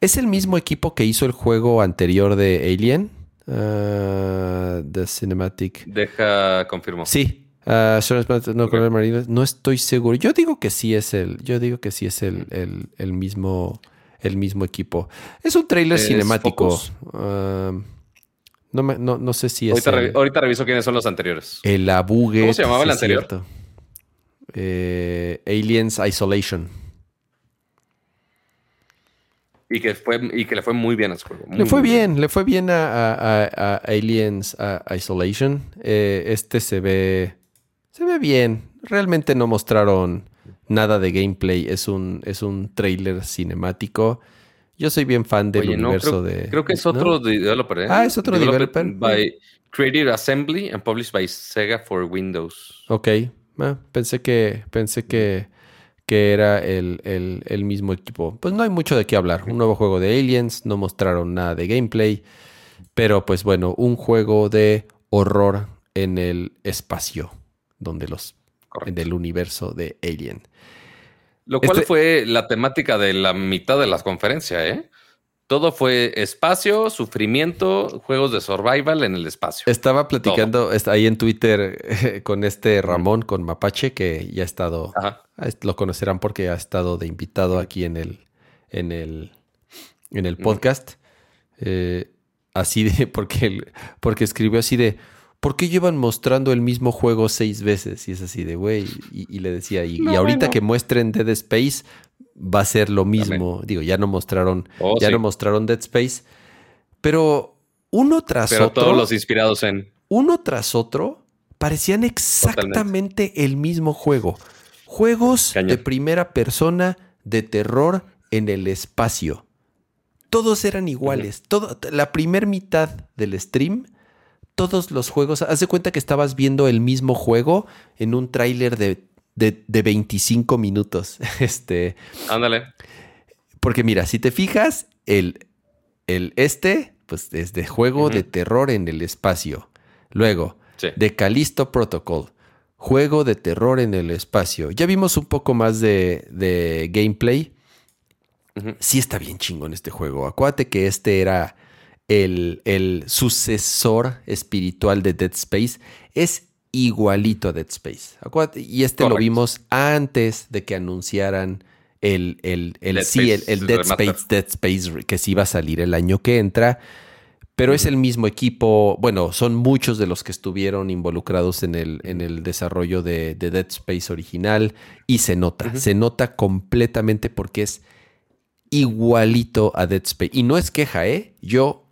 ¿Es el mismo equipo que hizo el juego anterior de Alien? Uh, the Cinematic. Deja, confirmo. Sí. Uh, no, estoy seguro. Yo digo que sí es el. Yo digo que sí es el, el, el mismo el mismo equipo. Es un trailer cinemático. Ah, no, no, sé si es. Ahorita, reviso quiénes son los anteriores. El Abugue. ¿Cómo se llamaba el anterior? Eh, Aliens Isolation. Y que, fue, y que le fue muy bien a ese juego. le fue bien, le fue bien a, Aliens Isolation. Eh, este se ve. Se ve bien. Realmente no mostraron nada de gameplay, es un, es un trailer cinemático. Yo soy bien fan del universo de. Creo que es otro developer, ¿eh? Ah, es otro developer. By Creative Assembly and published by Sega for Windows. Ok. Ah, pensé que. Pensé que, que era el, el, mismo equipo. Pues no hay mucho de qué hablar. Un nuevo juego de Aliens. No mostraron nada de gameplay. Pero, pues bueno, un juego de horror en el espacio. Donde los. En el universo de Alien. Lo cual este fue la temática de la mitad de las conferencias, ¿eh? Todo fue espacio, sufrimiento, juegos de survival en el espacio. Estaba platicando ahí en Twitter con este Ramón, con Mapache, que ya ha estado, lo conocerán porque ha estado de invitado aquí en el, en el, en el podcast. Eh, así de, porque, porque escribió así de, ¿por qué llevan mostrando el mismo juego seis veces? Y es así de, güey, y, le decía, y, ahorita que muestren Dead Space, va a ser lo mismo. Digo, ya no mostraron, oh, ya no mostraron Dead Space, pero uno tras pero otro. todos los inspirados en. Uno tras otro parecían exactamente el mismo juego. Juegos de primera persona de terror en el espacio. Todos eran iguales. Todo, la primera mitad del stream todos los juegos. Haz de cuenta que estabas viendo el mismo juego en un tráiler de, de, 25 minutos. Este. Ándale. Porque mira, si te fijas, el, el este, pues es de juego de terror en el espacio. Luego, de Callisto Protocol. Juego de terror en el espacio. Ya vimos un poco más de, de gameplay. Sí está bien chingón este juego. Acuérdate que este era el, sucesor espiritual de Dead Space, es igualito a Dead Space. Y este lo vimos antes de que anunciaran el, el, el Dead, el, Dead Space, Dead Space que sí iba a salir el año que entra. Pero es el mismo equipo, bueno, son muchos de los que estuvieron involucrados en el, en el desarrollo de, Dead Space original y se nota, se nota completamente porque es igualito a Dead Space. Y no es queja, ¿eh? Yo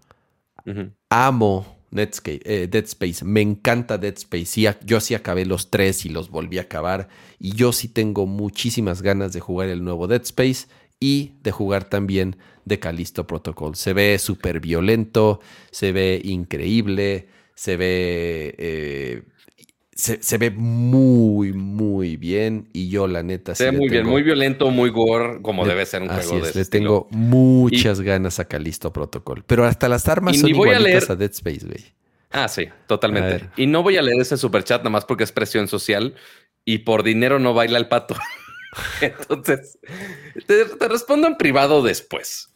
amo Eh, Dead Space. Me encanta Dead Space. yo sí acabé los tres y los volví a acabar. Y yo sí tengo muchísimas ganas de jugar el nuevo Dead Space y de jugar también de Callisto Protocol. Se ve súper violento, se ve increíble, se ve... Eh, se, ve muy, muy bien. Y yo, la neta, se ve muy bien, muy violento, muy gore, como debe ser un juego de Le tengo muchas ganas a Calisto Protocol. Pero hasta las armas son igualitas a, Dead Space, güey. Ah, sí, totalmente. Y no voy a leer ese super chat nada más porque es presión social y por dinero no baila el pato. Entonces, te, te, respondo en privado después.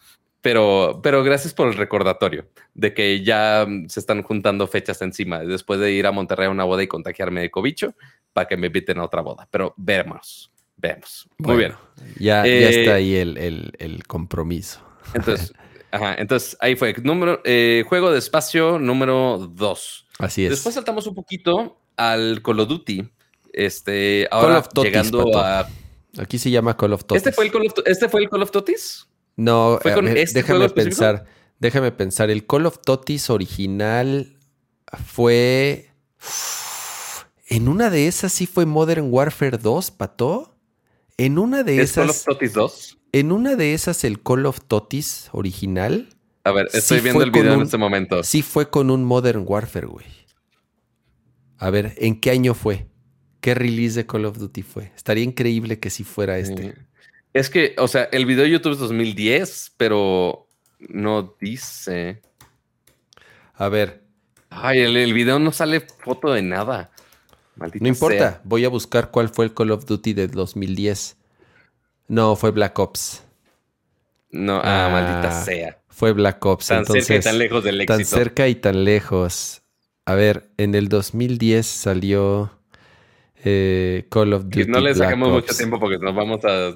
Pero, pero gracias por el recordatorio de que ya mm, se están juntando fechas encima después de ir a Monterrey a una boda y contagiarme de cobicho para que me inviten a otra boda. Pero vemos, vemos. Muy bien. Ya, ya está eh, ahí el, compromiso. Entonces, ajá, entonces ahí fue. Número, eh, juego de espacio número dos. Así es. Después saltamos un poquito al Call of Duty. Este, ahora llegando a. Aquí se llama Call of Duty. ¿Este fue el Call of, ¿este fue el Call of Totis? No, este déjame pensar. Déjame pensar. El Call of Totis original fue. En una de esas sí fue Modern Warfare 2, Pato. En una de esas. ¿Call of Totis 2? En una de esas, el Call of Totis original. A ver, estoy viendo el video en este momento. Sí fue con un Modern Warfare, güey. A ver, ¿en qué año fue? ¿Qué release de Call of Duty fue? Estaría increíble que sí fuera este. Es que, o sea, el video de YouTube es 2010, pero no dice. A ver. Ay, el, video no sale foto de nada. no importa, voy a buscar cuál fue el Call of Duty de 2010. No, fue Black Ops. No, ah, maldita ah, sea. Fue Black Ops. Tan cerca y tan lejos del éxito. Tan cerca y tan lejos. A ver, en el 2010 salió eh, Call of Duty. no le sacamos mucho tiempo porque nos vamos a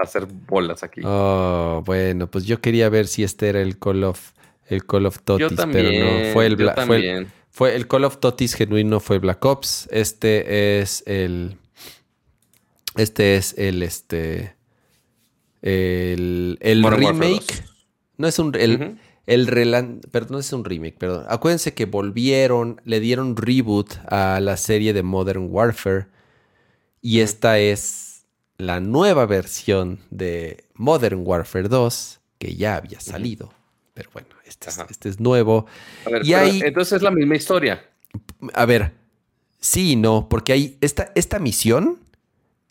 hacer bolas aquí. Oh, bueno, pues yo quería ver si este era el Call of el Call of Totis, pero no fue el Black fue, el Call of Totis genuino fue Black Ops. Este es el este es el este el, el remake. No es un el, el perdón, no es un remake, perdón. Acuérdense que volvieron, le dieron reboot a la serie de Modern Warfare y esta es la nueva versión de Modern Warfare 2, que ya había salido. Pero bueno, este, este es, nuevo. y entonces es la misma historia. A ver, sí y no, porque hay esta, esta misión,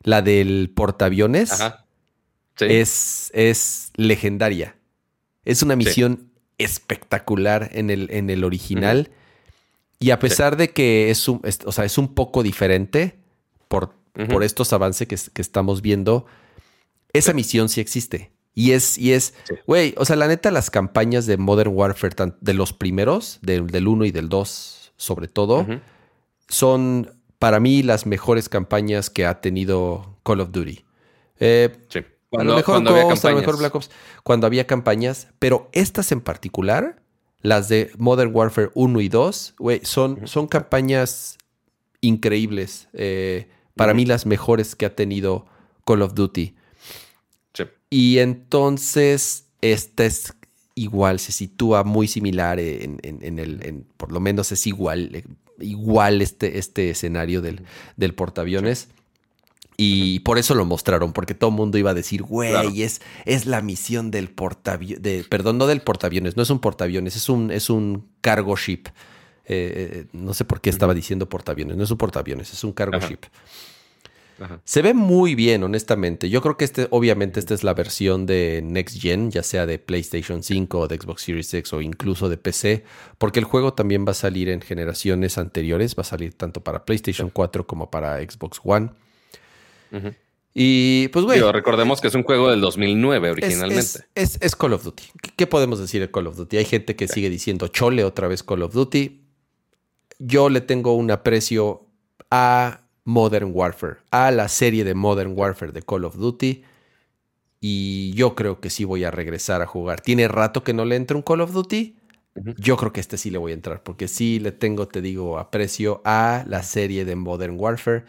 la del portaaviones, es, es legendaria. Es una misión espectacular en el, en el original. Y a pesar de que es un, o sea, es un poco diferente por por estos avances que, estamos viendo, esa misión sí existe. Y es, y es, güey, o sea, la neta, las campañas de Modern Warfare, de los primeros, del 1 y del 2, sobre todo, son para mí las mejores campañas que ha tenido Call of Duty. Eh, sí. Cuando, a lo mejor mejor Black Ops, cuando había campañas, pero estas en particular, las de Modern Warfare 1 y 2, güey, son, son campañas increíbles. Eh, para mí las mejores que ha tenido Call of Duty. Y entonces, esta es igual, se sitúa muy similar en, el, por lo menos es igual, eh, igual este, este escenario del, del portaaviones. Y por eso lo mostraron, porque todo el mundo iba a decir, güey, es, es la misión del portaaviones, perdón, no del portaaviones, no es un portaaviones, es un, es un cargo ship. Eh, eh, no sé por qué estaba diciendo portaaviones, no es un portaaviones, es un cargo ship. Se ve muy bien, honestamente. Yo creo que este, obviamente, esta es la versión de Next Gen, ya sea de PlayStation 5 o de Xbox Series X o incluso de PC, porque el juego también va a salir en generaciones anteriores, va a salir tanto para PlayStation 4 como para Xbox One. Y pues, güey. Recordemos que es un juego del 2009 originalmente. Es, es, Call of Duty. ¿Qué podemos decir de Call of Duty? Hay gente que sigue diciendo chole otra vez Call of Duty. Yo le tengo un aprecio a Modern Warfare, a la serie de Modern Warfare de Call of Duty. Y yo creo que sí voy a regresar a jugar. Tiene rato que no le entro un Call of Duty. Yo creo que este sí le voy a entrar, porque sí le tengo, te digo, aprecio a la serie de Modern Warfare.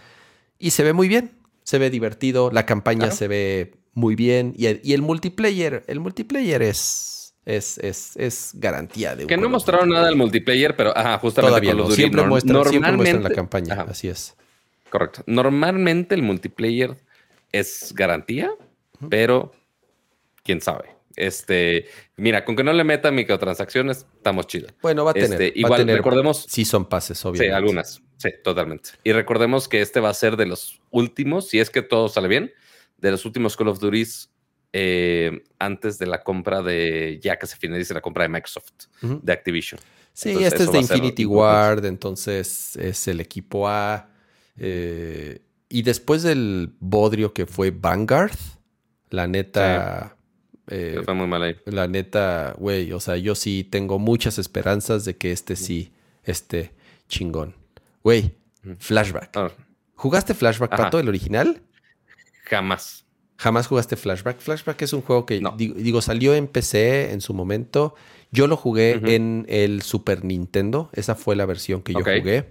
Y se ve muy bien, se ve divertido, la campaña se ve muy bien. Y el, y el multiplayer, el multiplayer es, es, es, es garantía de un Que no mostraron nada del multiplayer, pero ajá, justamente Todavía no. Siempre muestran, siempre muestran la campaña. Ajá. Así es. Correcto. Normalmente el multiplayer es garantía, pero quién sabe. Este, mira, con que no le metan microtransacciones, estamos chidos. Bueno, va a tener. Este, va a igual tener recordemos- Sí, son pases, Sí, obviamente. algunas. Sí, totalmente. Y recordemos que este va a ser de los últimos, si es que todo sale bien, de los últimos Call of Duties eh, antes de la compra de, ya que se finalice la compra de Microsoft, de Activision. Sí, Entonces, este es de Infinity importante. Ward, entonces es el equipo A. eh, y después del bodrio que fue Vanguard, la neta. eh, Fue muy mal ahí. la neta, güey, o sea, yo sí tengo muchas esperanzas de que este sí esté chingón. Güey. Flashback. Ah, ¿Jugaste Flashback, Ajá. Pato, el original? jamás. Jamás jugaste Flashback. Flashback es un juego que, No. digo, digo, salió en PC en su momento. Yo lo jugué en el Super Nintendo. Esa fue la versión que yo jugué.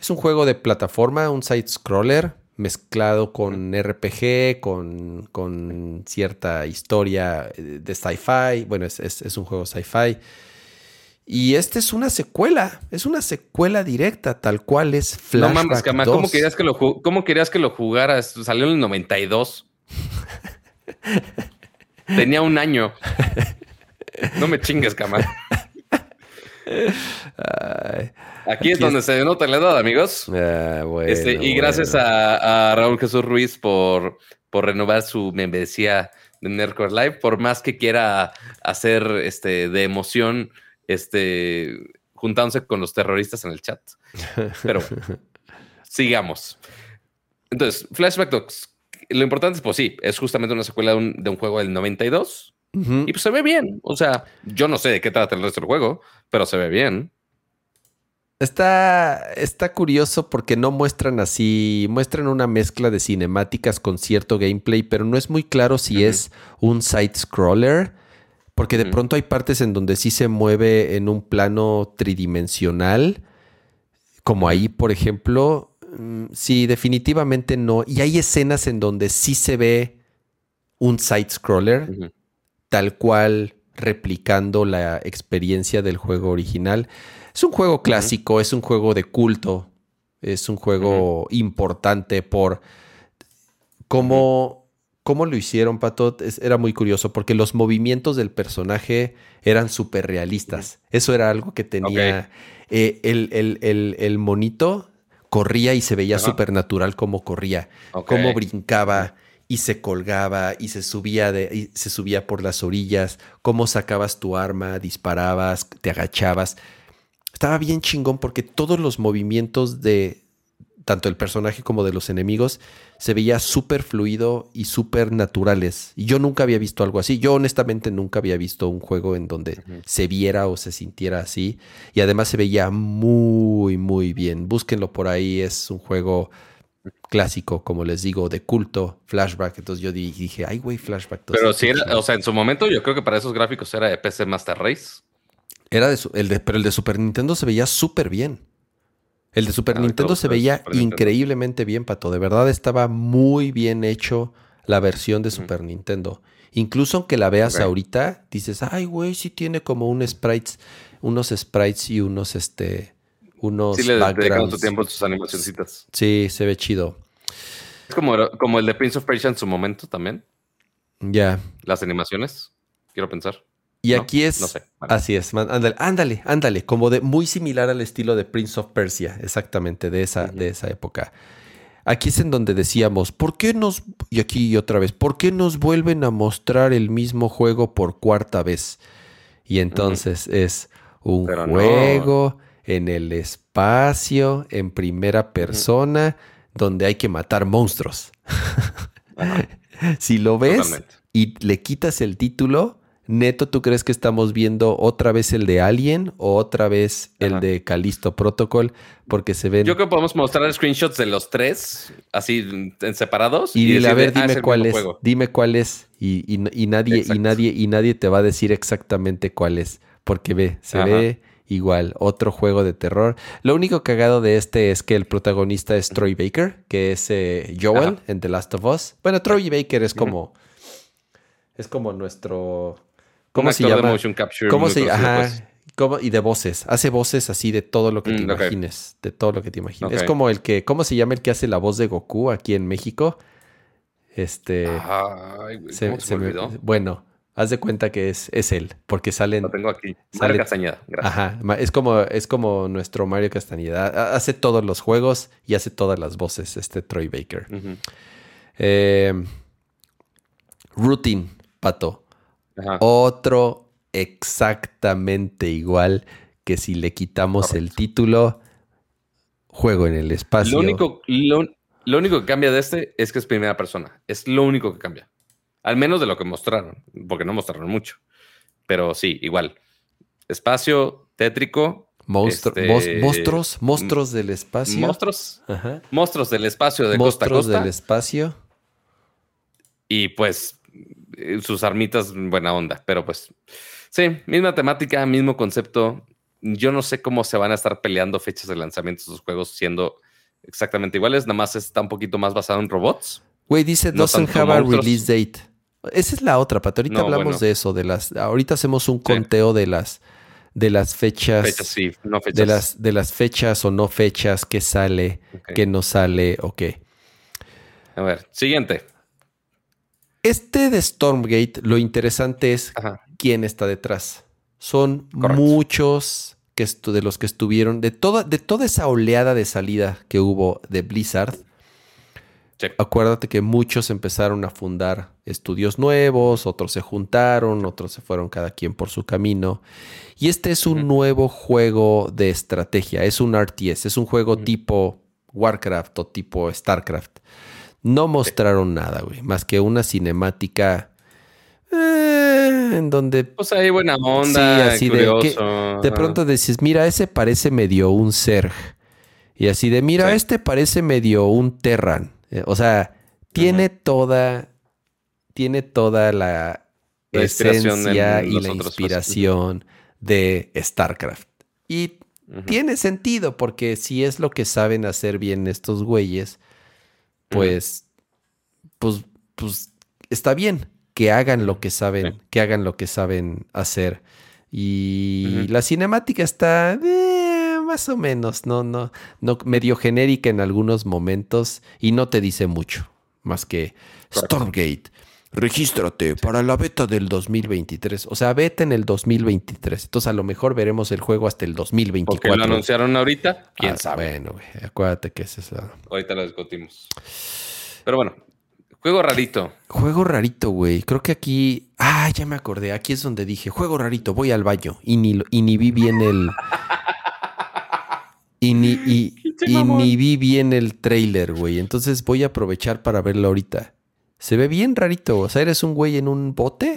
Es un juego de plataforma, un side-scroller mezclado con RPG, con, con cierta historia de sci-fi. Bueno, es, es- es un juego sci-fi. Y este es una secuela. Es una secuela directa, tal cual es Flashback no mames, Cama, ¿cómo 2. querías que lo cómo querías que lo jugaras? Salió en el 92. Tenía un año. No me chingues, Cama. Ay, Aquí es donde se nota la edad, amigos. ah, bueno, Este, y gracias bueno. a, a Raúl Jesús Ruiz por, por renovar su membresía de Nerdcore Live, por más que quiera hacer este, de emoción, este, juntándose con los terroristas en el chat. Pero bueno, sigamos. Entonces, Flashback Dogs, lo importante es, pues sí, es justamente una secuela de un, de un juego del 92 Y pues se ve bien. O sea, yo no sé de qué trata el resto del juego, pero se ve bien. Está, está curioso porque no muestran así, muestran una mezcla de cinemáticas con cierto gameplay, pero no es muy claro si es un side-scroller, porque de pronto hay partes en donde sí se mueve en un plano tridimensional, como ahí, por ejemplo. Mm, Sí, definitivamente no. Y hay escenas en donde sí se ve un side-scroller, Ujú. Tal cual replicando la experiencia del juego original. Es un juego clásico, es un juego de culto, es un juego importante por cómo, cómo lo hicieron, Pato. Es- era muy curioso porque los movimientos del personaje eran súper realistas. Eso era algo que tenía eh, el, el- el- el monito. Corría y se veía súper natural cómo corría cómo brincaba y se colgaba y se subía de y se subía por las orillas, cómo sacabas tu arma, disparabas, te agachabas. Estaba bien chingón porque todos los movimientos de tanto el personaje como de los enemigos se veía súper fluido y súper naturales. Y yo nunca había visto algo así. Yo honestamente nunca había visto un juego en donde se viera o se sintiera así. Y además se veía muy, muy bien. Búsquenlo por ahí. Es un juego clásico, como les digo, de culto, flashback. Entonces yo di- dije, ay, güey, flashback. dos". Pero sí era, o sea, en su momento yo creo que para esos gráficos era de PC Master Race. Era de, su- el de, pero el de Super Nintendo se veía súper bien. El de Super Ah, Nintendo se veía Super Nintendo. increíblemente bien, Pato. De verdad estaba muy bien hecho la versión de. Super Nintendo. Incluso aunque la veas ahorita, dices, ay, güey, sí tiene como un sprites, unos sprites y unos, este, unos Sí le backgrounds. tu tiempo a sus animacioncitas. Sí, se ve chido. Es como, como el de Prince of Persia en su momento también. Ya. Las animaciones, quiero pensar. Y No, aquí es. no sé. Vale. Así es, man, ándale, ándale, ándale, como de muy similar al estilo de Prince of Persia, exactamente, de esa, de esa época. Aquí es en donde decíamos, ¿por qué nos, y aquí otra vez, ¿por qué nos vuelven a mostrar el mismo juego por cuarta vez? Y entonces es un Pero no. En el espacio, en primera persona, donde hay que matar monstruos. Si lo ves totalmente. y le quitas el título, neto, ¿tú crees que estamos viendo otra vez el de Alien o otra vez el Ajá. de Callisto Protocol? Porque se ven... Yo creo que podemos mostrar screenshots de los tres, así en separados. y dile, a ver, "Ah, dime el cuál es, juego". dime cuál es. Y, y- y nadie, y nadie, y nadie te va a decir exactamente cuál es. Porque ve, se Ajá. ve Igual, otro juego de terror. Lo único cagado de este es que el protagonista es Troy Baker, que es eh, Joel Ajá. en The Last of Us. Bueno, Troy Baker es como. Es como nuestro. ¿Cómo Un se actor de llama? motion capture ¿Cómo se Ajá. pues. ¿Cómo? Y de voces. Hace voces así de todo lo que te Mm, imagines. De todo lo que te imagines. Es como el que. ¿Cómo se llama el que hace la voz de Goku aquí en México? Este. Ay, güey, se- ¿cómo se, se me me- olvidó? bueno, haz de cuenta que es, es él. Porque salen. Lo tengo aquí. sale- Mario Castañeda, gracias. Ajá, es como, es como nuestro Mario Castañeda. Ha- Hace todos los juegos y hace todas las voces, este Troy Baker. Eh, routine, pato. Ajá. Otro exactamente igual que si le quitamos el título, juego en el espacio. Lo único, lo, lo único que cambia de este es que es primera persona. Es lo único que cambia. Al menos de lo que mostraron, porque no mostraron mucho. Pero sí, igual. Espacio tétrico, Monstru- este, mos- monstruos, monstruos del espacio. monstruos, Ajá. monstruos del espacio de costa a Monstruos costa. del espacio. Y pues eh, sus armitas, buena onda. Pero pues, sí, misma temática, mismo concepto. Yo no sé cómo se van a estar peleando fechas de lanzamiento de sus juegos siendo exactamente iguales. Nada más está un poquito más basado en robots. Güey, dice No doesn't have a release date. Esa es la otra, Pato. Ahorita No, hablamos bueno. de eso, de las. Ahorita hacemos un conteo de las de las fechas, Fechas, sí, no fechas. de las de las fechas o no fechas que sale, Ok. que no sale, o qué. A ver, siguiente. Este de Stormgate, lo interesante es Ajá. quién está detrás. Son muchos que de los que estuvieron, de toda, de toda esa oleada de salida que hubo de Blizzard, Sí. acuérdate que muchos empezaron a fundar estudios nuevos, otros se juntaron, otros se fueron cada quien por su camino. Y este es un nuevo juego de estrategia, es un RTS, es un juego tipo Warcraft o tipo StarCraft. No mostraron nada, güey, más que una cinemática eh, en donde Pues ahí buena onda, así de que pronto decís, mira, ese parece medio un Zerg. Y así de, mira, Sí. este parece medio un Terran. Eh, O sea, tiene toda, tiene toda la, esencia en y la inspiración de StarCraft. Y tiene sentido, porque si es lo que saben hacer bien estos güeyes, pues, pues, pues está bien que hagan lo que saben, Sí. que hagan lo que saben hacer. Y la cinemática está eh, más o menos, no, no, no, medio genérica en algunos momentos y no te dice mucho, más que. Stormgate. Regístrate para la beta del 2023. O sea, beta en el 2023. Entonces, a lo mejor veremos el juego hasta el Porque 2024. lo anunciaron ahorita, quién Ah, sabe. Bueno, güey, acuérdate que es esa. Ahorita lo discutimos. Pero bueno, juego rarito. Juego rarito, güey. Creo que aquí. Ah, ya me acordé. Aquí es donde dije, juego rarito, voy al baño. Y ni, y ni vi bien el. Y ni, y, ni vi bien el trailer, güey. Entonces voy a aprovechar para verlo ahorita. Se ve bien rarito. O sea, eres un güey en un bote.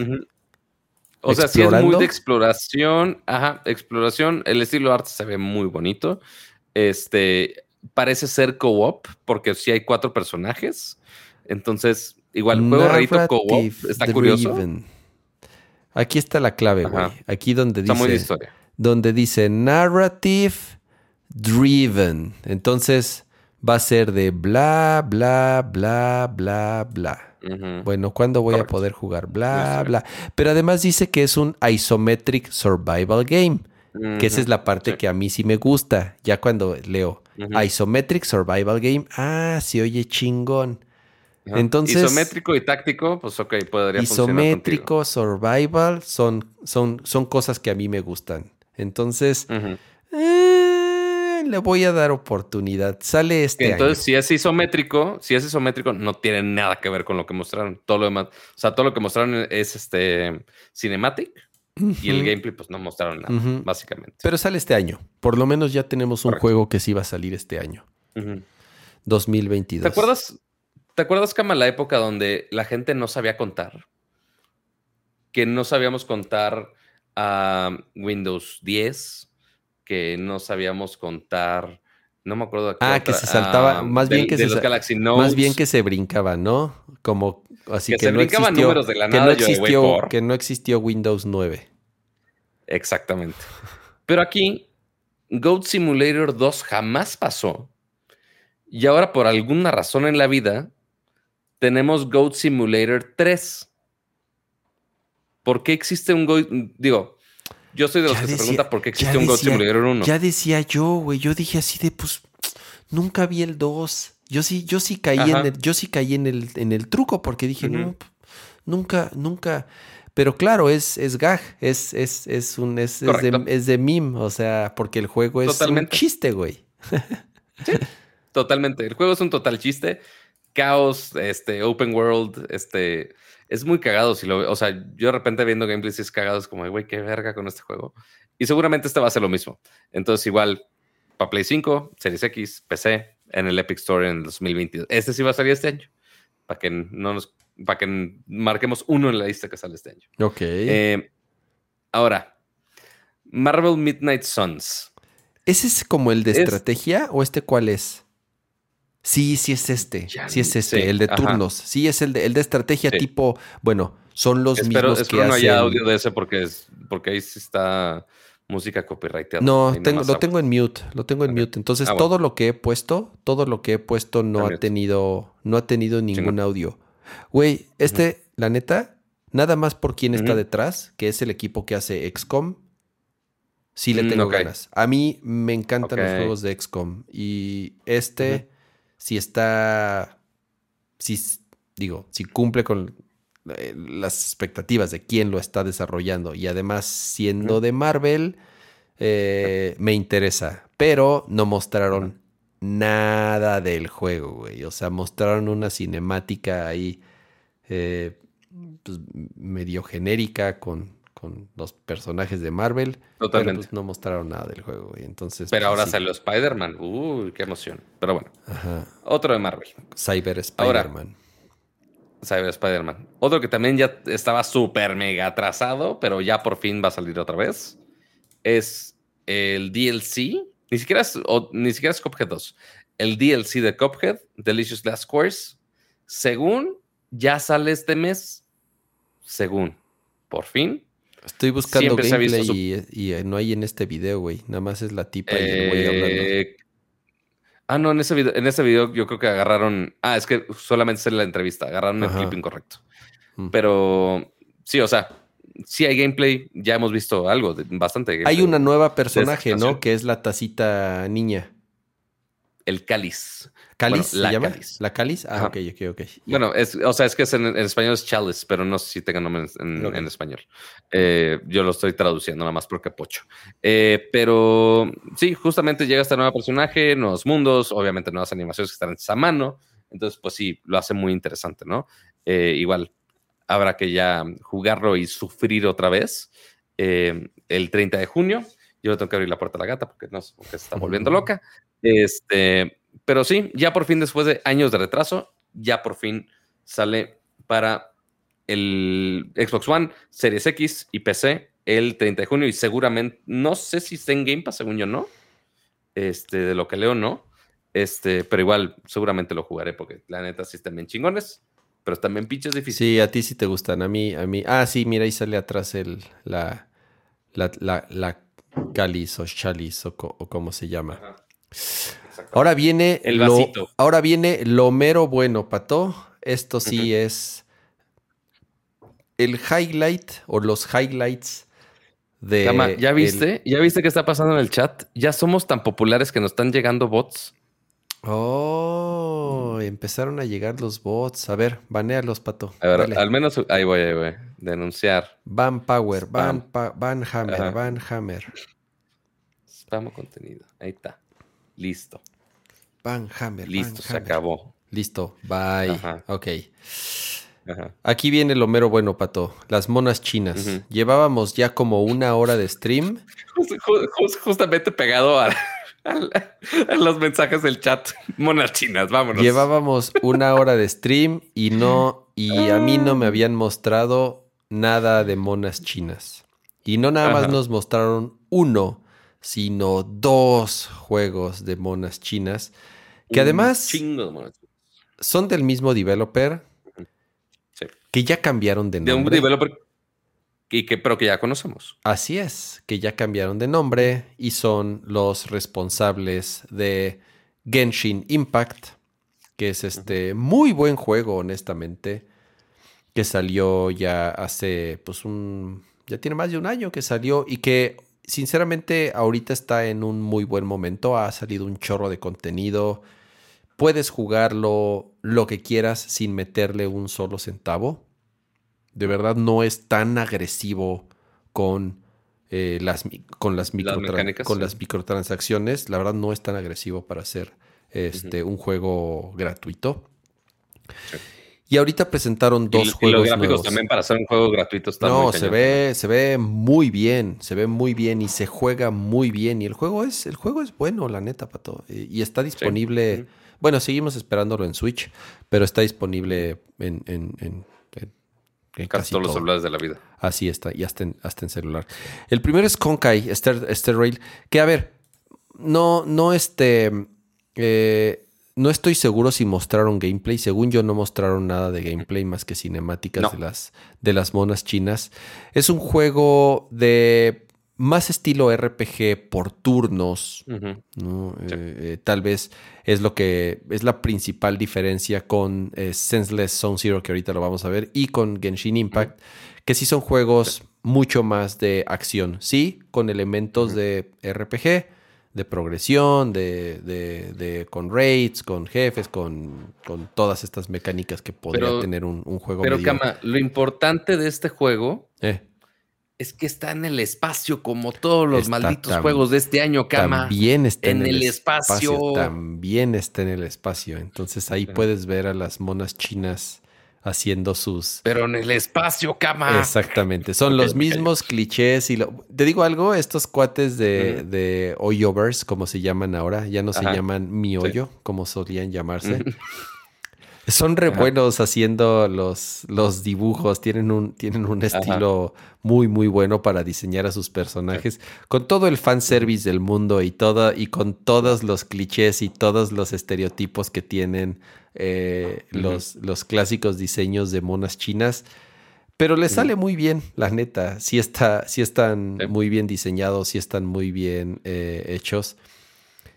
O sea, sí es muy de exploración. Ajá, exploración. El estilo de arte se ve muy bonito. Este parece ser co-op, porque sí hay cuatro personajes. Entonces, igual, juego rarito co-op. Está curioso. Aquí está la clave, güey. Aquí donde Está muy de dice. historia. donde dice narrative driven. Entonces va a ser de bla, bla, bla, bla, bla. Bueno, ¿cuándo voy a poder jugar? Bla, bla. Pero además dice que es un isometric survival game, que esa es la parte Sí. que a mí sí me gusta. Ya cuando leo isometric survival game, ah, se oye chingón. Entonces- Isométrico y táctico, pues ok, podría. Isométrico, survival, son, son, son cosas que a mí me gustan. Entonces, Ujú. Eh, le voy a dar oportunidad. Sale este Entonces, año. si es isométrico, si es isométrico, no tiene nada que ver con lo que mostraron. Todo lo demás, o sea, todo lo que mostraron es este cinematic y el gameplay, pues no mostraron nada, básicamente. Pero sale este año. Por lo menos ya tenemos un Correcto. juego que sí va a salir este año. Ujú. 2022. ¿Te acuerdas? ¿Te acuerdas, Cama, la época donde la gente no sabía contar? Que no sabíamos contar a Windows 10, que no sabíamos contar, no me acuerdo Ah, otra, que se saltaba, ah, más bien que de se los sa- Galaxy Notes. Más bien que se brincaba, ¿no? Como así Que que, se no brincaban existió, números de la que nada, no yo existió, que no existió Windows 9. Exactamente. Pero aquí, Goat Simulator 2 jamás pasó. Y ahora, por alguna razón en la vida, tenemos Goat Simulator 3. ¿Por qué existe un Goat? Digo, yo soy de los que se pregunta por qué existe un Goat Simulator 1. Ya decía yo, güey. Yo dije así de, pues, nunca vi el 2. Yo sí, yo sí caí en el, yo sí caí en el, en el truco porque dije, no, nunca, nunca. Pero claro, es, es gag, es, es, es un, es, de, es de meme, o sea, porque el juego es un chiste, güey. Sí, totalmente. El juego es un total chiste. Caos, este, open world, este, es muy cagado. Si lo, o sea, yo de repente viendo gameplays es cagado, es como, güey, qué verga con este juego. Y seguramente este va a ser lo mismo. Entonces, igual, para Play 5, Series X, PC, en el Epic Store en el 2022. Este sí va a salir este año, para que no nos, para que marquemos uno en la lista que sale este año. Ok. Eh, ahora, Marvel Midnight Suns. ¿Ese es como el de estrategia o este cuál es? Sí, sí es este. sí es este, el de turnos. Sí es el de, el de estrategia tipo, bueno, son los mismos espero que no haya audio de ese porque, es, porque ahí sí está música copyrighteada. No, lo tengo en mute, lo tengo en mute. Entonces ah, todo lo que he puesto, todo lo que he puesto no ha tenido, no ha tenido ningún audio. Güey, este, la neta, nada más por quién está detrás, que es el equipo que hace XCOM. Sí le mm, tengo ganas. A mí me encantan los juegos de XCOM. Y este, si está, si, digo, si cumple con eh, las expectativas de quién lo está desarrollando y además siendo de Marvel, eh, me interesa. Pero no mostraron nada del juego, güey. O sea, mostraron una cinemática ahí eh, pues, medio genérica con, con, los personajes de Marvel. Totalmente. Pero pues, no mostraron nada del juego, güey. Entonces. Pero pues, ahora salió Spider-Man. Uy, qué emoción. Pero bueno. Otro de Marvel. Cyber Spider-Man. Cyber Spider-Man. Otro que también ya estaba súper mega atrasado, pero ya por fin va a salir otra vez. Es el DLC. Ni siquiera es, ni siquiera es Cuphead 2. El DLC de Cuphead, Delicious Last Course, según ya sale este mes. Según. Por fin. Estoy buscando gameplay y, no hay en este video, güey. Nada más es la tipa y el güey hablando. Eh, Ah, no, en ese video, en ese video yo creo que agarraron. Ah, es que solamente es la entrevista, agarraron el clip incorrecto. Mm. Pero sí, o sea, sí hay gameplay, ya hemos visto algo, bastante. Hay una nueva personaje, ¿no? Que es la tacita niña. El cáliz. ¿Cáliz se la llama? Cáliz. ¿La cáliz? Ah, ok, ok, ok. Bueno, es, o sea, es que en, español es chalice, pero no sé si tenga nombre en, español. Eh, yo lo estoy traduciendo nada más porque pocho. Eh, pero sí, justamente llega este nuevo personaje, nuevos mundos, obviamente nuevas animaciones que están a mano. Entonces, pues sí, lo hace muy interesante, ¿no? Eh, igual, habrá que ya jugarlo y sufrir otra vez. el 30 de junio, yo tengo que abrir la puerta a la gata porque, no, porque se está volviendo loca. Este, pero sí, ya por fin, después de años de retraso, ya por fin sale para el Xbox One, Series X y PC el 30 de junio. Y seguramente, no sé si está en Game Pass, según yo no. Este, de lo que leo, no. Este, pero igual, seguramente lo jugaré porque la neta sí están bien chingones. Pero también pinches difíciles. Sí, a ti sí te gustan. A mí, a mí. Ah, sí, mira, ahí sale atrás el, la, la, la, la Calis o Chalice o, como se llama. Ahora viene el vasito. Lo, ahora viene lo mero bueno, Pato. Esto sí es el highlight o los highlights de. ¿ya viste? ¿Ya viste qué está pasando en el chat? Ya somos tan populares que nos están llegando bots. Oh, empezaron a llegar los bots. A ver, banealos, Pato. A ver, al menos ahí voy, ahí voy. Denunciar. Van Power, Van, Van Hammer, Van Hammer. Spam contenido. Ahí está. Listo. Van Hammer. Listo, se acabó. Listo, bye. Ok. Aquí viene lo mero bueno, Pato. Las monas chinas. Llevábamos ya como una hora de stream. justamente pegado a, los mensajes del chat. Monas chinas, vámonos. Llevábamos una hora de stream y no, y a mí no me habían mostrado nada de monas chinas. Y no nada más nos mostraron uno, sino dos juegos de monas chinas que además son del mismo developer que ya cambiaron de nombre. De un developer y que, pero que ya conocemos. Así es, que ya cambiaron de nombre y son los responsables de Genshin Impact, que es este muy buen juego, honestamente, que salió ya hace, pues un, ya tiene más de un año que salió y que sinceramente ahorita está en un muy buen momento, ha salido un chorro de contenido, puedes jugarlo lo que quieras sin meterle un solo centavo. De verdad no es tan agresivo con, eh, las, con, las, con las microtransacciones. La verdad no es tan agresivo para hacer este, un juego gratuito. Y ahorita presentaron dos juegos. Y los también para hacer un juego gratuito No, se ve, se ve muy bien, se ve muy bien y se juega muy bien. Y el juego es, el juego es bueno, la neta, Pato. Y está disponible. Bueno, seguimos esperándolo en Switch, pero está disponible en casi, todos los celulares de la vida. Así está, y hasta en, hasta en celular. El primero es Konkai, Esther, Rail, que a ver, no, no este, eh, no estoy seguro si mostraron gameplay. Según yo no mostraron nada de gameplay más que cinemáticas de, las, de las monas chinas. Es un juego de más estilo RPG por turnos, eh, eh, tal vez es lo que es la principal diferencia con eh, Senseless Zone Zero, que ahorita lo vamos a ver, y con Genshin Impact, que sí son juegos mucho más de acción, sí, con elementos de RPG, de progresión, de, con raids, con jefes, con, con, todas estas mecánicas que podría tener un, juego. Pero, Kama, lo importante de este juego es que está en el espacio como todos los malditos juegos de este año, Kama. También está en, el, espacio. También está en el espacio. Entonces ahí puedes ver a las monas chinas haciendo sus. Pero en el espacio, Kama. Exactamente. Son los mismos clichés y lo... te digo algo, estos cuates de, de Hoyovers, como se llaman ahora, ya no se llaman mi hoyo, como solían llamarse. Son re buenos haciendo los, los dibujos, tienen un, tienen un estilo muy, muy bueno para diseñar a sus personajes, con todo el fanservice del mundo y, todo, y con todos los clichés y todos los estereotipos que tienen eh, los, los clásicos diseños de monas chinas. Pero les sale muy bien, la neta. Sí, está, sí están muy bien diseñados, sí están muy bien eh, hechos.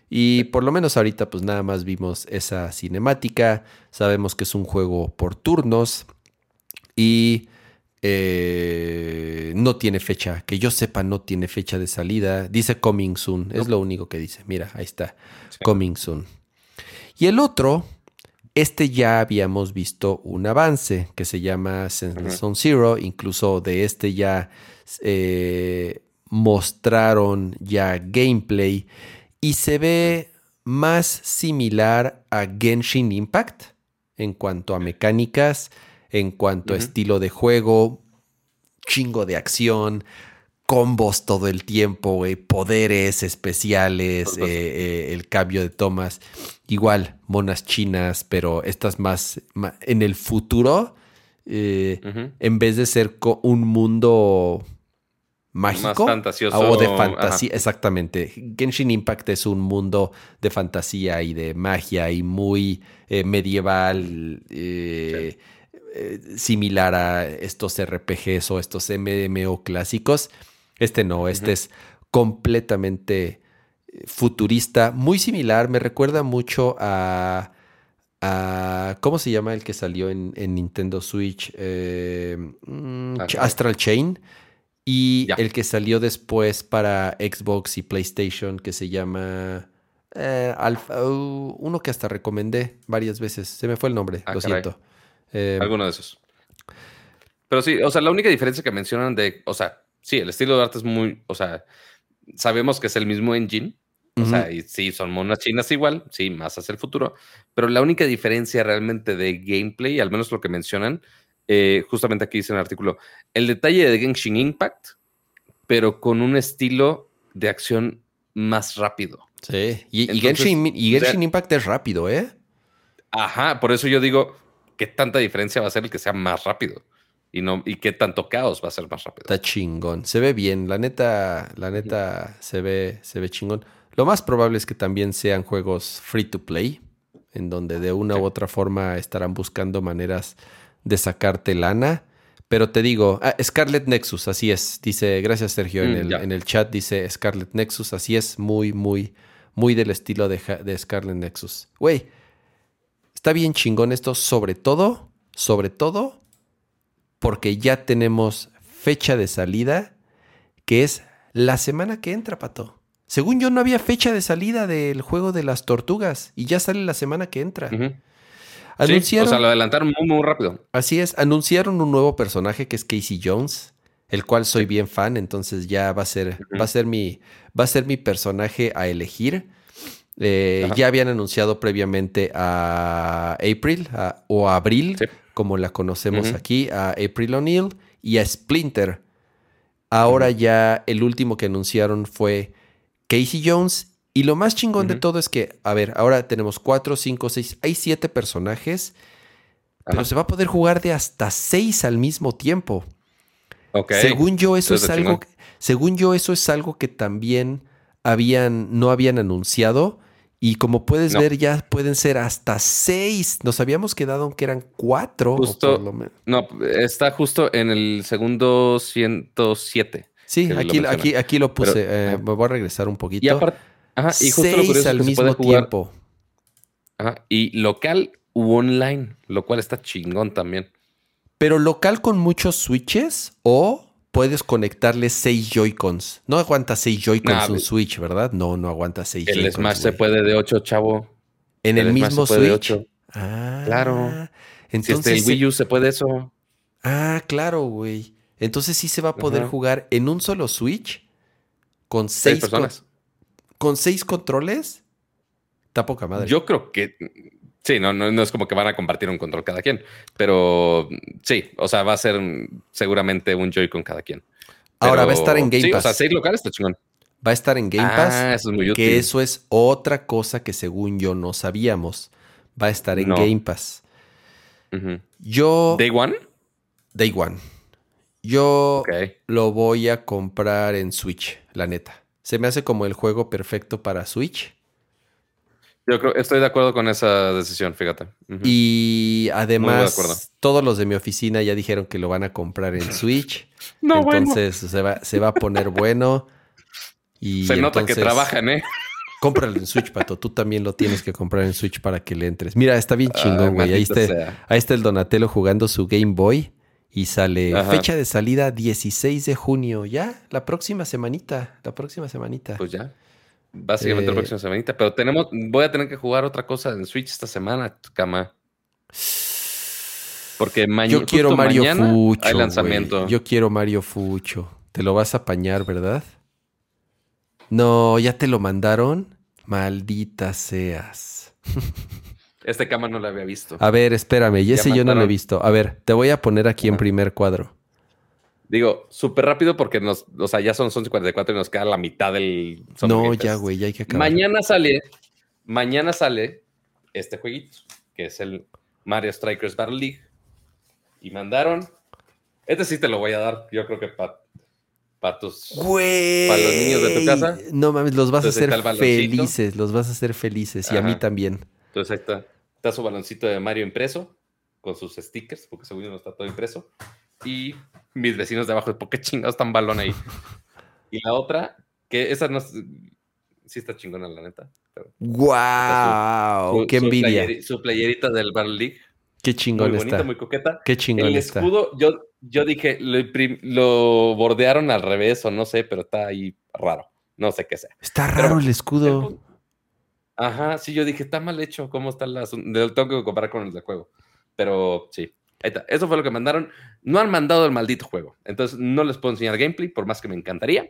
Y por lo menos ahorita pues nada más vimos esa cinemática, sabemos que es un juego por turnos y eh, no tiene fecha, que yo sepa no tiene fecha de salida, dice coming soon, es lo único que dice, mira, ahí está, coming soon. Y el otro, este ya habíamos visto un avance que se llama Zone Zero, incluso de este ya eh, mostraron ya gameplay y se ve más similar a Genshin Impact en cuanto a mecánicas, en cuanto a estilo de juego, chingo de acción, combos todo el tiempo, poderes especiales, eh, eh, el cambio de tomas. Igual, monas chinas, pero estas más, en el futuro, eh, en vez de ser un mundo mágico. O de fantasía, exactamente. Genshin Impact es un mundo de fantasía y de magia y muy eh, medieval, eh, eh, similar a estos RPGs o estos MMO clásicos. Este no, este es completamente futurista, muy similar, me recuerda mucho a... ¿Cómo se llama el que salió en, Nintendo Switch? Mm, Astral Chain y el que salió después para Xbox y PlayStation, que se llama. Eh, uh, uno que hasta recomendé varias veces. Se me fue el nombre, ah, lo siento. Eh, Alguno de esos. Pero sí, o sea, la única diferencia que mencionan de. O sea, sí, el estilo de arte es muy. O sea, sabemos que es el mismo engine. O sea, y sí, son monas chinas igual, sí, más hacia el futuro. Pero la única diferencia realmente de gameplay, al menos lo que mencionan, eh, justamente aquí dice en el artículo, el detalle de Genshin Impact, pero con un estilo de acción más rápido. Sí, y, Genshin, Impact es rápido, ¿eh? Ajá, por eso yo digo, ¿qué tanta diferencia va a ser el que sea más rápido? Y, no, y qué tanto caos va a ser más rápido. Está chingón, se ve bien, la neta, la neta se ve, se ve chingón. Lo más probable es que también sean juegos free to play, en donde de una u otra forma estarán buscando maneras de sacarte lana, Pero te digo, ah, Scarlet Nexus, así es. Dice, gracias Sergio, en, Mm, el, en el chat dice Scarlet Nexus, así es, muy, muy, muy del estilo de, de Scarlet Nexus. Güey, está bien chingón esto, sobre todo, sobre todo, porque ya tenemos fecha de salida, que es la semana que entra, Pato. Según yo, no había fecha de salida del juego de las tortugas y ya sale la semana que entra. Anunciaron, Sí, o sea, lo adelantaron muy, muy rápido. Así es, anunciaron un nuevo personaje que es Casey Jones, el cual soy bien fan, entonces ya va a ser, va a ser mi, va a ser mi personaje a elegir. Eh, ya habían anunciado previamente a April a- o a Abril, Sí. como la conocemos aquí, a April O'Neil y a Splinter. Ahora ya el último que anunciaron fue Casey Jones. Y lo más chingón de todo es que, a ver, ahora tenemos cuatro, cinco, seis, hay siete personajes, pero se va a poder jugar de hasta seis al mismo tiempo. Ok. Según yo, eso es algo. chingón. Según yo, eso es algo que también habían, no habían anunciado. Y como puedes No. ver, ya pueden ser hasta seis. Nos habíamos quedado en que eran cuatro. o Justo- por lo menos. No, está justo en el segundo 107. Sí, que lo aquí, aquí, aquí lo puse. Pero, eh, me voy a regresar un poquito. Y aparte, ajá, y justo lo seis curioso al es que se mismo puede jugar tiempo. ajá, y local u online, lo cual está chingón también. Pero local con muchos switches o puedes conectarle seis Joy-Cons. No aguanta seis Joy-Cons Nah, un. Switch, ¿verdad? No, no aguanta seis El Joy-Cons. Smash se puede de 8, chavo. En el, el mismo de Switch. ocho. Ah, Claro. Si Entonces, este, el Wii U se puede eso. ah, claro, güey. Entonces sí se va a poder Ajá. jugar en un solo Switch con Seis seis, personas. con, con seis controles. Está poca madre. Yo creo que sí, no, no, no es como que van a compartir un control cada quien, pero sí, o sea, va a ser seguramente un Joy-Con cada quien. Ahora va a estar en Game sí, Pass. O sea, seis locales está chingón. Va a estar en Game Pass. Ah, eso es muy útil. que eso es otra cosa que según yo no sabíamos. Va a estar en No. Game Pass. Yo. Day One. Day One. Yo lo voy a comprar en Switch, la neta. Se me hace como el juego perfecto para Switch. Yo creo, estoy de acuerdo con esa decisión, fíjate. Y además, todos los de mi oficina ya dijeron que lo van a comprar en Switch. no, bueno. entonces se, va, se va a poner bueno. Y Se nota que trabajan, ¿eh? Cómpralo en Switch, Pato. Tú también lo tienes que comprar en Switch para que le entres. Mira, está bien Ay, chingón, güey. Ahí está, sea. ahí está el Donatello jugando su Game Boy. Y sale Ajá. fecha de salida 16 de junio. Ya, la próxima semanita. La próxima semanita. Pues ya. Básicamente Eh, la próxima semanita. Pero tenemos, voy a tener que jugar otra cosa en Switch esta semana, cama. Porque mañana. Yo quiero Mario Fucho. Hay lanzamiento. Yo quiero Mario Fucho. Te lo vas a apañar, ¿verdad? No, ya te lo mandaron. Maldita seas. Este cama no lo había visto. A ver, espérame. Y ese yo no lo he visto. A ver, te voy a poner aquí en primer cuadro. Digo, súper rápido porque nos, o sea, ya son 11.44 y nos queda la mitad del. No, ya, güey, ya hay que acabar. Mañana sale, mañana sale este jueguito, que es el Mario Strikers Battle League. Y mandaron. Este sí te lo voy a dar, yo creo que para tus. Güey. Para los niños de tu casa. No mames, los vas Entonces a hacer felices. Los vas a hacer felices. Y a mí también. Entonces ahí está, está su baloncito de Mario impreso, con sus stickers, porque según yo no está todo impreso. Y mis vecinos de abajo, ¿por qué chingados están balón ahí? y la otra, que esa no es- sí está chingona, la neta. pero ¡Wow! su- ¡Qué su envidia! su playerita del Battle League. ¡Qué Muy chingón bonita, está! muy coqueta. ¡Qué chingón El está! escudo, yo, yo dije, lo, lo bordearon al revés o no sé, pero está ahí raro. No sé qué sea. Está Pero- raro el escudo. Ajá, sí, yo dije, está mal hecho. ¿Cómo está el asunto? Lo tengo que comparar con el del juego. Pero sí, ahí está. Eso fue lo que mandaron. No han mandado el maldito juego. Entonces no les puedo enseñar gameplay, por más que me encantaría.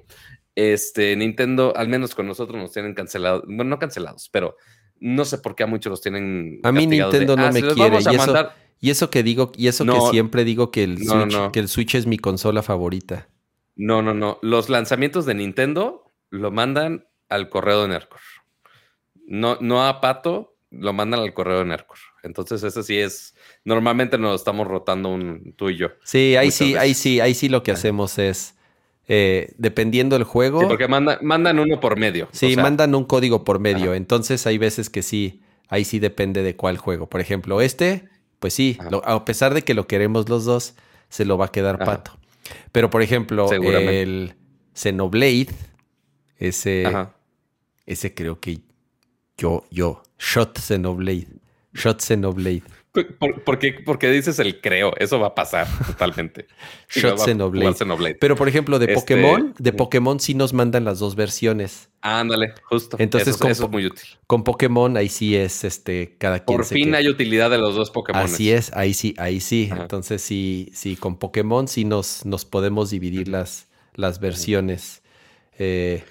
Este, Nintendo, al menos con nosotros, nos tienen cancelados. Bueno, no cancelados, pero no sé por qué a muchos los tienen. A mí de, Nintendo no "Ah, me quiere, y eso- mandar. Y eso que digo, y eso que siempre digo que el, No, Switch, no. que el Switch es mi consola favorita. No, no, no. Los lanzamientos de Nintendo lo mandan al correo de Nercor. No, no a Pato, lo mandan al correo de Nercor. Entonces, eso sí es. Normalmente nos estamos rotando un, tú y yo. Sí, ahí sí, ahí sí, ahí sí lo que Ajá. hacemos es, eh, dependiendo del juego, Sí, porque manda- mandan uno por medio. sí, O sea, mandan un código por medio. Ajá. Entonces hay veces que sí, ahí sí depende de cuál juego. Por ejemplo, este, pues sí, Ajá. lo- a pesar de que lo queremos los dos, se lo va a quedar Pato. Pero, por ejemplo, el Xenoblade, ese, ese creo que yo, yo, Shot Xenoblade. Shot Xenoblade. ¿Por, qué, dices el creo? Eso va a pasar totalmente. Shot Xenoblade. Pero por ejemplo, de este, Pokémon, de Pokémon sí nos mandan las dos versiones. Ándale, justo. Entonces, eso, es muy útil. Con Pokémon ahí sí es este cada quien. Por fin hay utilidad de los dos Pokémon. Así es, ahí sí, ahí sí. Entonces sí, sí, con Pokémon sí nos, nos podemos dividir las, las versiones. Eh,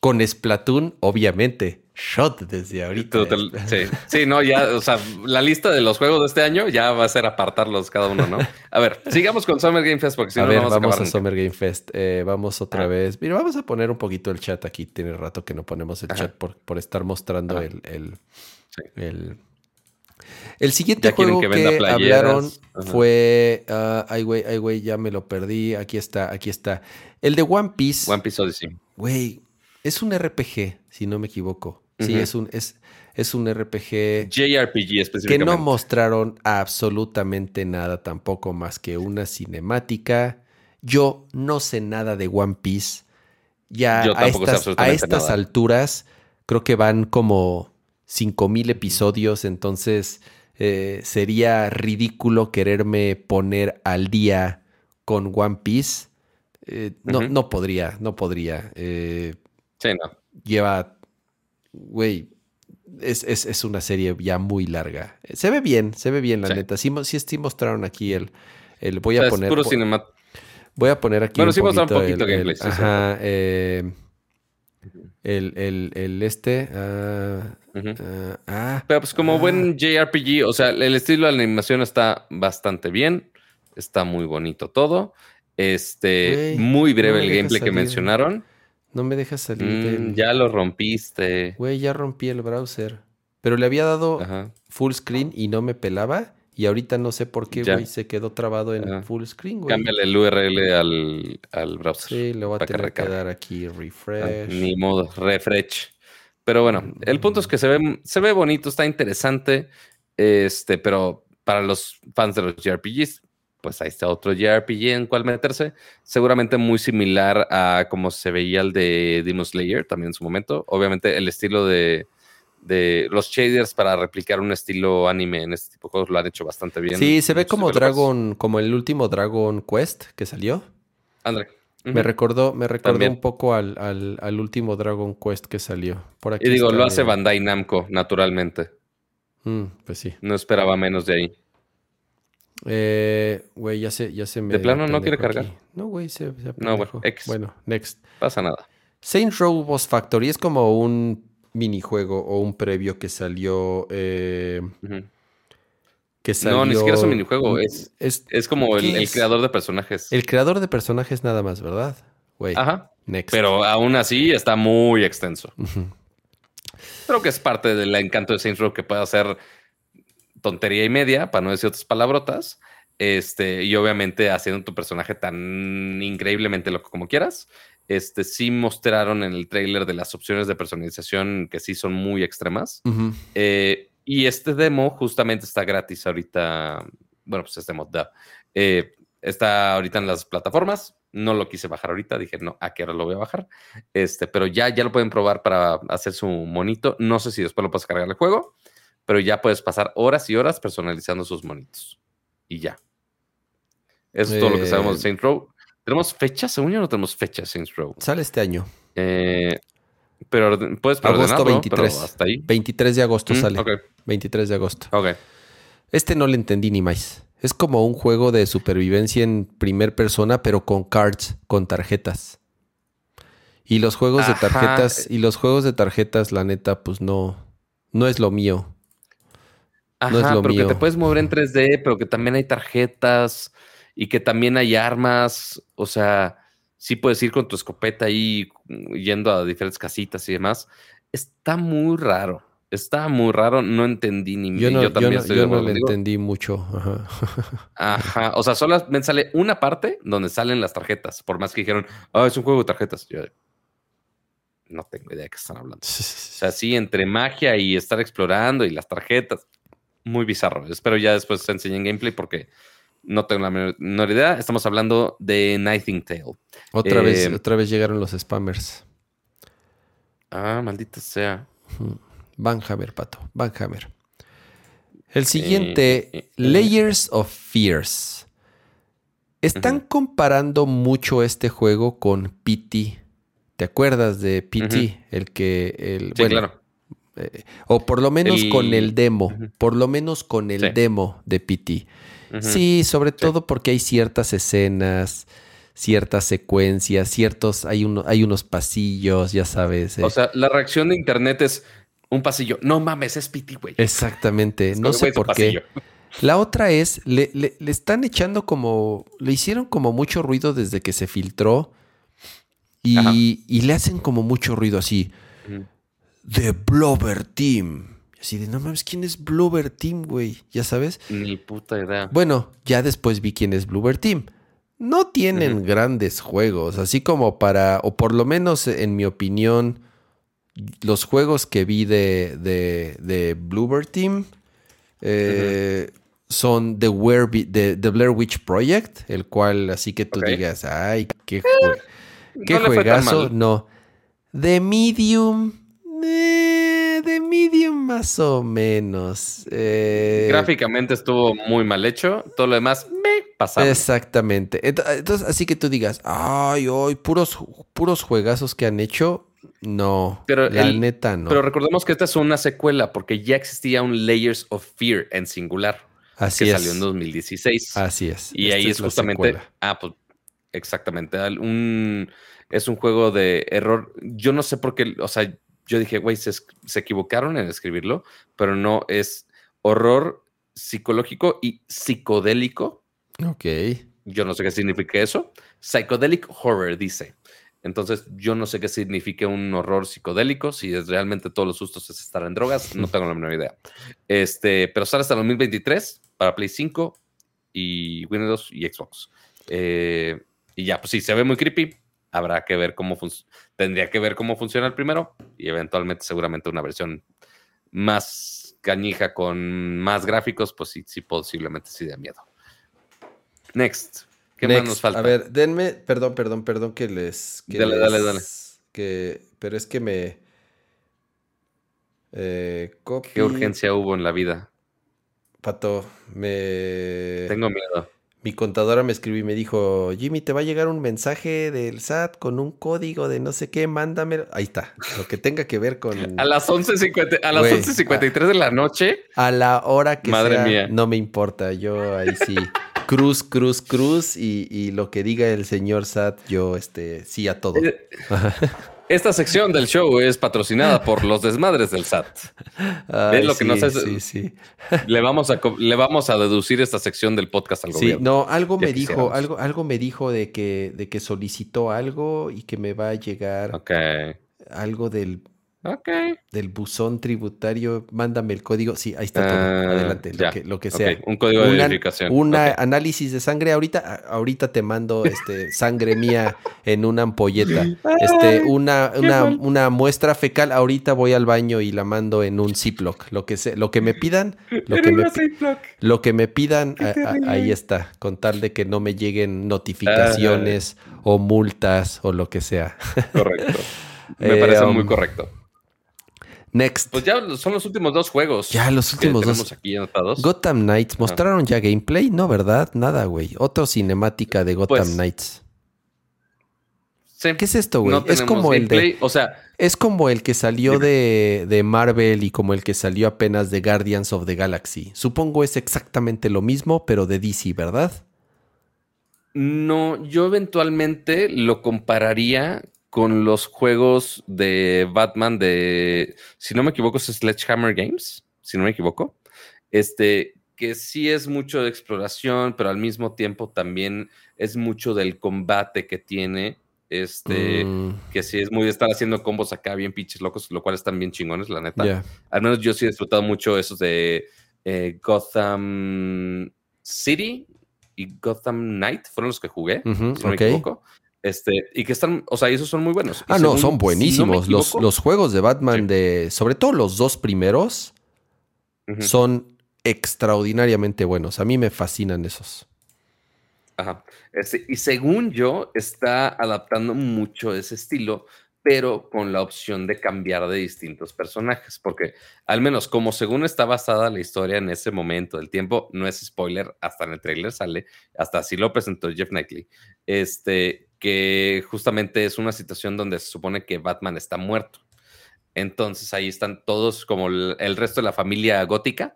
con Splatoon, obviamente shot desde ahorita. sí, sí, no, ya, o sea, la lista de los juegos de este año ya va a ser apartarlos cada uno, ¿no? A ver, sigamos con Summer Game Fest porque si no, ver, vamos, vamos a, Summer Game Fest. Eh, vamos otra ah. vez. Mira, vamos a poner un poquito el chat aquí. Tiene rato que no ponemos el chat por, por estar mostrando el, el, el, el, siguiente juego que, que hablaron fue. Uh, ay, güey, ay, güey, ya me lo perdí. Aquí está, aquí está. El de One Piece. One Piece Odyssey. Güey, es un RPG, si no me equivoco. Sí, es un, es, es un RPG. JRPG específicamente. Que no mostraron absolutamente nada tampoco más que una cinemática. Yo no sé nada de One Piece. Ya a estas, a estas alturas creo que van como 5000 episodios, entonces eh, sería ridículo quererme poner al día con One Piece. Eh, no, no podría, no podría. Eh, sí, no. Lleva güey, es, una serie ya muy larga. Se ve bien, se ve bien, la neta. Sí, sí, mostraron aquí el. el voy a poner. Voy a poner aquí. Bueno, sí mostraron un poquito gameplay. ajá. Eh, el, el, el, este. Ah, ah, ah, Pero pues como buen JRPG, o sea, el estilo de la animación está bastante bien. Está muy bonito todo. Este, muy breve el gameplay que mencionaron. No me dejas salir. Mm, ya lo rompiste. Güey, ya rompí el browser. Pero le había dado full screen y no me pelaba. Y ahorita no sé por qué, güey, se quedó trabado en full screen, güey. Cámbiale el URL al, al browser. Sí, le voy a tener que, dar aquí refresh. Ah, ni modo, refresh. Pero bueno, el punto es que se ve, se ve bonito, está interesante. Este, pero para los fans de los JRPGs, pues ahí está otro JRPG en cual meterse. Seguramente muy similar a como se veía el de Demon Slayer también en su momento. Obviamente el estilo de, los shaders para replicar un estilo anime en este tipo de juegos lo han hecho bastante bien. Sí, se ve como Dragon, como el último Dragon Quest que salió. André. Me recordó, me recordó un poco al, último Dragon Quest que salió. Por aquí y digo, lo hace Bandai Namco, naturalmente. Mm, pues sí. No esperaba menos de ahí. Eh, güey, ya se, ya se me. ¿De plano no quiere cargar? No, güey, se, No, bueno, Bueno, next. Pasa nada. Saint Row Boss Factory es como un minijuego o un previo que salió. Eh, que salió. No, ni siquiera es un minijuego. Es, es, como el, creador de personajes. El creador de personajes nada más, ¿verdad? Güey. Ajá. Next. Pero aún así está muy extenso. Creo que es parte del encanto de Saint Row que puede hacer tontería y media, para no decir otras palabrotas. Este, y obviamente haciendo tu personaje tan increíblemente loco como quieras. Este, sí mostraron en el trailer de las opciones de personalización que sí son muy extremas. Eh, y este demo justamente está gratis ahorita. Bueno, pues este demo eh, está ahorita en las plataformas. No lo quise bajar ahorita. Dije, no, ¿a qué hora lo voy a bajar? Este, pero ya, ya lo pueden probar para hacer su monito. No sé si después lo puedes cargar el juego pero ya puedes pasar horas y horas personalizando sus monitos. Y ya. Eso es todo lo que sabemos de eh, Saints Row. ¿Tenemos fecha? Según yo no tenemos fecha Saints Row. Sale este año. Eh, pero puedes Agosto 23. hasta ahí. 23 de agosto mm, sale. 23 de agosto. Ok. Este no le entendí ni más. Es como un juego de supervivencia en primer persona, pero con cards, con tarjetas. Y los juegos de tarjetas, y los juegos de tarjetas, la neta, pues no, no es lo mío. Ajá, pero que te puedes mover en 3D, pero que también hay tarjetas y que también hay armas. O sea, sí puedes ir con tu escopeta ahí yendo a diferentes casitas y demás. Está muy raro. Está muy raro, no entendí ni yo, no, yo también yo no, le entendí mucho. Ajá. O sea, solo me sale una parte donde salen las tarjetas. Por más que dijeron, ah, es un juego de tarjetas. Yo no tengo idea de qué están hablando. O sea, sí, entre magia y estar explorando y las tarjetas muy bizarro. Espero ya después se enseñen gameplay porque no tengo la menor idea. Estamos hablando de Nightingale. Otra, vez, eh, otra vez llegaron los spammers. Ah, maldita sea. Van Hammer, pato. Van Hammer. El siguiente, eh, Layers of Fears. Están comparando mucho este juego con PT. ¿Te acuerdas de PT? El que. El, sí, claro. Eh, o por lo menos con el demo. Por lo menos con el demo de PT. Sí, sobre todo porque hay ciertas escenas, ciertas secuencias, ciertos. Hay, uno, hay unos pasillos, ya sabes. O eh. sea, la reacción de internet es un pasillo. No mames, es PT, güey. Exactamente. no sé por qué. La otra es, le, le, están echando como, le hicieron como mucho ruido desde que se filtró y, y le hacen como mucho ruido así. The Blover Team. Así de, no mames, ¿quién es Blover Team, güey? ¿Ya sabes? Ni puta idea. Bueno, ya después vi quién es Blover Team. No tienen grandes juegos, así como para, o por lo menos en mi opinión, los juegos que vi de, de, de Team eh, son The, The, Blair Witch Project, el cual así que tú digas, ay, qué, qué juegazo. No. The Medium. Eh, The Medium más o menos. Eh. Gráficamente estuvo muy mal hecho. Todo lo demás me pasaba. Exactamente. Entonces, así que tú digas, ay, hoy, puros, puros juegazos que han hecho. No, pero la neta no. Pero recordemos que esta es una secuela porque ya existía un Layers of Fear en singular. Así que es. salió en 2016. Así es. Y ahí es, justamente. Ah, pues exactamente. Un, es un juego de error. Yo no sé por qué. O sea, yo dije, güey, se, se equivocaron en escribirlo, pero no es horror psicológico y psicodélico. Ok. Yo no sé qué significa eso. Psychedelic horror, dice. Entonces, yo no sé qué significa un horror psicodélico, si es realmente todos los sustos es estar en drogas, no tengo la menor idea. Este, pero sale hasta el 2023 para Play 5 y Windows y Xbox. Eh, y ya, pues sí, se ve muy creepy. Habrá que ver cómo tendría que ver cómo funciona el primero y eventualmente seguramente una versión más cañija con más gráficos, pues sí, sí posiblemente sí de miedo. Next. ¿Qué más nos falta? A ver, denme, perdón, perdón, perdón que les... dale, dale, dale. Que, pero es que me... Eh, ¿Qué urgencia hubo en la vida? Pato, me... Tengo miedo. Mi contadora me escribió y me dijo, Jimmy, te va a llegar un mensaje del SAT con un código de no sé qué, mándamelo. Ahí está, lo que tenga que ver con... a las 11.53 a las 11.53 de la noche. A la hora que Madre mía. no me importa, yo ahí sí cruz, cruz, cruz y, lo que diga el señor Sat, yo este, sí a todo. Esta sección del show es patrocinada por los desmadres del SAT. lo que sí, sí, Le vamos a le vamos a deducir esta sección del podcast al gobierno. Sí, no, algo me dijo, algo, algo me dijo de que, de que solicitó algo y que me va a llegar algo del Ok. Del buzón tributario, mándame el código. Sí, ahí está todo. Ah, Adelante, lo, que, sea. Un código de verificación. Un análisis de sangre. Ahorita, ahorita te mando este, sangre mía en una ampolleta. Este, una, una, muestra fecal. Ahorita voy al baño y la mando en un Ziploc. Lo que, lo que me pidan. Lo que me, lo que me pidan, ahí está. Con tal de que no me lleguen notificaciones o multas o lo que sea. Correcto. Me parece muy um, correcto. Next. Pues ya son los últimos dos juegos. Ya los últimos dos. aquí anotados. Gotham Knights. ¿Mostraron ya gameplay? No, ¿verdad? Nada, güey. Otra cinemática de Gotham pues, Knights. ¿Qué es esto, güey? es como el de. O sea. Es como el que salió de, de, Marvel y como el que salió apenas de Guardians of the Galaxy. Supongo es exactamente lo mismo, pero de DC, ¿verdad? No, yo eventualmente lo compararía con los juegos de Batman de, si no me equivoco, es Sledgehammer Games, si no me equivoco. Este, que sí es mucho de exploración, pero al mismo tiempo también es mucho del combate que tiene. Este, mm. que sí es muy de estar haciendo combos acá bien pinches locos, lo cual están bien chingones, la neta. Al menos yo sí he disfrutado mucho esos de eh, Gotham City y Gotham Knight, fueron los que jugué, si no me equivoco. Este, y que están, o sea, esos son muy buenos. Ah, no, son buenísimos. los, los, juegos de Batman de, sobre todo los dos primeros, son extraordinariamente buenos. A mí me fascinan esos. Ajá. Este, y según yo, está adaptando mucho ese estilo, pero con la opción de cambiar de distintos personajes, porque al menos como según está basada la historia en ese momento del tiempo, no es spoiler, hasta en el trailer sale, hasta así lo presentó Jeff Knightley, este, que justamente es una situación donde se supone que Batman está muerto. Entonces ahí están todos como el, resto de la familia gótica,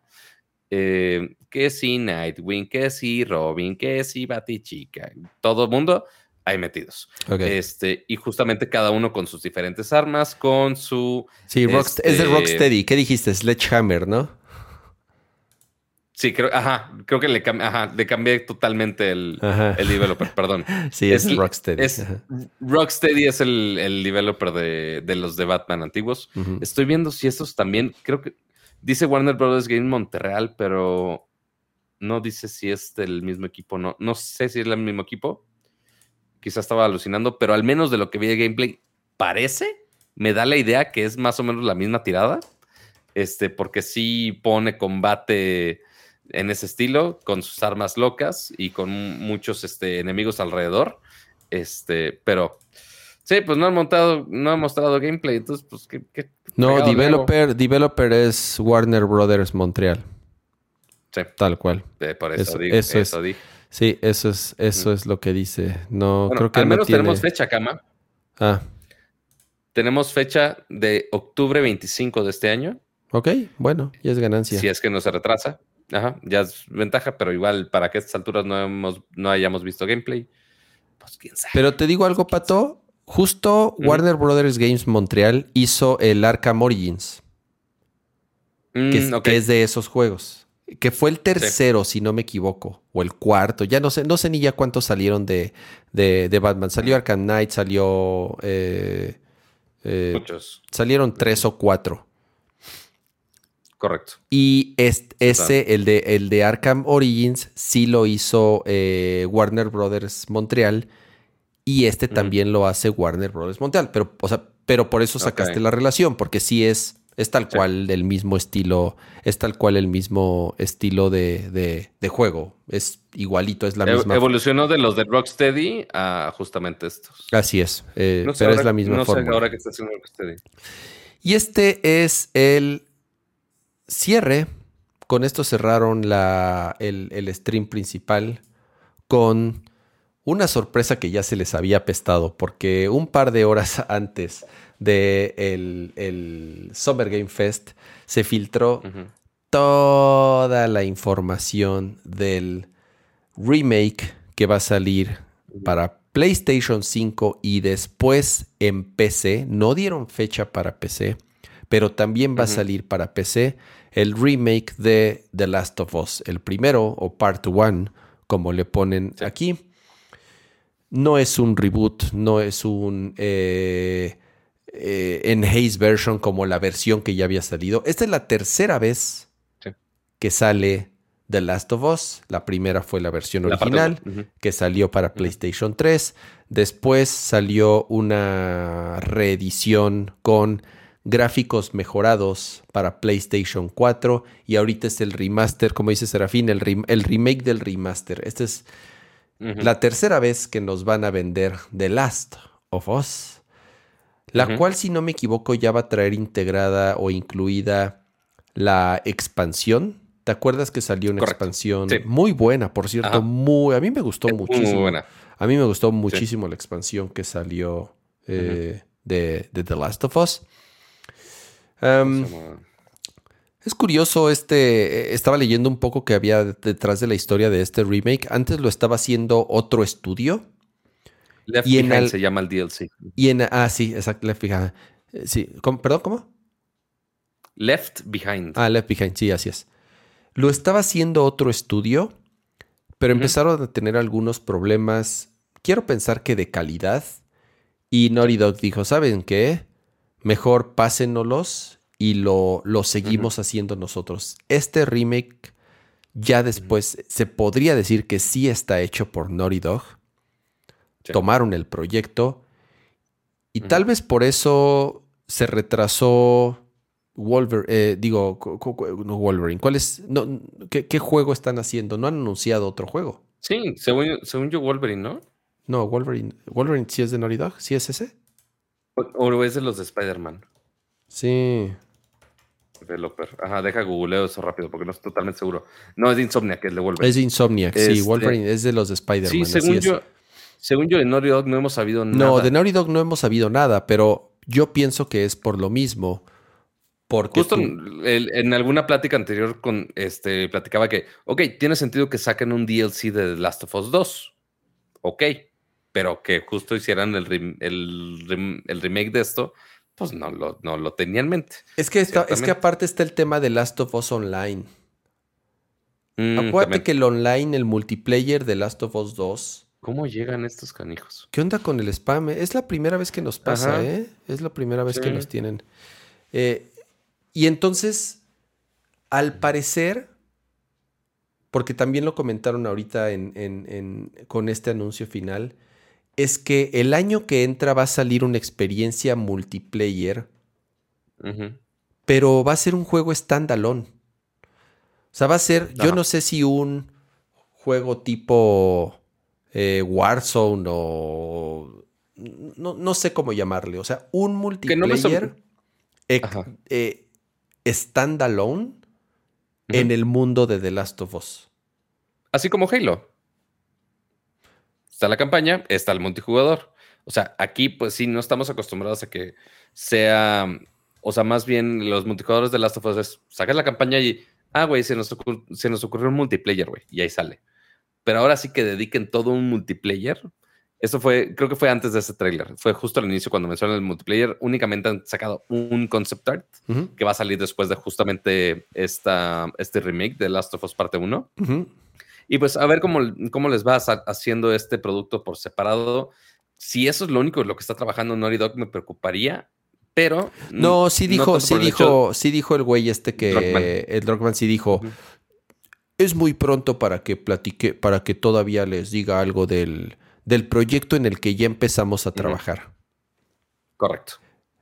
eh, que sí Nightwing, que sí Robin, que sí Batichica, todo el mundo ahí metidos. Este, y justamente cada uno con sus diferentes armas, con su... Sí, es de este Rocksteady. ¿Qué dijiste? Sledgehammer, ¿no? Sí, creo, ajá, creo que le, ajá, le cambié totalmente el, el developer, perdón. Sí, es, Rocksteady. Rocksteady es el, el developer de, de, los de Batman antiguos. Estoy viendo si estos también, creo que dice Warner Brothers Game Montreal, pero no dice si es del mismo equipo. No, no sé si es el mismo equipo. Quizás estaba alucinando, pero al menos de lo que vi de gameplay, parece, me da la idea que es más o menos la misma tirada. Este, porque sí pone combate en ese estilo, con sus armas locas y con muchos este, enemigos alrededor. Este, pero sí, pues no han montado, no han mostrado gameplay, entonces, pues, ¿qué, no, developer, developer es Warner Brothers Montreal. Sí. Tal cual. por eso, digo, eso, es, Sí, eso es, eso es lo que dice. No, creo que al menos tenemos fecha, Cama. Ah. Tenemos fecha de octubre 25 de este año. Ok, bueno, ya es ganancia. Si es que no se retrasa. Ajá, ya es ventaja, pero igual para que a estas alturas no, hemos, no hayamos visto gameplay, pues quién sabe. Pero te digo algo, Pato. Justo Warner Brothers Games Montreal hizo el Arkham Origins. Mm, que, es, de esos juegos. Que fue el tercero, si no me equivoco. O el cuarto. Ya no sé, no sé ni ya cuántos salieron de, de, Batman. Salió Arkham Knight, salió. Eh, eh, Muchos. Salieron tres o cuatro. Correcto. Y ese, el de, el de Arkham Origins, sí lo hizo eh, Warner Brothers Montreal. Y este también lo hace Warner Brothers Montreal. Pero, o sea, pero por eso sacaste la relación, porque sí es, es tal cual el mismo estilo, es tal cual el mismo estilo de, juego. Es igualito, es la misma. Evolucionó de los de Rocksteady a justamente estos. Así es, eh, pero es la misma no forma. ahora que está haciendo Rocksteady. Y este es el cierre. Con esto cerraron la, el, stream principal con una sorpresa que ya se les había pestado, porque un par de horas antes de el, Summer Game Fest se filtró toda la información del remake que va a salir para PlayStation 5 y después en PC. No dieron fecha para PC, pero también va a salir para PC el remake de The Last of Us, el primero o Part 1, como le ponen aquí. No es un reboot, no es un eh, eh, enhanced version como la versión que ya había salido. Esta es la tercera vez que sale The Last of Us. La primera fue la versión original que salió para PlayStation 3. Después salió una reedición con gráficos mejorados para PlayStation 4 y ahorita es el remaster, como dice Serafín, el, el remake del remaster. Esta es la tercera vez que nos van a vender The Last of Us, la cual si no me equivoco ya va a traer integrada o incluida la expansión. ¿Te acuerdas que salió una expansión muy buena, por cierto? Muy, a mí me gustó muchísimo. buena. A mí me gustó muchísimo la expansión que salió eh, de, de The Last of Us. Em, es curioso, este, estaba leyendo un poco que había detrás de la historia de este remake. Antes lo estaba haciendo otro estudio. Left Behind se llama el DLC. Y en, ah, sí, exacto, Left Behind. Eh, sí, ¿perdón, cómo? Left Behind. Ah, Left Behind, sí, así es. Lo estaba haciendo otro estudio, pero empezaron a tener algunos problemas, quiero pensar que de calidad. Y Naughty Dog dijo, ¿saben qué? Mejor pásenoslos y lo, lo seguimos haciendo nosotros. Este remake ya después se podría decir que sí está hecho por Naughty Dog. Tomaron el proyecto y tal vez por eso se retrasó Wolverine, eh, digo, no Wolverine. ¿Cuál es, no, ¿qué, ¿qué, juego están haciendo? No han anunciado otro juego. Sí, según, según yo, Wolverine, ¿no? No, Wolverine. Wolverine sí es de Naughty Dog, sí es ese. O, es de los de Spider-Man. Sí. Developer. Ajá, deja googleo eso rápido porque no estoy totalmente seguro. No, es de Insomniac, es de Wolverine. Es de Insomniac, sí. Este- Wolverine es de los de Spider-Man. Sí, así según es. yo, según yo, de Naughty Dog no hemos sabido nada. No, de Naughty Dog no hemos sabido nada, pero yo pienso que es por lo mismo. Porque Justo tú- en, en alguna plática anterior con este platicaba que, ok, tiene sentido que saquen un DLC de The Last of Us 2. Ok, pero que justo hicieran el, rem- el, rem- el remake de esto, pues no lo, no lo tenía en mente. es, que está- es que aparte está el tema de Last of Us Online. Mm, Acuérdate también. que el online, el multiplayer de Last of Us 2. ¿Cómo llegan estos canijos? ¿Qué onda con el spam? Es la primera vez que nos pasa, Ajá. ¿eh? Es la primera vez que nos tienen. Eh, y entonces, al parecer, porque también lo comentaron ahorita en- en- en- con este anuncio final, es que el año que entra va a salir una experiencia multiplayer, pero va a ser un juego standalone. O sea, va a ser, yo no sé si un juego tipo eh, Warzone o... No, no sé cómo llamarle. O sea, un no multiplayer Ajá. eh, standalone en el mundo de The Last of Us. Así como Halo. Está la campaña, está el multijugador. O sea, aquí pues sí, no estamos acostumbrados a que sea, o sea, más bien los multijugadores de Last of Us es, sacas la campaña y, ah, güey, se, nos se nos ocurrió un multiplayer, güey, y ahí sale. Pero ahora sí que dediquen todo un multiplayer. Eso fue, creo que fue antes de ese tráiler. Fue justo al inicio cuando mencionan el multiplayer. Únicamente han sacado un concept art que va a salir después de justamente esta, este remake de Last of Us Parte 1. ujú. Y pues a ver cómo, cómo les va sa- haciendo este producto por separado. Si eso es lo único lo que está trabajando Naughty Dog, me preocuparía, pero... No, sí dijo, sí dijo, sí dijo el güey este que el Druckmann sí dijo, es muy pronto para que platique, para que todavía les diga algo del, del proyecto en el que ya empezamos a trabajar. Correcto,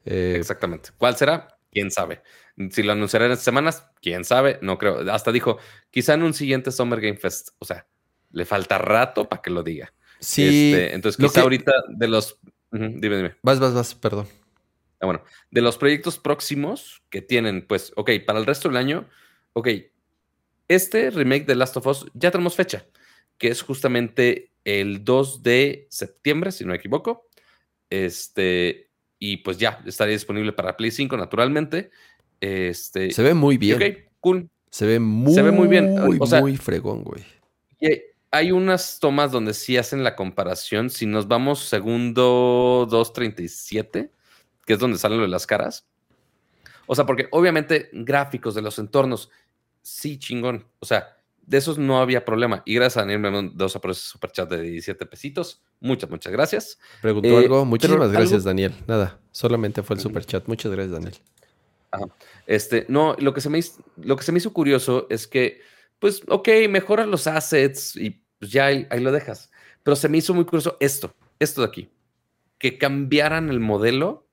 Eh, exactamente. ¿Cuál será? ¿Quién sabe? Si lo anunciarán en semanas, quién sabe, no creo. Hasta dijo, quizá en un siguiente Summer Game Fest. O sea, le falta rato para que lo diga. sí, Este, entonces, quizá que- ahorita de los... Dime, dime. vas, vas, vas, perdón. Ah, bueno, de los proyectos próximos que tienen, pues, ok, para el resto del año, ok, este remake de Last of Us ya tenemos fecha, que es justamente el 2 de septiembre, si no me equivoco. Este, y pues ya estaría disponible para Play 5, naturalmente. Este, Se ve muy bien. cool. Se ve muy, Se ve muy bien, o sea- muy fregón, güey. Hay- unas tomas donde sí hacen la comparación. Si nos vamos segundo 237, que es donde salen lo de las caras. O sea, porque obviamente gráficos de los entornos, sí, chingón. O sea, de esos no había problema. Y gracias a Daniel Mendoza por ese superchat de 17 pesitos. Muchas, muchas gracias. Preguntó Eh, algo. Muchísimas gracias, algo- Daniel. Nada, solamente fue el superchat. Muchas gracias, Daniel. Este, no, lo que se me hizo, lo que se me hizo curioso es que, pues, ok, mejoran los assets y pues ya ahí, ahí lo dejas. Pero se me hizo muy curioso esto, esto de aquí, que cambiaran el modelo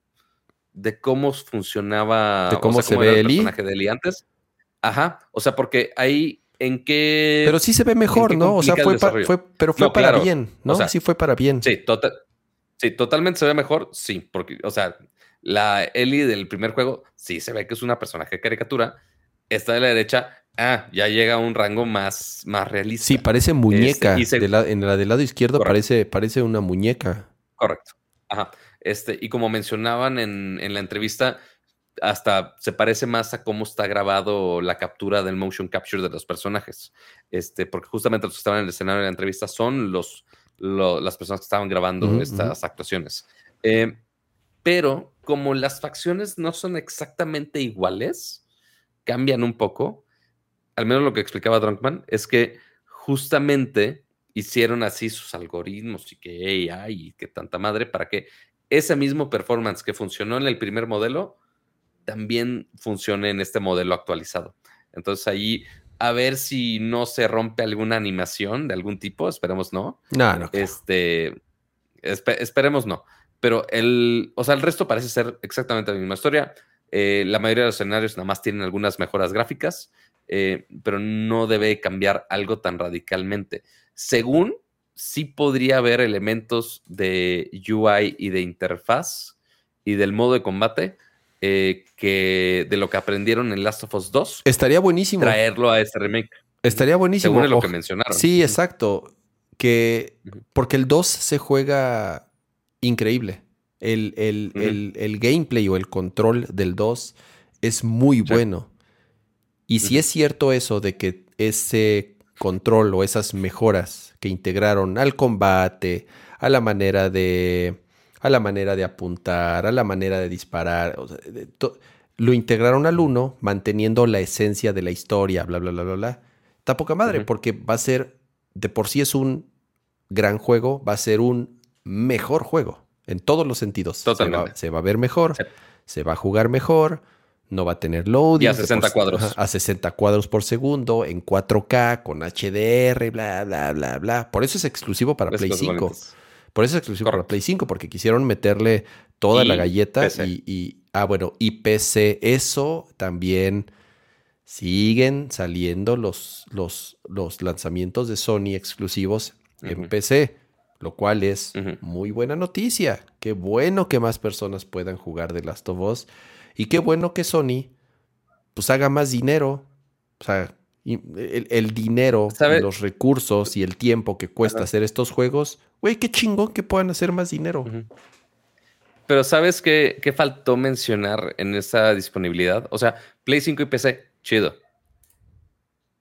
de cómo funcionaba, De cómo se cómo ve era el personaje de Ellie antes. Ajá, o sea, porque ahí en qué... Pero sí se ve mejor, ¿no? O sea, fue, pa- desarrollo? fue pero fue No, para claro. bien, ¿no? O sea, sí fue para bien. Sí, tota- sí, totalmente se ve mejor, sí, porque, o sea, la Ellie del primer juego, sí se ve que es una personaje caricatura. Esta de la derecha, ah, ya llega a un rango más, más realista. Sí, parece muñeca. Este, y se- De la- en la del lado izquierdo Correcto. parece, parece una muñeca. Correcto. Ajá. Este, y como mencionaban en, en la entrevista, hasta se parece más a cómo está grabado la captura del motion capture de los personajes. Este, porque justamente los que estaban en el escenario de la entrevista son los, lo- las personas que estaban grabando estas actuaciones. Eh, pero como las facciones no son exactamente iguales, cambian un poco. Al menos lo que explicaba Drunkman es que justamente hicieron así sus algoritmos y que AI y que tanta madre para que ese mismo performance que funcionó en el primer modelo también funcione en este modelo actualizado. Entonces ahí a ver si no se rompe alguna animación de algún tipo, esperemos no. No, no. Este, espe- esperemos no. Pero el, o sea, el resto parece ser exactamente la misma historia. Eh, la mayoría de los escenarios nada más tienen algunas mejoras gráficas, eh, pero no debe cambiar algo tan radicalmente. según sí podría haber elementos de UI y de interfaz y del modo de combate eh, que de lo que aprendieron en Last of Us 2. Estaría buenísimo. Traerlo a este remake. Estaría buenísimo. Según lo que mencionaron. Sí, exacto. Que porque el 2 se juega increíble. El, el, gameplay o el control del 2 es muy bueno. Y si es cierto eso de que ese control o esas mejoras que integraron al combate, a la manera de a la manera de apuntar, a la manera de disparar, lo integraron al 1 manteniendo la esencia de la historia, bla bla bla bla bla. Está poca madre porque va a ser de por sí es un gran juego, va a ser un mejor juego en todos los sentidos. Totalmente. Se va, a ver mejor, se va a jugar mejor, no va a tener loading. Y a 60 cuadros. A 60 cuadros por segundo, en 4K, con HDR, bla, bla, bla, bla. Por eso es exclusivo para Play 5. Por eso es exclusivo para Play 5, porque quisieron meterle toda la galleta y, Ah, bueno, y PC. Eso también siguen saliendo los, los, los lanzamientos de Sony exclusivos en PC lo cual es muy buena noticia. Qué bueno que más personas puedan jugar de Last of Us y qué bueno que Sony pues haga más dinero. O sea, el, dinero, los recursos y el tiempo que cuesta hacer estos juegos, güey, qué chingón que puedan hacer más dinero. Pero ¿sabes qué, qué faltó mencionar en esa disponibilidad? O sea, Play 5 y PC, chido.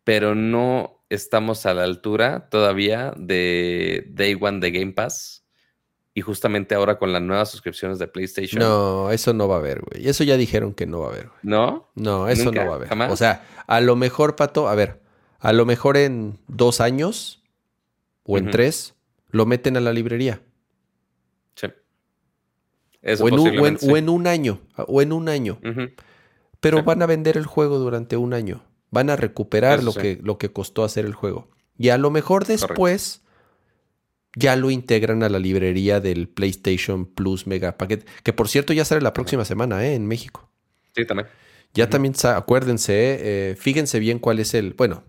Pero no estamos a la altura todavía de Day One de Game Pass. Y justamente ahora con las nuevas suscripciones de PlayStation. No, eso no va a haber, güey. Eso ya dijeron que no va a haber. Güey. ¿No? No, eso no va a haber. O sea, a lo mejor, Pato, a ver, a lo mejor en dos años o en tres lo meten a la librería. Sí. o, en un, o, en, un, año. O en un año. Pero van a vender el juego durante un año. Van a recuperar lo, que, lo que costó hacer el juego. Y a lo mejor después ya lo integran a la librería del PlayStation Plus Mega Packet, que por cierto ya sale la próxima semana ¿eh? en México. Sí, también. Ya también, acuérdense, eh, fíjense bien cuál es el, bueno,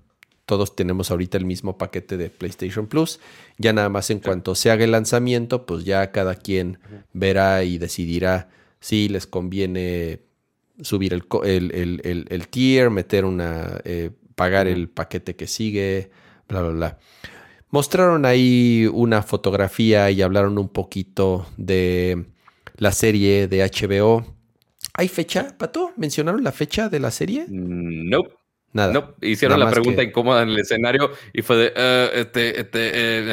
todos tenemos ahorita el mismo paquete de PlayStation Plus. Ya nada más en cuanto se haga el lanzamiento, pues ya cada quien verá y decidirá si les conviene subir el, el, el, tier, meter una, eh, pagar el paquete que sigue, bla, bla, bla. Mostraron ahí una fotografía y hablaron un poquito de la serie de HBO. ¿Hay fecha, Pato? ¿Mencionaron la fecha de la serie? Mm, no. Nada. No, hicieron la pregunta incómoda en el escenario y fue de, eh, este, este,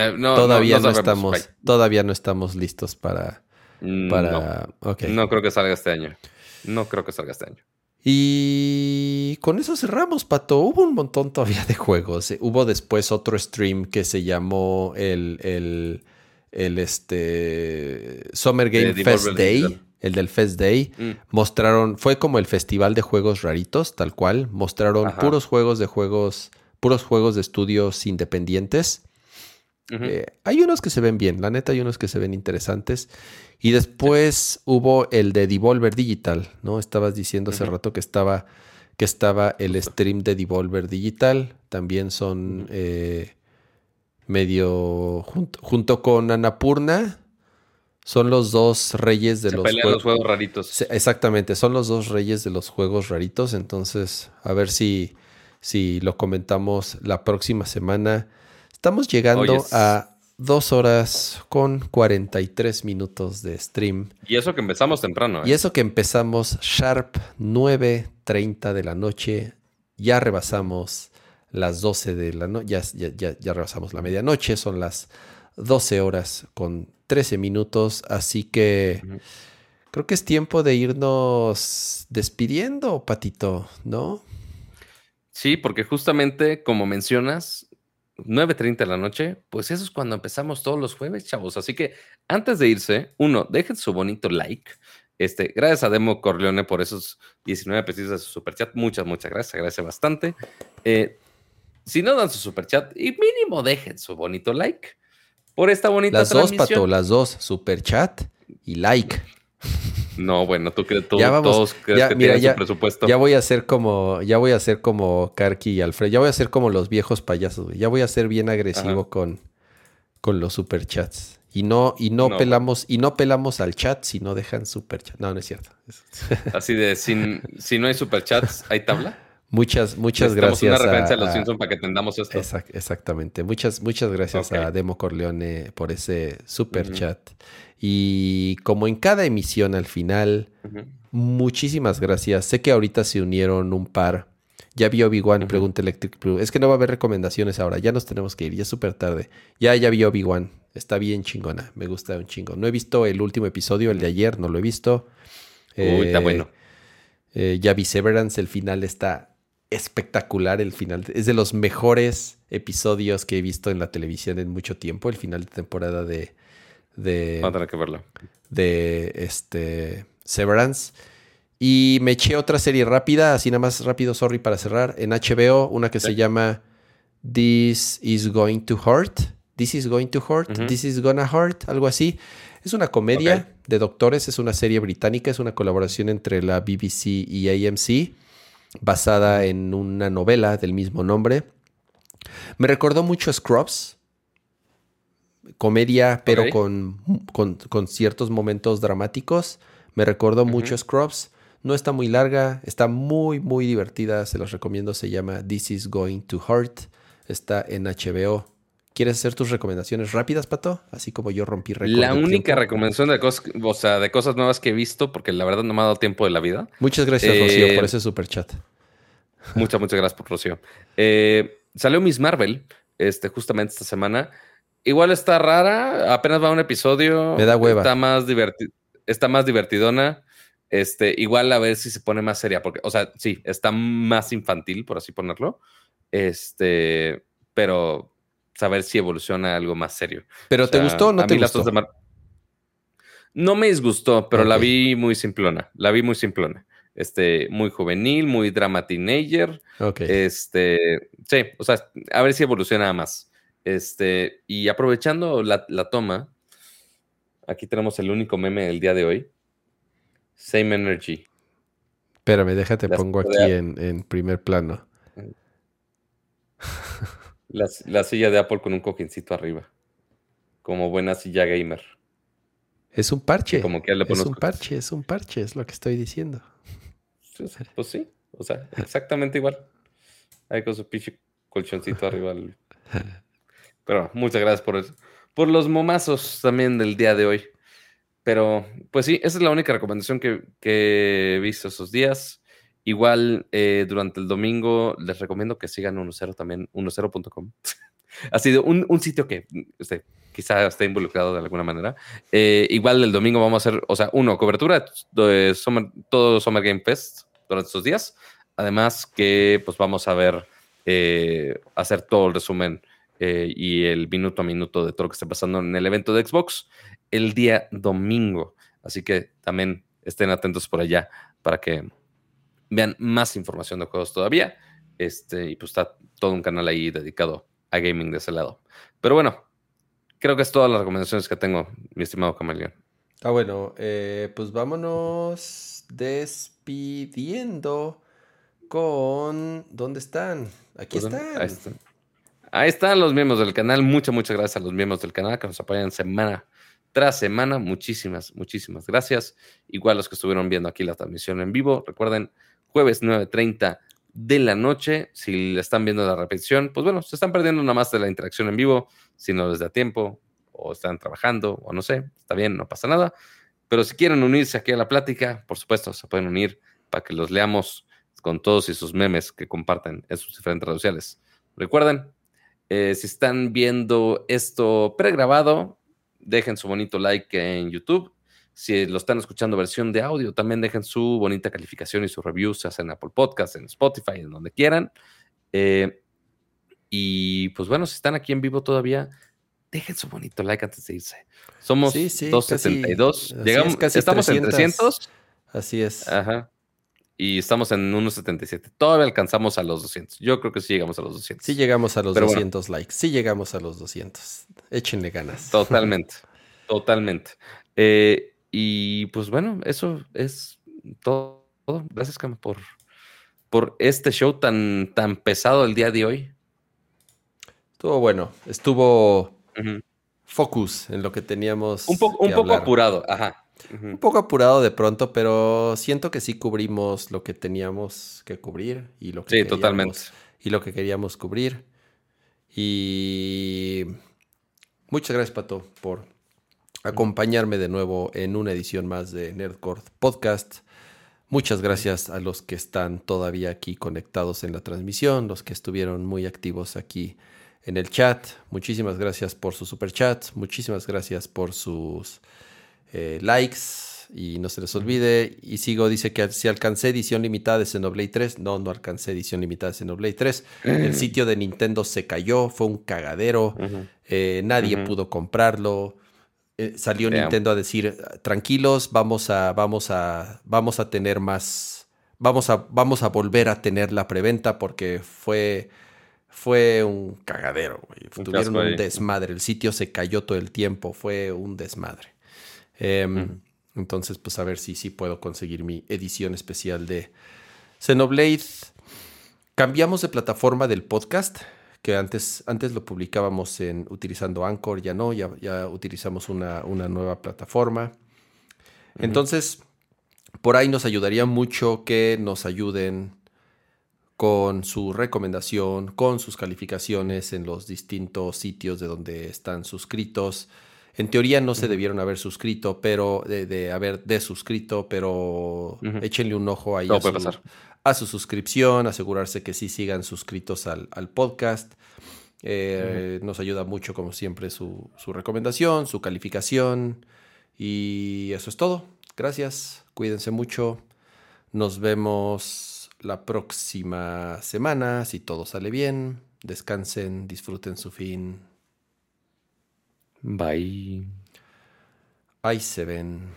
eh, no, todavía no, estamos, todavía no estamos listos para, mm, para, no creo que salga este año. No creo que salga este año. Y con eso cerramos, Pato. Hubo un montón todavía de juegos. Hubo después otro stream que se llamó el, el, el este, Summer Game Fest Day. El del Fest Day. Mm. Mostraron, fue como el festival de juegos raritos, tal cual. Mostraron puros juegos de juegos, puros juegos de estudios independientes. Eh, hay unos que se ven bien, la neta hay unos que se ven interesantes. Y después hubo el de Devolver Digital, ¿no? Estabas diciendo hace rato que estaba, que estaba el stream de Devolver Digital. También son eh, medio junto, con Anapurna. Son los dos reyes de los, juegos, los juegos raritos. Exactamente, son los dos reyes de los juegos raritos. Entonces, a ver si, si lo comentamos la próxima semana. Estamos llegando a dos horas con 43 minutos de stream. Y eso que empezamos temprano. ¿eh? Y eso que empezamos sharp 9.30 de la noche. Ya rebasamos las 12 de la noche. Ya, ya, ya, rebasamos la medianoche. Son las 12 horas con 13 minutos. Así que creo que es tiempo de irnos despidiendo, Patito, ¿no? Sí, porque justamente como mencionas, 9.30 de la noche, pues eso es cuando empezamos todos los jueves, chavos. Así que antes de irse, uno, dejen su bonito like. Este, gracias a Demo Corleone por esos 19 pesitos de su superchat. Muchas, muchas gracias. Agradece bastante. Eh, si no dan su superchat, y mínimo dejen su bonito like por esta bonita Las dos, Pato, las dos. Superchat y like. No, bueno, tú crees, tú, Ya vamos, todos crees ya, que mira, tienen ya- su presupuesto. Ya voy a ser como, ya voy a ser como Karki y Alfred. Ya voy a ser como los viejos payasos, güey. Ya voy a ser bien agresivo Ajá. con, con los superchats. Y no, y no, No, pelamos, y no pelamos al chat si no dejan superchat. No, no es cierto. Así de, sin, si no hay superchats, ¿hay tabla? Muchas, muchas gracias. una referencia a- a los Simpsons para que entendamos esto. Exac- exactamente. Muchas, muchas gracias a Demo Corleone por ese super chat. Y como en cada emisión al final, muchísimas gracias. Sé que ahorita se unieron un par. Ya vi Obi-Wan, pregunta Electric Blue. Es que no va a haber recomendaciones ahora. Ya nos tenemos que ir. Ya es súper tarde. Ya, ya vi Obi-Wan. Está bien chingona. Me gusta un chingo. No he visto el último episodio, el de ayer. No lo he visto. Uy, está Eh, bueno. eh, ya vi Severance. El final está espectacular. El final es de los mejores episodios que he visto en la televisión en mucho tiempo. El final de temporada de, de, a tener que verlo. de este Severance. Y me eché otra serie rápida, así nada más rápido, sorry para cerrar, en HBO, una que Sí. se llama This is Going to Hurt. This is Going to Hurt. This is Gonna Hurt, algo así. Es una comedia de doctores, es una serie británica, es una colaboración entre la BBC y AMC, basada en una novela del mismo nombre. Me recordó mucho a Scrubs. Comedia, pero con, con- con ciertos momentos dramáticos. Me recordó mucho a Scrubs. No está muy larga, está muy, muy divertida. Se los recomiendo. Se llama This is Going to Hurt. Está en HBO. ¿Quieres hacer tus recomendaciones rápidas, Pato? Así como yo rompí récord. La única tiempo. recomendación de cosas, o sea, de cosas nuevas que he visto, porque la verdad no me ha dado tiempo de la vida. Muchas gracias, Eh, Rocío, por ese super chat. Muchas, muchas gracias por Rocío. Eh, salió Miss Marvel, este, justamente esta semana. Igual está rara, apenas va un episodio. Me da hueva. Está más, diverti- está más divertidona. Este, igual a ver si se pone más seria, porque, o sea, sí, está más infantil, por así ponerlo. Este, pero saber si evoluciona a algo más serio. ¿Pero O te gustó o no te gustó? dos de Mar- No me disgustó, pero la vi muy simplona. La vi muy simplona. Este, muy juvenil, muy drama teenager. Ok. Este, sí, o sea, a ver si evoluciona más. Este, y aprovechando la, la toma, aquí tenemos el único meme del día de hoy. Same Energy. Espérame, déjate, las pongo aquí en, en primer plano. La, la silla de Apple con un cojincito arriba. Como buena silla gamer. Es un parche. Que como que le es un parche, es un parche, es lo que estoy diciendo. Pues, pues sí, o sea, exactamente igual. Ahí con su pinche colchoncito arriba. Pero muchas gracias por eso. Por los momazos también del día de hoy. Pero, pues sí, esa es la única recomendación que, que he visto esos días. Igual eh, durante el domingo les recomiendo que sigan 10 también, 10.com. ha sido un, un sitio que este, quizá esté involucrado de alguna manera. Eh, igual el domingo vamos a hacer, o sea, uno, cobertura de Summer- todo Summer Game Fest durante estos días. Además que pues vamos a ver, eh, hacer todo el resumen y el minuto a minuto de todo lo que esté pasando en el evento de Xbox el día domingo. Así que también estén atentos por allá para que vean más información de juegos todavía. Este, y pues está todo un canal ahí dedicado a gaming de ese lado. Pero bueno, creo que es todas las recomendaciones que tengo, mi estimado Camaleón. Ah, bueno, eh, pues vámonos despidiendo con... ¿Dónde están? Aquí Pues, están. Ahí están. Ahí están los miembros del canal. Muchas, muchas gracias a los miembros del canal que nos apoyan semana tras semana. Muchísimas, muchísimas gracias. Igual los que estuvieron viendo aquí la transmisión en vivo. Recuerden, jueves 9.30 de la noche. Si le están viendo la repetición, pues bueno, se están perdiendo nada más de la interacción en vivo. Si no les da tiempo o están trabajando o no sé, está bien, no pasa nada. Pero si quieren unirse aquí a la plática, por supuesto, se pueden unir para que los leamos con todos y sus memes que comparten en sus diferentes redes sociales. Recuerden, eh, si están viendo esto pregrabado, dejen su bonito like en YouTube. Si lo están escuchando versión de audio, también dejen su bonita calificación y su review, se hacen en Apple Podcast, en Spotify, en donde quieran. Eh, y pues bueno, si están aquí en vivo todavía, dejen su bonito like antes de irse. Somos Sí, sí, 272. casi- Llegamos, casi estamos 300. en 300. Así es. Ajá. Y estamos en 1.77. Todavía alcanzamos a los 200. Yo creo que sí llegamos a los 200. Sí llegamos a los Pero bueno. 200 likes. Sí llegamos a los 200. Échenle ganas. Totalmente. totalmente. Eh, Y pues bueno, eso es todo. Gracias, Cam, por, por este show tan, tan pesado el día de hoy. Estuvo bueno, estuvo focus en lo que teníamos. Un, un poco apurado, ajá. Un poco apurado de pronto, pero siento que sí cubrimos lo que teníamos que cubrir y lo que sí, totalmente. Y lo que queríamos cubrir. Y muchas gracias, Pato, por acompañarme de nuevo en una edición más de Nerdcore Podcast. Muchas gracias a los que están todavía aquí conectados en la transmisión, los que estuvieron muy activos aquí en el chat. Muchísimas gracias por sus superchats, muchísimas gracias por sus eh, likes y no se les olvide. Y sigo, dice que si alcancé edición limitada de Xenoblade 3. No, no alcancé edición limitada de Xenoblade 3. El sitio de Nintendo se cayó, fue un cagadero. Eh, nadie pudo comprarlo. Eh, salió Nintendo a decir, tranquilos, vamos a, vamos a, vamos a tener más, vamos a, vamos a volver a tener la preventa porque fue, fue un cagadero, Tuvieron un desmadre, el sitio se cayó todo el tiempo, fue un desmadre. Em, entonces, pues a ver si sí puedo conseguir mi edición especial de Xenoblade. Cambiamos de plataforma del podcast que antes, antes lo publicábamos en, utilizando Anchor, ya no, ya, ya utilizamos una, nueva plataforma. Entonces, por ahí nos ayudaría mucho que nos ayuden con su recomendación, con sus calificaciones en los distintos sitios de donde están suscritos. En teoría no se debieron haber suscrito, pero de, haber desuscrito, pero échenle un ojo ahí a, su, a, su, suscripción, asegurarse que sí sigan suscritos al, podcast. Eh, nos ayuda mucho, como siempre, su, su recomendación, su calificación. Y eso es todo. Gracias. Cuídense mucho. Nos vemos la próxima semana, si todo sale bien. Descansen, disfruten su fin. Bye. Ahí se ven.